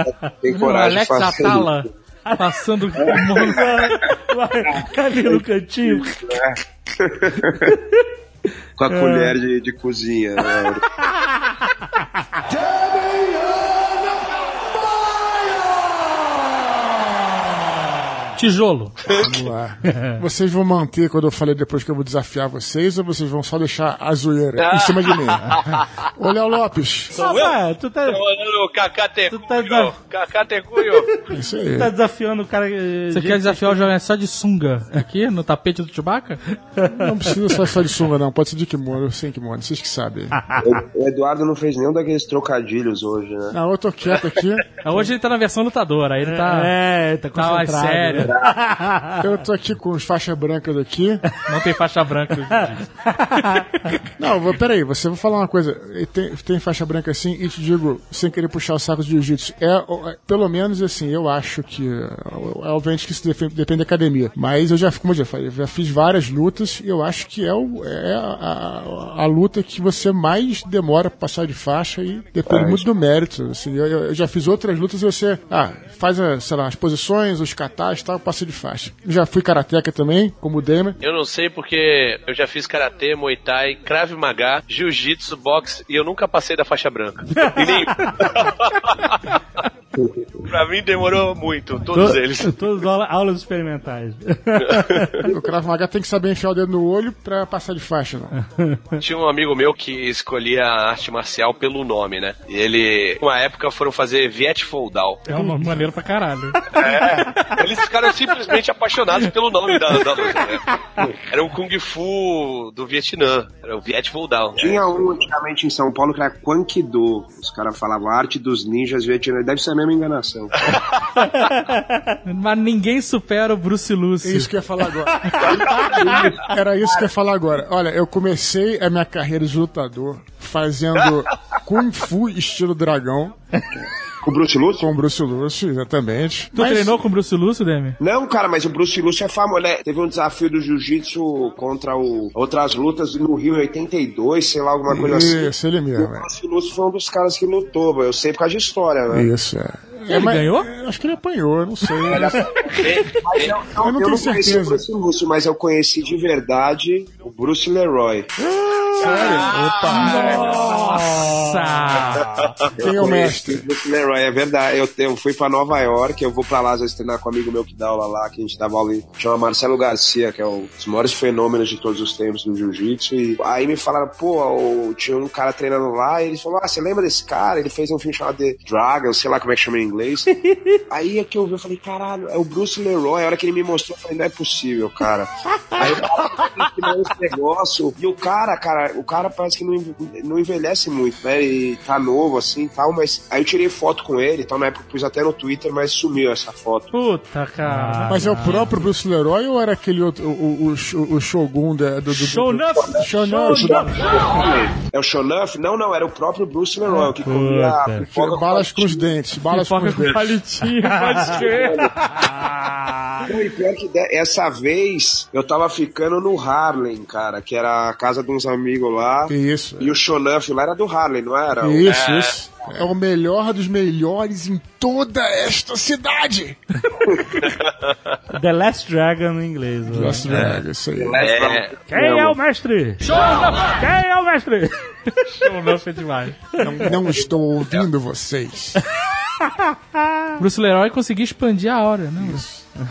tem coragem Alex de fazer Atala isso. passando o kimono. Cadê no cantinho? com a colher de, de cozinha. Né? (laughs) Tijolo. Vamos lá. (laughs) Vocês vão manter quando eu falei depois que eu vou desafiar vocês ou vocês vão só deixar a zoeira em cima de mim? (laughs) Ô, Léo Lopes. Rafa, tu tá, Tô olhando o Cacá Tu tá Cacá. É Isso aí. tá desafiando o cara. eh, Você quer desafiar o jovem só de sunga aqui no tapete do Chewbacca? Não precisa só só de sunga, não. Pode ser de kimono, sem kimono. Vocês que sabem. O Eduardo não fez nenhum daqueles trocadilhos hoje, né? Não, eu tô quieto aqui. (laughs) Hoje ele tá na versão lutadora, aí ele tá. É, tá Tá mais concentrado. sério. (laughs) Eu tô aqui com os faixas brancas daqui. Não tem faixa branca. (laughs) Não, peraí, você vai falar uma coisa. Tem, tem faixa branca assim, e te digo, sem querer puxar o saco de jiu-jitsu. É, é, pelo menos assim, eu acho que. É, obviamente que isso defe- depende da academia. Mas eu já, como eu já falei, eu já fiz várias lutas e eu acho que é, o, é a, a- a luta que você mais demora pra passar de faixa e depende muito do mérito. Assim, eu, eu- já fiz outras lutas e você, ah, faz, a, sei lá, as posições, os katas e tal, passa de faixa. Já fui karateca também, como o Demer. Eu não sei porque eu já fiz karatê, muay thai, krav maga, jiu-jitsu, boxe e eu nunca passei da faixa branca. (laughs) E nem... (laughs) pra mim demorou muito, todos To- eles. (laughs) Todas aula- aulas experimentais. (laughs) O Krav Maga tem que saber enfiar o dedo no olho pra passar de faixa, não. (laughs) Tinha um amigo meu que escolhia a arte marcial pelo nome, né? E ele, uma época, foram fazer Viet Foldal. É uma maneira pra caralho. Eles ficaram simplesmente apaixonados pelo nome da, da luta, né? Era o Kung Fu do Vietnã. Era o Viet Foldal. Tinha um antigamente em São Paulo que era Kwankido. Os caras falavam arte dos ninjas vietnamitas. Deve ser a mesma enganação. comparação. (laughs) Mas ninguém supera o Bruce É Lucy. isso que eu ia falar agora. Era isso que eu ia falar agora. Olha, eu comecei a minha carreira de lutador fazendo Kung Fu estilo dragão Com o Bruce Lúcio? com o Bruce Lúcio, exatamente. Tu treinou com o Bruce Lucy, Demi? Não, cara, mas o Bruce Lúcio é famoso, né? Teve um desafio do jiu-jitsu contra o, outras lutas no Rio em 82, sei lá, alguma coisa assim. Isso, ele mesmo. o Bruce Lúcio foi um dos caras que lutou, eu sei por causa de história, é. né? Isso, é. Ele É, mas- ganhou? é, Acho que ele apanhou, eu não sei. (laughs) Mas não, Eu não tenho conheci o certeza. Bruce Lúcio, mas eu conheci de verdade o Bruce Leroy. Nossa! Quem é o mestre? O Bruce Leroy, é verdade. Eu, eu fui pra Nova York, eu vou pra lá às vezes treinar com um amigo meu que dá aula lá, que a gente dava aula em, chama Marcelo Garcia, que é um dos maiores fenômenos de todos os tempos no jiu-jitsu. E aí me falaram, pô, o- tinha um cara treinando lá, e ele falou, ah, você lembra desse cara? Ele fez um filme chamado The Dragon, sei lá como é que chama em inglês. (laughs) aí é que eu vi, eu falei, caralho, é o Bruce Leroy. A hora que ele me mostrou, eu falei, não é possível, cara. aí eu falei, esse negócio. E o cara, cara, o cara parece que não, não envelhece muito, né? Ele tá novo assim e tal, mas aí eu tirei foto com ele, então na época eu pus até no Twitter, mas sumiu essa foto. Puta, cara. Mas é o próprio Bruce Leroy ou era aquele outro, o, o, o, o Shogun da- do, do, do, Show enough! Show enough. É o Shonuff? Não, não, era o próprio Bruce Leroy que comia pipoca Balas com os dentes, balas com os dentes. palitinho, pode crer. E pior que de- essa vez eu tava ficando no Harlem, cara, que era a casa de uns amigos lá. Isso, E o Shonuff lá era do Harlem, não era? isso, isso. É o melhor dos melhores em toda esta cidade. (laughs) The Last Dragon em inglês. né? Las Vegas, isso aí. É, Quem é o mestre? Quem é o mestre? Show enough é demais. Não, não estou ouvindo vocês. (laughs) Bruce Leroy conseguia expandir a aura, né?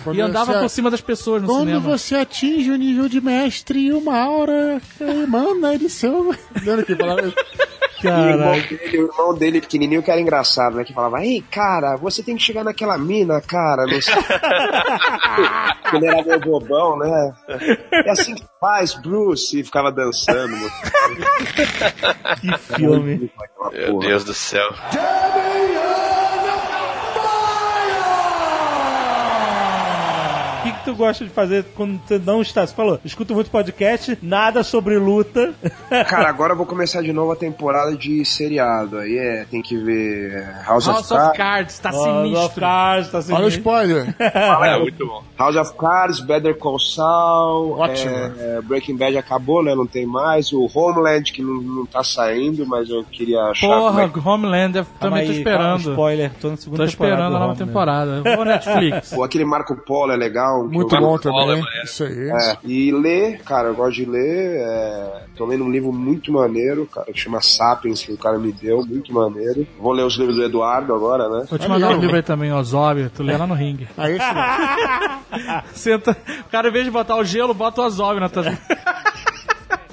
Quando E andava você- por cima das pessoas no Quando cinema. você atinge o nível de mestre uma aura emana de seu. Lembra que falava isso? E o irmão, dele, o irmão dele pequenininho que era engraçado, né? Que falava, ei, cara, você tem que chegar naquela mina, cara. Não sei. (laughs) Ele era meio bobão, né? É assim que faz, Bruce. E ficava dançando. Que filme. Meu. Deus do céu que, que tu gosta de fazer quando você não está? Você falou, escuto muito podcast, nada sobre luta. (laughs) Cara, agora eu vou começar de novo a temporada de seriado. Aí é, tem que ver House, House of of Cards. Cards, tá House of sinistro. Cards, tá Olha o sinistro. spoiler. (laughs) É muito bom. House of Cards, Better Call Saul, Ótimo. é, Breaking Bad acabou, né? Não tem mais. O Homeland, que não, não tá saindo, mas eu queria achar. Porra, é Homelander, Calma também tô aí, calma, esperando. spoiler, tô na segunda Tô temporada. esperando a nova Homeland. temporada. Vou Netflix. (laughs) Pô, aquele Marco Polo é legal. que Muito bom Marco Polo é também. Isso aí. É, e ler, cara, eu gosto de ler. É, tô lendo um livro muito maneiro, cara, que chama Sapiens, que o cara me deu, muito maneiro. Vou ler os livros do Eduardo agora, né? Vou te mandar um livro aí também, ó, Zob. Tu lê lá no ringue. Aí sim. Senta. O cara, em vez de botar o gelo, bota o Zob na tua. (laughs)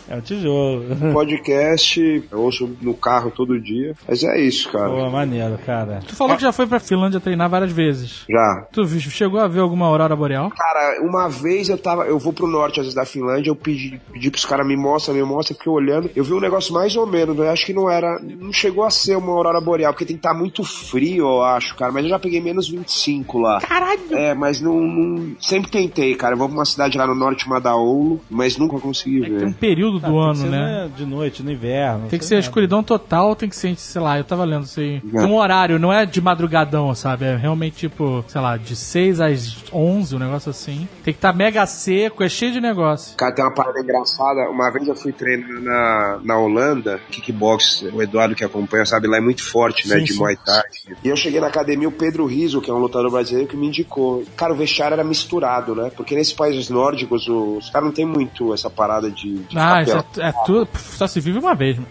É um tijolo. Podcast, eu ouço no carro todo dia. Mas é isso, cara. Pô, maneiro, cara. Tu falou que já foi pra Finlândia treinar várias vezes. Já. Tu vi- chegou a ver alguma aurora boreal? Cara, uma vez eu tava. Eu vou pro norte, às vezes, da Finlândia, eu pedi, pedi pros caras me mostra, me mostra, fiquei olhando. Eu vi um negócio mais ou menos, eu acho que não era. Não chegou a ser uma aurora boreal, porque tem que estar muito frio, eu acho, cara. Mas eu já peguei menos 25 lá. Caralho! É, mas não. não- sempre tentei, cara. Eu vou pra uma cidade lá no norte, Madaoulo, mas nunca consegui Tem um ver. Período do ano, né? não é de noite, no inverno. Tem que ser não a é- escuridão total, tem que ser, sei lá, eu tava lendo isso aí. Tem um horário, não é de madrugadão, sabe? É realmente tipo, sei lá, de 6 às 11, um negócio assim. Tem que estar mega seco, é cheio de negócio. Cara, tem uma parada engraçada. Uma vez eu fui treinar na, na Holanda, kickbox, o Eduardo que acompanha, sabe, lá é muito forte, né, Sim, de sim. Muay Thai. E eu cheguei na academia, o Pedro Riso, que é um lutador brasileiro, que me indicou. Cara, o vestiário era misturado, né, porque nesses países nórdicos, os caras não tem muito essa parada de, de Ah, isso é, é tudo. Só se vive uma vez, mano.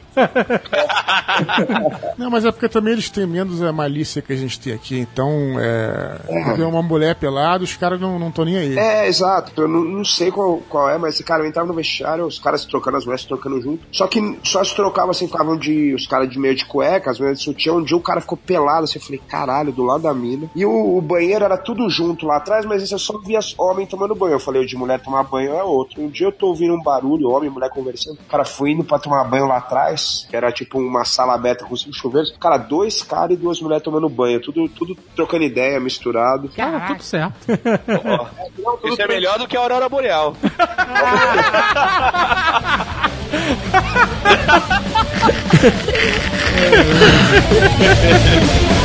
Não, mas é porque também eles têm menos a malícia que a gente tem aqui. Então, é. Uma mulher pelada, os caras não estão nem aí. É, exato. Eu não, não sei qual, qual é, mas, cara, eu entrava no vestiário, os caras se trocando, as mulheres se trocando junto. Só que só se trocavam assim, ficavam de. Os caras de meio de cueca, as mulheres de sutiã. Um dia o cara ficou pelado, assim, eu falei, caralho, do lado da mina. E o, o banheiro era tudo junto lá atrás, mas isso eu só via homem tomando banho. Eu falei, o de mulher tomar banho é outro. Um dia eu tô ouvindo um barulho, homem e mulher conversando. Cara, fui indo pra tomar banho lá atrás, que era tipo uma sala aberta com cinco chuveiros. Cara, dois caras e duas mulheres tomando banho, tudo, tudo trocando ideia, misturado. Cara, tudo certo. (laughs) Não, tudo Isso é melhor do que a Aurora Boreal. (laughs) (laughs)